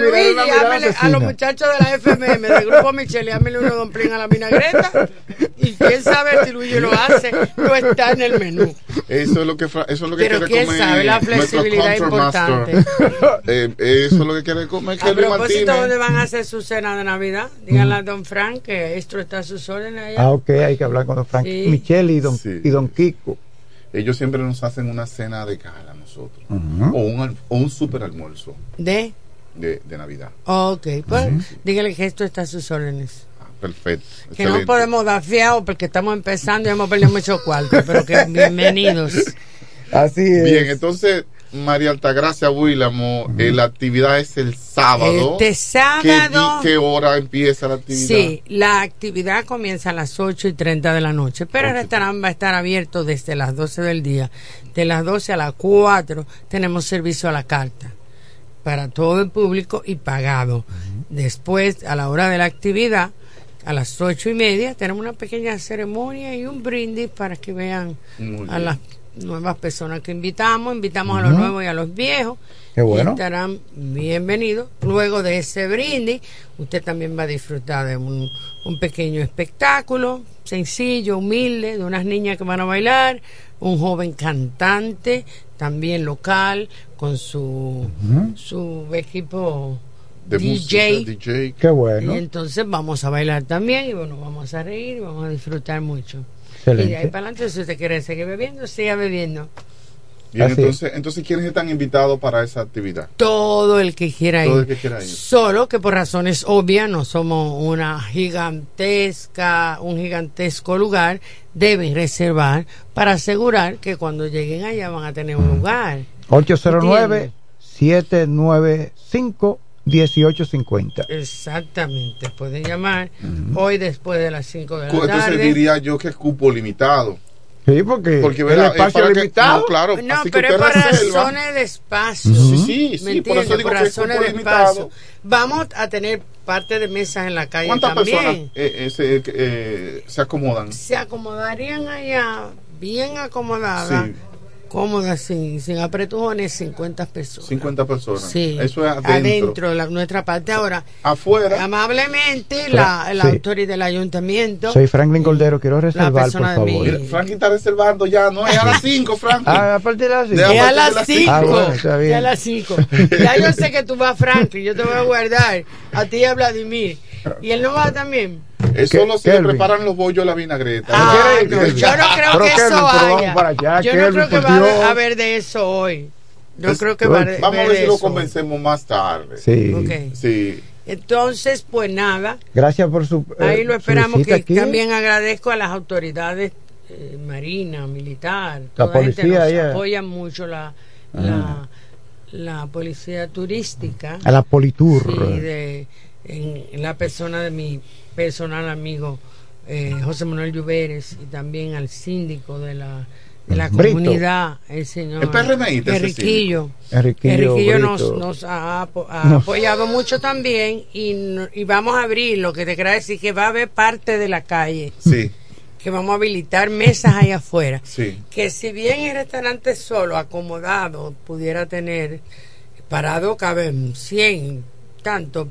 le digo, mirada hámele a los muchachos de la FMM, del grupo Michelle, hámele uno domplín a la vinagreta. Y quién sabe si Luigi lo hace, no está en el menú. Eso es lo que, eso es lo que Pero quiere quién comer sabe, la flexibilidad Master. Eh, eso es lo que quiere comer A Kelly propósito, Martínez. ¿dónde van a hacer su cena de Navidad? Díganle a Don Frank que esto está a sus órdenes allá. Ah, ok, hay que hablar con don Frank Sí. Michelle y don, Sí. y don Kiko. ellos siempre nos hacen una cena de gala a nosotros. O, un, o un super almuerzo De. de, de Navidad. Ok, pues dígale que esto está a sus órdenes. Perfecto. Que no podemos dar fiado porque estamos empezando y hemos perdido mucho cuarto, pero que bienvenidos. Así es. Bien, entonces, María Altagracia Willamo, eh, la actividad es el sábado. Este sábado. ¿Qué, qué hora empieza la actividad? Sí, la actividad comienza a las 8 y 30 de la noche, pero el restaurante va a estar abierto desde las 12 del día. De las 12 a las 4 tenemos servicio a la carta para todo el público y pagado. Después, a la hora de la actividad, a las ocho y media, tenemos una pequeña ceremonia y un brindis para que vean Muy a las nuevas personas que invitamos. Invitamos a los nuevos y a los viejos. Qué bueno. Y estarán bienvenidos. Luego de ese brindis, usted también va a disfrutar de un, un pequeño espectáculo, sencillo, humilde, de unas niñas que van a bailar, un joven cantante, también local, con su, su equipo De DJ. música, DJ. Qué bueno. Y entonces vamos a bailar también y bueno, vamos a reír y vamos a disfrutar mucho. Excelente. Y de ahí para adelante, si usted quiere seguir bebiendo, siga bebiendo. Bien, entonces, entonces, ¿quiénes están invitados para esa actividad? Todo el que quiera ir. Todo el que quiera ir. Solo que por razones obvias no somos una gigantesca, un gigantesco lugar, deben reservar para asegurar que cuando lleguen allá van a tener un lugar. 809-795-1850. Exactamente, pueden llamar hoy después de las 5 de la Entonces tarde. diría yo que es cupo limitado. Sí, porque, Porque el ¿verdad? Es espacio que- limitado. no, claro, No, así que pero es usted por reserva. razones de espacio. Sí, sí, ¿Me sí, por eso digo Por que es razones de limitado. espacio. Vamos a tener parte de mesas en la calle ¿Cuántas también. personas eh, eh, se, eh, se acomodan? Se acomodarían allá bien acomodadas, Sí. Cómodas, sin, sin apretujones, 50 personas. 50 personas. Sí, Eso es adentro. adentro de la- nuestra parte. Ahora, Afuera. amablemente, la, la Sí. autoridad del ayuntamiento. Soy Franklin Cordero, quiero reservar, por persona de mi- favor. Mira, Franklin está reservando ya, no es a las 5, Franklin. Ah, a partir de las De cinco. a Es a las las 5. cinco. Ah, bueno. Ya a las 5. Ya yo sé que tú vas, Franklin. Yo te voy a guardar a ti y a Vladimir. Y él no va también. Es ¿Qué- solo si le preparan los bollos a la vinagreta. Ah, no, yo no creo Pero que Kelvin, eso para allá, yo Kelvin, no creo que va a haber- de eso hoy. Yo Es- creo que va a haber Vamos a ver si lo convencemos más tarde. Sí. Entonces, pues nada, Gracias por su. eh, ahí lo esperamos. Que aquí. también agradezco a las autoridades eh, marina, militar, La toda gente policía nos allá. apoya mucho la, la, la policía turística. A la Politur. Sí, de, en, en la persona de mi personal amigo eh, José Manuel Lluveres y también al síndico de la, de la Brito. comunidad, el señor El ese Enriquillo. Enriquillo Enriquillo nos, nos ha, apo- ha Nos- apoyado mucho también y, no- y vamos a abrir, lo que te quiero decir, que va a haber parte de la calle, Sí, que vamos a habilitar mesas ahí afuera sí. que si bien el restaurante solo, acomodado, pudiera tener, parado caben 100, tanto,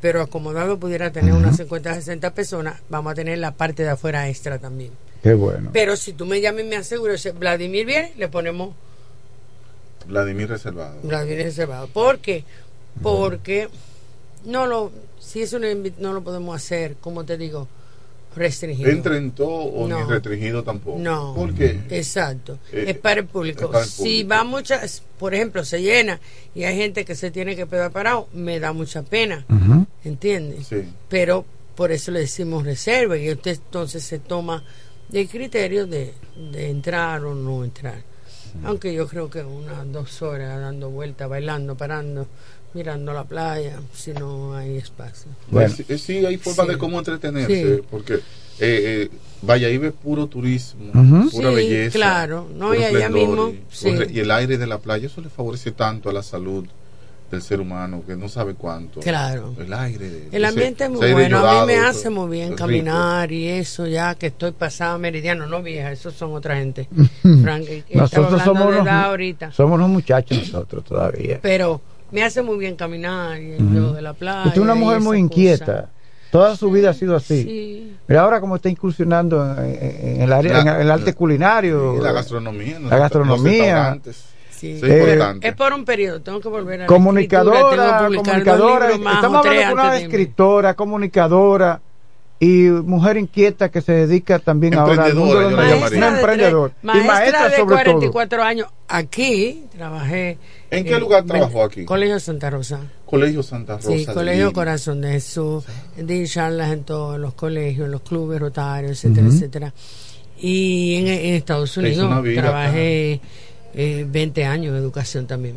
pero acomodado pudiera tener unas 50, 60 personas, vamos a tener la parte de afuera extra también. Qué bueno. Pero si tú me llamas y me aseguras, Vladimir viene, le ponemos Vladimir reservado. Vladimir reservado. ¿Por qué? Porque no lo, si es invi- no lo podemos hacer, como te digo, restringido. ¿Entra en todo o No. ni restringido tampoco? No. ¿Por qué? Exacto. Eh, es para el público. es para el Si público. va muchas, por ejemplo, se llena y hay gente que se tiene que quedar parado, me da mucha pena. Ujú. ¿Entiendes? Sí. Pero por eso le decimos reserva y usted entonces se toma el criterio de, de entrar o no entrar. Aunque yo creo que unas dos horas dando vueltas, bailando, parando, mirando la playa, si no hay espacio. Bueno. Sí, eh, sí, hay formas Sí. de cómo entretenerse, Sí. porque eh, eh, vaya, ahí ve puro turismo, Ujú. pura Sí, belleza. claro, ¿no? puro Y allá esplendor, mismo, y, sí. corre- y el aire de la playa, eso le favorece tanto a la salud del ser humano, que no sabe cuánto. Claro. El aire. El ese- ambiente es muy bueno, a mí me hace muy bien rico. caminar y eso, ya que estoy pasada meridiano, no vieja, esos son otra gente. Frank, Nosotros hablando somos ahorita. somos unos muchachos nosotros todavía. Pero me hace muy bien caminar y el yo de la playa. Usted es una mujer muy cosa. inquieta. Toda su vida ha sido así. Sí. Mira ahora como está incursionando en, en- en el área, La- en el arte culinario. La gastronomía. La gastronomía. Sí. Eh, importante. Es por un periodo, tengo que volver a la comunicadora, tengo que comunicadora. Estamos hablando de una de escritora, comunicadora, y mujer inquieta que se dedica también ahora al mundo de Un la emprendedor. y Maestra maestra de sobre 44 años aquí, trabajé. ¿En qué lugar trabajó aquí? Colegio Santa Rosa. Colegio Santa Rosa. Sí, de Colegio. Corazón de Jesús, di charlas en todos los colegios, en los clubes rotarios, etcétera, etcétera. Y en, en Estados Unidos trabajé eh, 20 años en educación también.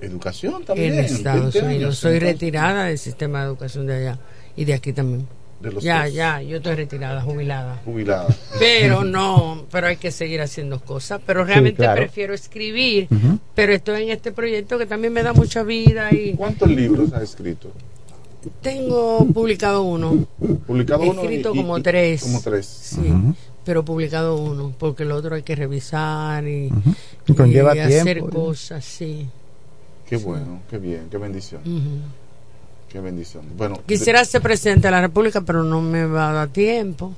Educación también. en Estados 20 Unidos. años, Soy entonces. retirada del sistema de educación de allá y de aquí también. De los ya, ya, yo estoy retirada, jubilada. Jubilada. Pero no, pero hay que seguir haciendo cosas. Pero realmente claro. prefiero escribir. Pero estoy en este proyecto que también me da mucha vida y ¿Cuántos libros has escrito? tengo publicado uno. Publicado He uno escrito y- como y- tres. Como tres. Sí, pero publicado uno, porque el otro hay que revisar y, Y conlleva hacer tiempo, ¿eh? cosas, sí. Qué bueno, qué bien, qué bendición. Qué bendición. Bueno, Quisiera ser presidente de la República, pero no me va a dar tiempo,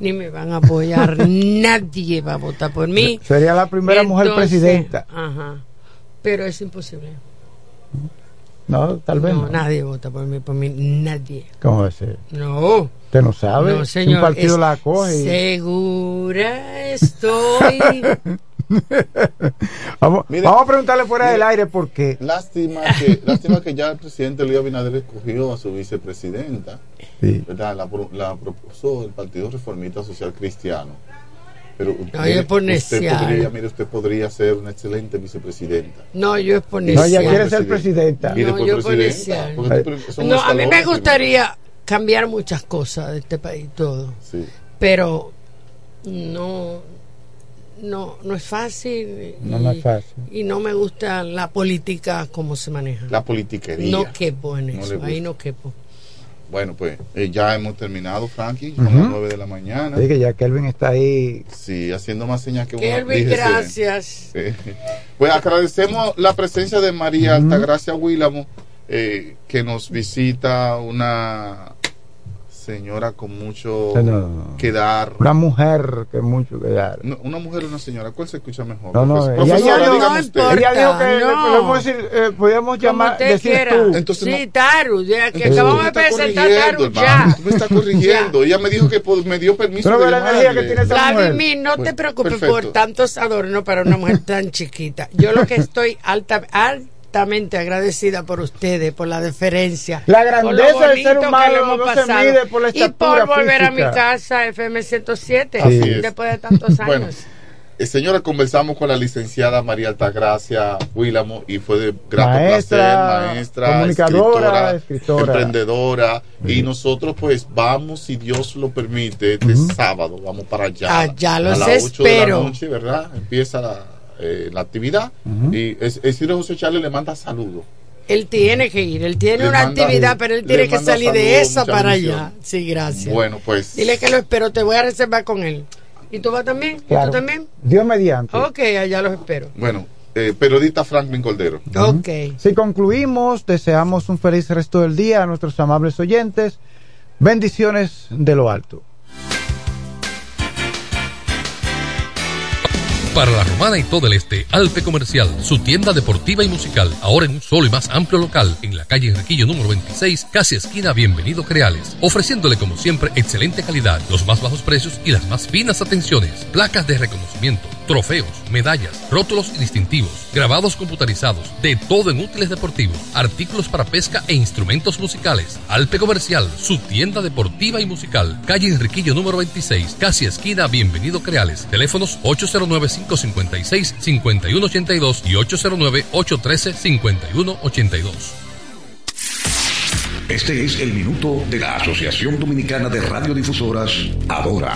ni me van a apoyar, nadie va a votar por mí. Sería la primera mujer presidenta. Ajá. Pero es imposible. No, tal vez No, no. nadie vota por mí, por mí, nadie. ¿Cómo va a ser? No. Usted no sabe. No, Si señor. un partido es- la acoge. y- Segura estoy. Vamos, Mire- vamos a preguntarle fuera mire- del aire por qué. Lástima que, lástima que ya el presidente Luis Abinader escogió a su vicepresidenta. Sí. ¿verdad? La, pro- la propuso el Partido Reformista Social Cristiano. Pero No, yo es por usted podría, mire, usted podría ser una excelente vicepresidenta. No, yo es por No, ella quiere ser presidenta. No, por yo por presidenta, necesidad. porque son No, a mí me gustaría cambiar muchas cosas de este país, todo. Sí. Pero no, no, no es fácil. No, y, no es fácil. Y no me gusta la política como se maneja. La politiquería. No quepo en No eso, ahí no quepo. Bueno, pues eh, ya hemos terminado, Frankie, son las 9 de la mañana. Sí, que ya Kelvin está ahí. Sí, haciendo más señas que una. Kelvin, gracias. Eh, pues agradecemos la presencia de María Altagracia Willamo, eh, que nos visita una señora con mucho No, no, no. que dar. Una mujer que mucho que dar. No, una mujer o una señora, ¿cuál se escucha mejor? No, no, Profes- ella, profesora, ella dijo, dígame usted. ella dijo que no. le podemos decir, eh, podíamos llamar, decir quiera. tú. Entonces sí, Taru, ya que acabamos de presentar Taru corrigiendo, ya. tú me estás corrigiendo. Ella me dijo que po- me dio permiso Pero de la energía que tiene esa mujer. Vladimir, no te Bueno, preocupes perfecto. por tantos adornos para una mujer tan chiquita. Yo lo que estoy alta, altamente agradecida por ustedes, por la deferencia. La grandeza del ser humano le hemos no se pasado. mide por la Y por volver a mi casa, FM 107, Así es. después de tantos años. Bueno, eh, señora, conversamos con la licenciada María Altagracia Willamo y fue de grato Maestra, placer, maestra, comunicadora, escritora, escritora. emprendedora. Y nosotros, pues, vamos, si Dios lo permite, este sábado, vamos para allá. Allá los a las 8 de la espero. noche, ¿verdad? Empieza la, eh, la actividad. Y es, Isidro José Chávez le manda saludos. Él tiene que ir, él tiene Le una manda- actividad, pero él tiene que salir de esa para bendición. allá. Sí, gracias. Bueno, pues. Dile que lo espero, te voy a reservar con él. ¿Y tú vas también? ¿Y Claro. tú también? Dios mediante. Ok, allá los espero. Bueno, eh, periodista Franklin Cordero. Ok. Si concluimos, deseamos un feliz resto del día a nuestros amables oyentes. Bendiciones de lo alto. Para la Romana y todo el este, Alpe Comercial, su tienda deportiva y musical, ahora en un solo y más amplio local, en la calle Enriquillo número 26, casi esquina Bienvenido Creales, ofreciéndole como siempre excelente calidad, los más bajos precios y las más finas atenciones, placas de reconocimiento, trofeos, medallas, rótulos y distintivos, grabados computarizados, de todo en útiles deportivos, artículos para pesca e instrumentos musicales. Alpe Comercial, su tienda deportiva y musical, calle Enriquillo número 26, casi esquina Bienvenido Creales. Teléfonos 809-556-5182 y 809-813-5182. Este es el minuto de la Asociación Dominicana de Radiodifusoras, Adora.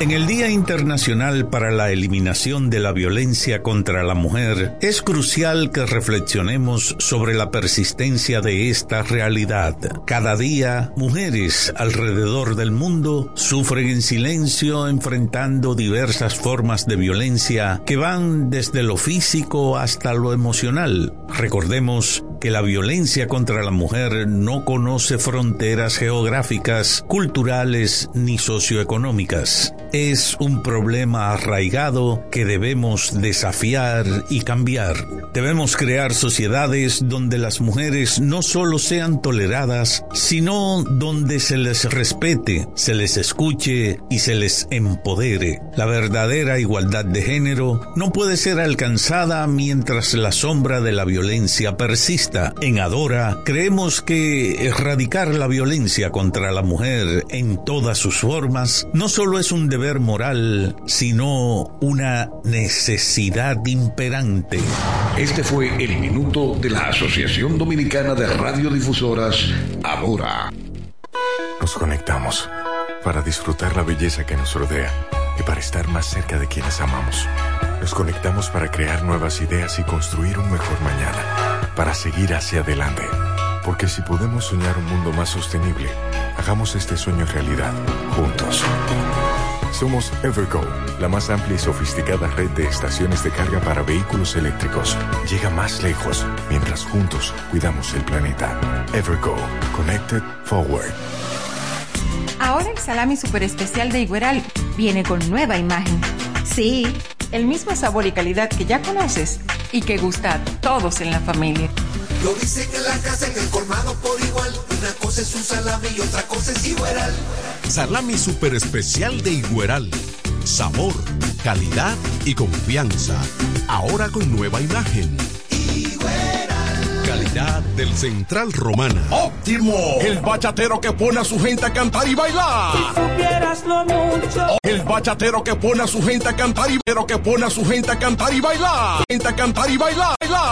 En el Día Internacional para la Eliminación de la Violencia contra la Mujer, es crucial que reflexionemos sobre la persistencia de esta realidad. Cada día, mujeres alrededor del mundo sufren en silencio enfrentando diversas formas de violencia que van desde lo físico hasta lo emocional. Recordemos que la violencia contra la mujer no conoce fronteras geográficas, culturales ni socioeconómicas. es un problema arraigado que debemos desafiar y cambiar. Debemos crear sociedades donde las mujeres no solo sean toleradas, sino donde se les respete, se les escuche y se les empodere. La verdadera igualdad de género no puede ser alcanzada mientras la sombra de la violencia persista. En Adora creemos que erradicar la violencia contra la mujer en todas sus formas no solo es un deber moral, sino una necesidad imperante. Este fue el minuto de la Asociación Dominicana de Radiodifusoras, Adora. Nos conectamos para disfrutar la belleza que nos rodea y para estar más cerca de quienes amamos. Nos conectamos para crear nuevas ideas y construir un mejor mañana, para seguir hacia adelante. Porque si podemos soñar un mundo más sostenible, hagamos este sueño realidad, juntos. Somos Evergo, la más amplia y sofisticada red de estaciones de carga para vehículos eléctricos. Llega más lejos mientras juntos cuidamos el planeta. Evergo, Connected Forward. Ahora el salami super especial de Igueral viene con nueva imagen. Sí, el mismo sabor y calidad que ya conoces y que gusta a todos en la familia. Lo dicen en la casa, en el colmado por igual. Una cosa es un salami y otra cosa es Igueral. Salami super especial de Igueral. Sabor, calidad y confianza. Ahora con nueva imagen. Calidad del Central Romana. ¡Óptimo! El bachatero que pone a su gente a cantar y bailar. Si supieras lo mucho. El bachatero que pone a su gente a cantar y pero que pone a su gente a cantar y bailar. Gente a cantar y bailar. bailar.